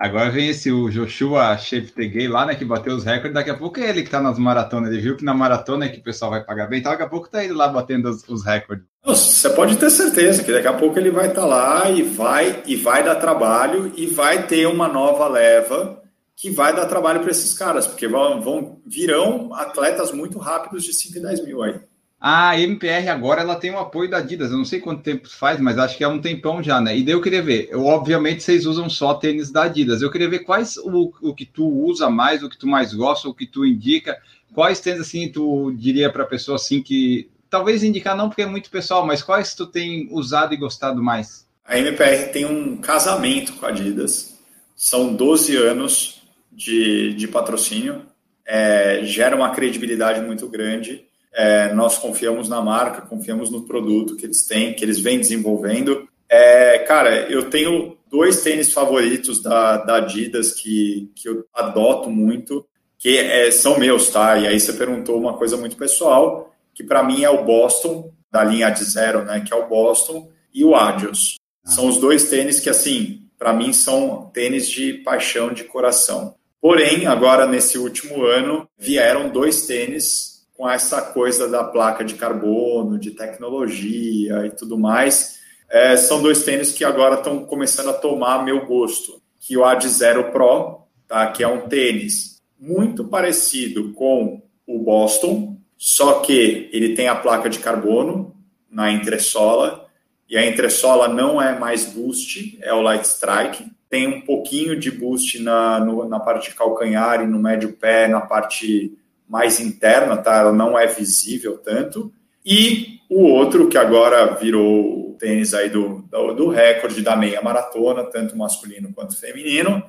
Agora vem esse o Joshua Cheptegei lá, né, que bateu os recordes. Daqui a pouco é ele que tá nas maratonas. Ele viu que na maratona é que o pessoal vai pagar bem. Então daqui a pouco tá ele lá batendo os, os recordes. Você pode ter certeza que daqui a pouco ele vai estar tá lá e vai e vai dar trabalho e vai ter uma nova leva que vai dar trabalho para esses caras, porque vão, vão virão atletas muito rápidos de 5 e 10 mil aí. A MPR agora ela tem o apoio da Adidas. Eu não sei quanto tempo faz, mas acho que é um tempão já, né? E daí eu queria ver. Eu, obviamente vocês usam só tênis da Adidas. Eu queria ver quais o, o que tu usa mais, o que tu mais gosta, o que tu indica. Quais tênis assim tu diria para pessoa assim que talvez indicar não porque é muito pessoal, mas quais tu tem usado e gostado mais? A MPR tem um casamento com a Adidas. São 12 anos de, de patrocínio. É, gera uma credibilidade muito grande é, nós confiamos na marca, confiamos no produto que eles têm, que eles vêm desenvolvendo. É, cara, eu tenho dois tênis favoritos da, da Adidas que, que eu adoto muito, que é, são meus, tá? E aí você perguntou uma coisa muito pessoal, que para mim é o Boston, da linha de zero, né? Que é o Boston, e o Adios. São os dois tênis que, assim, para mim são tênis de paixão, de coração. Porém, agora nesse último ano, vieram dois tênis com essa coisa da placa de carbono, de tecnologia e tudo mais. É, são dois tênis que agora estão começando a tomar meu gosto, que o Ad Zero Pro, tá? que é um tênis muito parecido com o Boston, só que ele tem a placa de carbono na entressola, e a entressola não é mais boost, é o Light Strike. Tem um pouquinho de boost na, no, na parte de calcanhar e no médio pé, na parte mais interna, tá? Ela não é visível tanto. E o outro, que agora virou o tênis aí do, do, do recorde da meia maratona, tanto masculino quanto feminino,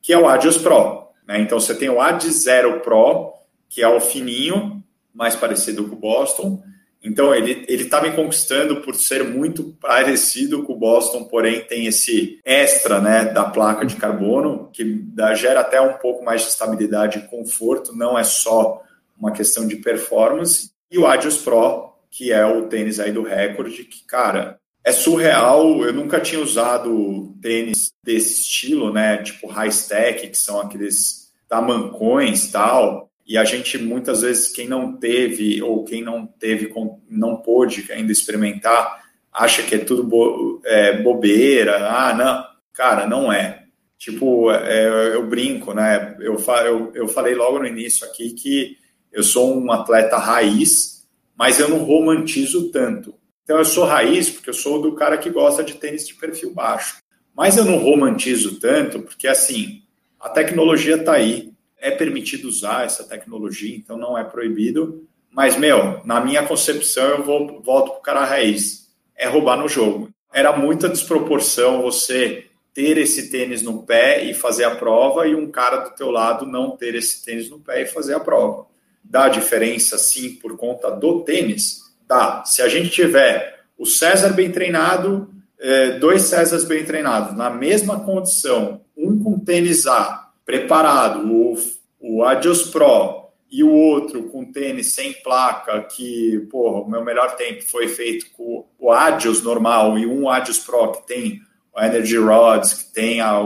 que é o Adios Pro. Né? Então você tem o Adi Zero Pro, que é o fininho, mais parecido com o Boston. Então ele ele está me conquistando por ser muito parecido com o Boston, porém tem esse extra, né, da placa de carbono que dá, gera até um pouco mais de estabilidade e conforto. Não é só uma questão de performance. E o Adios Pro, que é o tênis aí do recorde, que cara é surreal. Eu nunca tinha usado tênis desse estilo, né? Tipo high stack, que são aqueles tamancões tal. E a gente muitas vezes quem não teve ou quem não teve não pôde ainda experimentar acha que é tudo bo, é, bobeira. Ah, não, cara, não é. Tipo, é, eu brinco, né? Eu, eu, eu falei logo no início aqui que eu sou um atleta raiz, mas eu não romantizo tanto. Então eu sou raiz porque eu sou do cara que gosta de tênis de perfil baixo. Mas eu não romantizo tanto porque assim, a tecnologia está aí, é permitido usar essa tecnologia, então não é proibido. Mas, meu, na minha concepção, eu vou, volto para o cara raiz. É roubar no jogo. Era muita desproporção você ter esse tênis no pé e fazer a prova e um cara do teu lado não ter esse tênis no pé e fazer a prova. Dá diferença, sim, por conta do tênis? Tá, se a gente tiver o César bem treinado, é, dois Césars bem treinados, na mesma condição, um com tênis A preparado, o, o Adios Pro, e o outro com tênis sem placa, que, porra, o meu melhor tempo foi feito com o Adios normal e um Adios Pro que tem o Energy Rods, que tem a,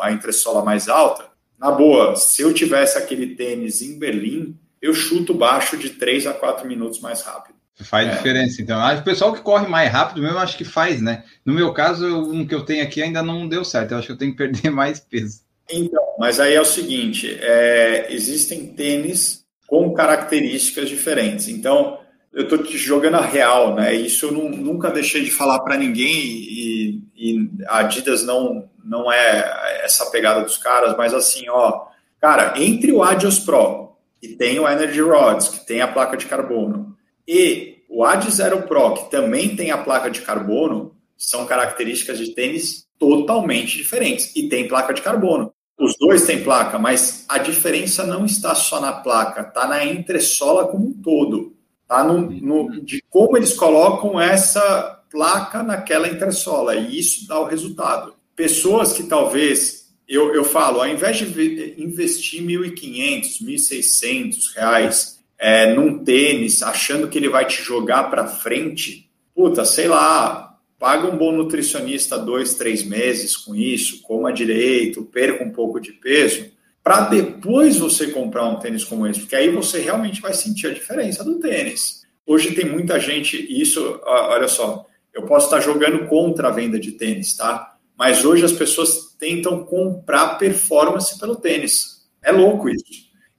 a entressola mais alta, na boa, se eu tivesse aquele tênis em Berlim, eu chuto baixo de 3 a 4 minutos mais rápido. Faz é. diferença, então. o pessoal que corre mais rápido mesmo, acho que faz, né? No meu caso, um que eu tenho aqui ainda não deu certo. Eu acho que eu tenho que perder mais peso. Então, mas aí é o seguinte: é, existem tênis com características diferentes. Então, eu estou te jogando a real, né? Isso eu não, nunca deixei de falar para ninguém e, e, a Adidas não, não é essa pegada dos caras, mas assim, ó, cara, entre o Adios Pro, que tem o Energy Rods, que tem a placa de carbono, e o Ad Zero Pro, que também tem a placa de carbono, são características de tênis totalmente diferentes e tem placa de carbono. Os dois têm placa, mas a diferença não está só na placa, está na entressola como um todo. Tá no, no, de como eles colocam essa placa naquela entressola, e isso dá o resultado. Pessoas que talvez, eu, eu falo, ao invés de investir R$ 1.500, 1.600 reais é, num tênis, achando que ele vai te jogar para frente, puta, sei lá, paga um bom nutricionista dois, três meses com isso, coma direito, perca um pouco de peso, para depois você comprar um tênis como esse, porque aí você realmente vai sentir a diferença do tênis. Hoje tem muita gente, isso, olha só, eu posso estar jogando contra a venda de tênis, tá? Mas hoje as pessoas tentam comprar performance pelo tênis. É louco isso.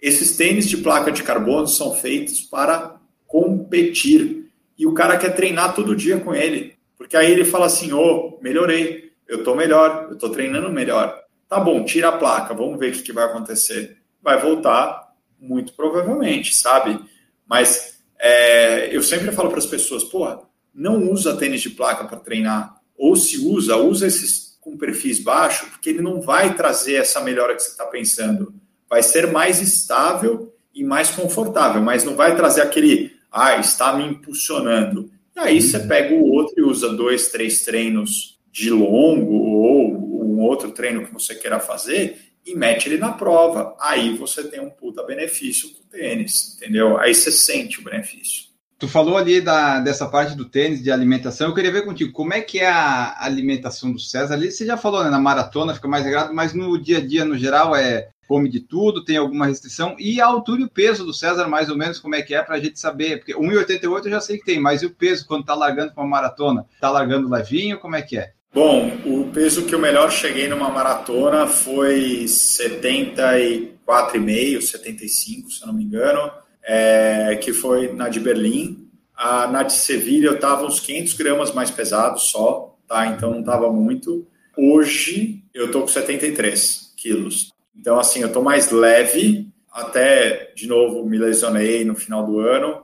Esses tênis de placa de carbono são feitos para competir. E o cara quer treinar todo dia com ele. Porque aí ele fala assim: ô, oh, melhorei, eu tô melhor, eu tô treinando melhor. Tá bom, tira a placa, vamos ver o que vai acontecer. Vai voltar, muito provavelmente, sabe? Mas é, eu sempre falo para as pessoas: pô, não usa tênis de placa para treinar. Ou se usa, usa esses com perfis baixos, porque ele não vai trazer essa melhora que você está pensando vai ser mais estável e mais confortável, mas não vai trazer aquele, ah, está me impulsionando. E aí você uhum. pega o outro e usa dois, três treinos de longo ou um outro treino que você queira fazer e mete ele na prova. Aí você tem um puta benefício com o tênis, entendeu? Aí você sente o benefício. Tu falou ali da, dessa parte do tênis, de alimentação. Eu queria ver contigo, como é que é a alimentação do César ali? Você já falou, né? Na maratona fica mais regrado, mas no dia a dia, no geral, é come de tudo, tem alguma restrição? E a altura e o peso do César, mais ou menos, como é que é para a gente saber? Porque 1,88 eu já sei que tem, mas e o peso quando está largando para uma maratona? Está largando levinho? Como é que é? Bom, o peso que eu melhor cheguei numa maratona foi 74,5, 75, se eu não me engano, é, que foi na de Berlim. A, na de Sevilha eu estava uns 500 gramas mais pesado só, tá? Então não estava muito. Hoje eu tô com 73 quilos. Então, assim, eu estou mais leve, até, de novo, me lesionei no final do ano,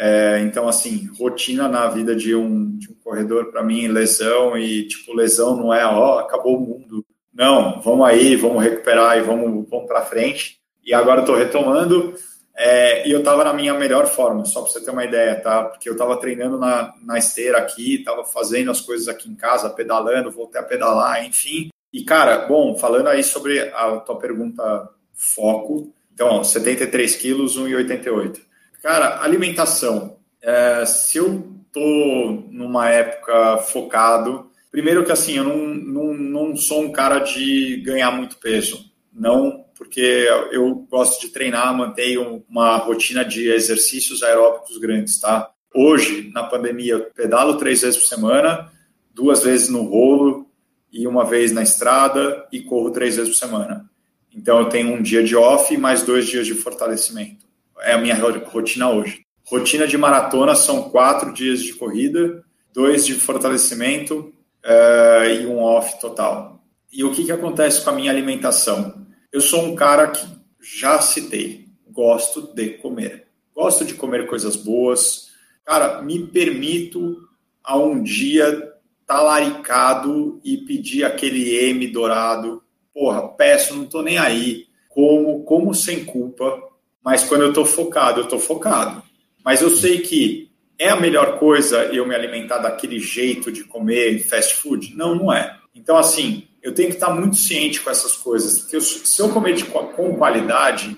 É, então, assim, rotina na vida de um, de um corredor, para mim, lesão, e, tipo, lesão não é, ó, acabou o mundo. Não, vamos aí, vamos recuperar e vamos, vamos para frente. E agora eu tô retomando, é, e eu estava na minha melhor forma, só para você ter uma ideia, tá? Porque eu estava treinando na, na esteira aqui, estava fazendo as coisas aqui em casa, pedalando, voltei a pedalar, enfim. E, cara, bom, falando aí sobre a tua pergunta foco, então, 73 quilos, 1,88. Cara, alimentação. É, se eu tô numa época focado, primeiro que assim, eu não, não, não sou um cara de ganhar muito peso. Não, porque eu gosto de treinar, mantenho uma rotina de exercícios aeróbicos grandes, tá? Hoje, na pandemia, eu pedalo três vezes por semana, duas vezes no rolo e uma vez na estrada e corro três vezes por semana. Então, eu tenho um dia de off e mais dois dias de fortalecimento é a minha rotina hoje. Rotina de maratona são quatro dias de corrida, dois de fortalecimento uh, e um off total. E o que, que acontece com a minha alimentação? Eu sou um cara que já citei, gosto de comer. Gosto de comer coisas boas. Cara, me permito a um dia talaricado e pedir aquele M dourado. Porra, peço, não tô nem aí. Como, como sem culpa, mas quando eu estou focado, eu estou focado. Mas eu sei que é a melhor coisa eu me alimentar daquele jeito de comer fast food? Não, não é. Então, assim, eu tenho que estar muito ciente com essas coisas. Porque eu, se eu comer de, com qualidade,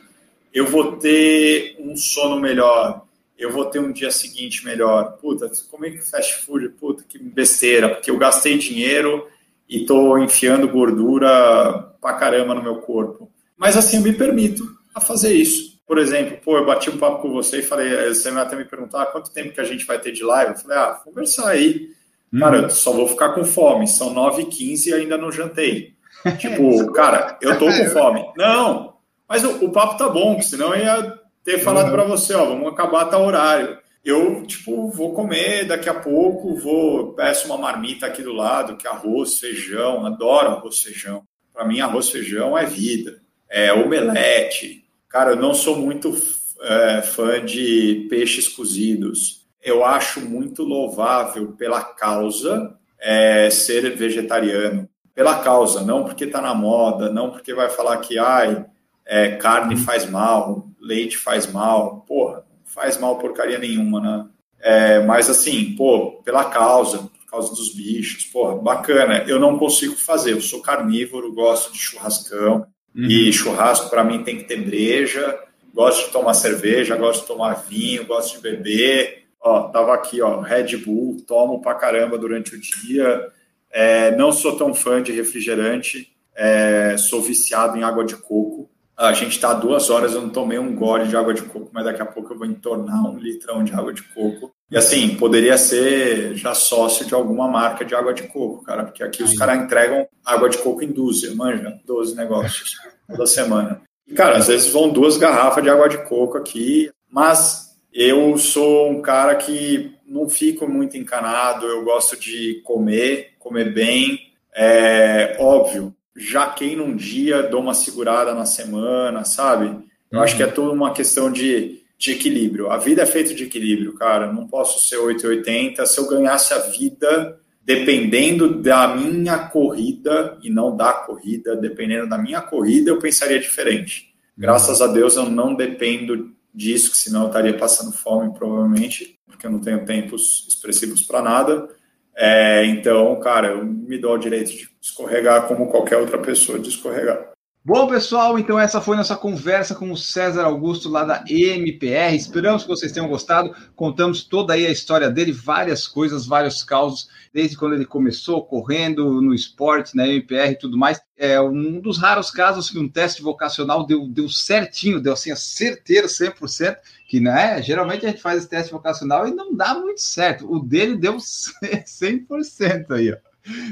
eu vou ter um sono melhor, eu vou ter um dia seguinte melhor. Puta, comer fast food, puta, que besteira, porque eu gastei dinheiro e estou enfiando gordura pra caramba no meu corpo. Mas assim, eu me permito a fazer isso por exemplo, pô, eu bati um papo com você e falei, você vai até me perguntar ah, quanto tempo que a gente vai ter de live? Eu falei, ah, conversar aí. Cara, eu só vou ficar com fome. São 9h15 e ainda não jantei. tipo, cara, eu tô com fome. Não, mas o, o papo tá bom, senão eu ia ter falado uhum. para você, ó, vamos acabar tal horário. Eu, tipo, vou comer daqui a pouco, vou, peço uma marmita aqui do lado, que é arroz, feijão, adoro arroz, feijão. Para mim, arroz, feijão é vida. É omelete, Cara, eu não sou muito é, fã de peixes cozidos. Eu acho muito louvável pela causa é, ser vegetariano. Pela causa, não porque está na moda, não porque vai falar que ai, é, carne faz mal, leite faz mal. Porra, não faz mal porcaria nenhuma, né? É, mas assim, pô, pela causa, por causa dos bichos, porra, bacana. Eu não consigo fazer, eu sou carnívoro, gosto de churrascão, Uhum. E churrasco para mim tem que ter breja. Gosto de tomar cerveja, gosto de tomar vinho, gosto de beber. Ó, tava aqui, ó, Red Bull, tomo pra caramba durante o dia. É, não sou tão fã de refrigerante, é, sou viciado em água de coco. A gente está duas horas, eu não tomei um gole de água de coco, mas daqui a pouco eu vou entornar um litrão de água de coco. E assim, poderia ser já sócio de alguma marca de água de coco, cara, porque aqui os caras entregam água de coco em dúzia, manja, 12 negócios toda semana. E, cara, às vezes vão duas garrafas de água de coco aqui, mas eu sou um cara que não fico muito encanado, eu gosto de comer, comer bem. É óbvio, já quem num dia, dou uma segurada na semana, sabe? Eu uhum. acho que é tudo uma questão de de equilíbrio. A vida é feita de equilíbrio, cara. Não posso ser 880. Se eu ganhasse a vida dependendo da minha corrida e não da corrida, dependendo da minha corrida, eu pensaria diferente. Graças a Deus eu não dependo disso, que senão eu estaria passando fome provavelmente, porque eu não tenho tempos expressivos para nada. É, então, cara, eu me dou o direito de escorregar como qualquer outra pessoa de escorregar. Bom, pessoal, então essa foi nossa conversa com o César Augusto lá da MPR. Esperamos que vocês tenham gostado. Contamos toda aí a história dele, várias coisas, vários causos, desde quando ele começou correndo no esporte, na MPR e tudo mais. É um dos raros casos que um teste vocacional deu, deu certinho, deu assim a certeiro 100%, que né, geralmente a gente faz esse teste vocacional e não dá muito certo. O dele deu 100% aí, ó.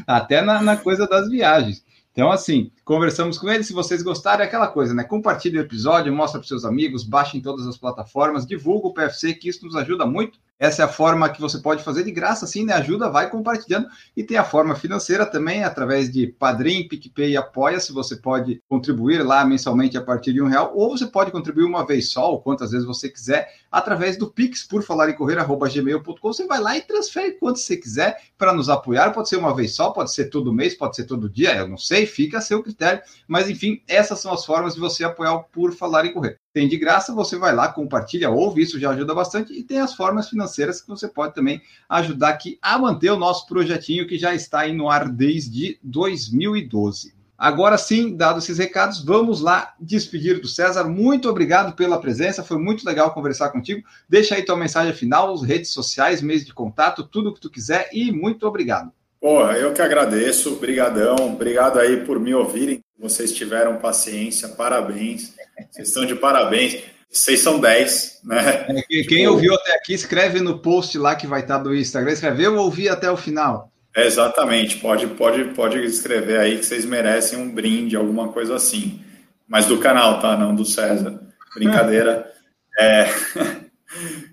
Até na, na coisa das viagens. Então, assim, conversamos com ele. Se vocês gostarem, é aquela coisa, né? Compartilhe o episódio, mostra para seus amigos, baixe em todas as plataformas, divulga o PFC, que isso nos ajuda muito Essa é a forma que você pode fazer de graça, assim, né? Ajuda, vai compartilhando. E tem a forma financeira também, através de Padrim, PicPay e Apoia. Se você pode contribuir lá mensalmente a partir de um real, ou você pode contribuir uma vez só, ou quantas vezes você quiser, através do Pix, por falar em correr, arroba gmail.com. Você vai lá e transfere quanto você quiser para nos apoiar. Pode ser uma vez só, pode ser todo mês, pode ser todo dia, eu não sei, fica a seu critério. Mas enfim, essas são as formas de você apoiar o Por Falar em Correr. Tem de graça, você vai lá, compartilha, ouve, isso já ajuda bastante. E tem as formas financeiras que você pode também ajudar aqui a manter o nosso projetinho que já está aí no ar desde 2012. Agora sim, dados esses recados, vamos lá despedir do César. Muito obrigado pela presença, foi muito legal conversar contigo. Deixa aí tua mensagem final, redes sociais, meios de contato, tudo que tu quiser e muito obrigado. Porra, eu que agradeço, brigadão, obrigado aí por me ouvirem. Vocês tiveram paciência, parabéns. Vocês estão de parabéns. Vocês são 10, né? É, quem, tipo... ouviu até aqui, escreve no post lá que vai estar do Instagram. Escreveu ou ouvi até o final? É, exatamente, pode, pode, pode escrever aí que vocês merecem um brinde, alguma coisa assim. Mas do canal, tá? Não do César. Brincadeira. é...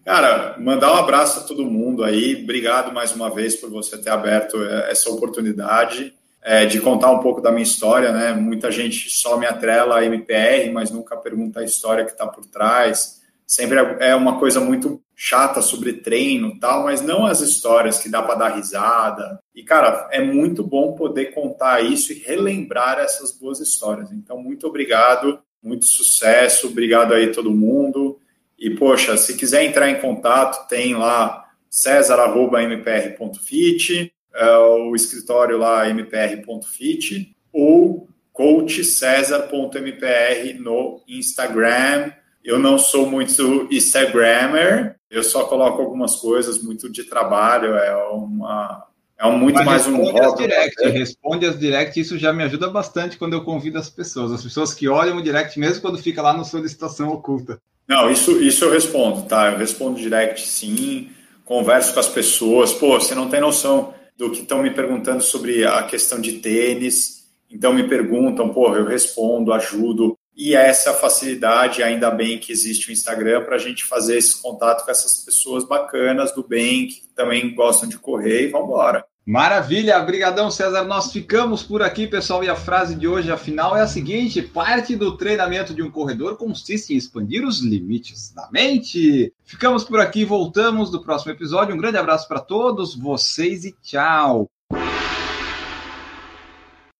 Cara, mandar um abraço a todo mundo aí. Obrigado mais uma vez por você ter aberto essa oportunidade é, de contar um pouco da minha história, né? Muita gente só me atrela a MPR, mas nunca pergunta a história que está por trás. Sempre é, é uma coisa muito chata sobre treino tal, mas não as histórias que dá para dar risada. E, cara, é muito bom poder contar isso e relembrar essas boas histórias. Então, muito obrigado, muito sucesso, obrigado aí todo mundo. E, poxa, se quiser entrar em contato, tem lá cesar.mpr.fit, é, o escritório lá mpr.fit, ou coachcesar.mpr no Instagram. Eu não sou muito Instagrammer, eu só coloco algumas coisas muito de trabalho, é uma é um, muito Mas mais um hobby. As direct, né? Responde as direct, isso já me ajuda bastante quando eu convido as pessoas. As pessoas que olham o direct, mesmo quando fica lá na solicitação oculta. Não, isso, isso eu respondo, tá? Eu respondo direct sim, converso com as pessoas. Pô, você não tem noção do que estão me perguntando sobre a questão de tênis. Então me perguntam, pô, eu respondo, ajudo. E essa facilidade, ainda bem que existe o Instagram para a gente fazer esse contato com essas pessoas bacanas do bem, que também gostam de correr e vamos embora. Maravilha, obrigadão César. Nós ficamos por aqui, pessoal. E a frase de hoje, afinal, é a seguinte: parte do treinamento de um corredor consiste em expandir os limites da mente. Ficamos por aqui, voltamos no próximo episódio. Um grande abraço para todos vocês e tchau.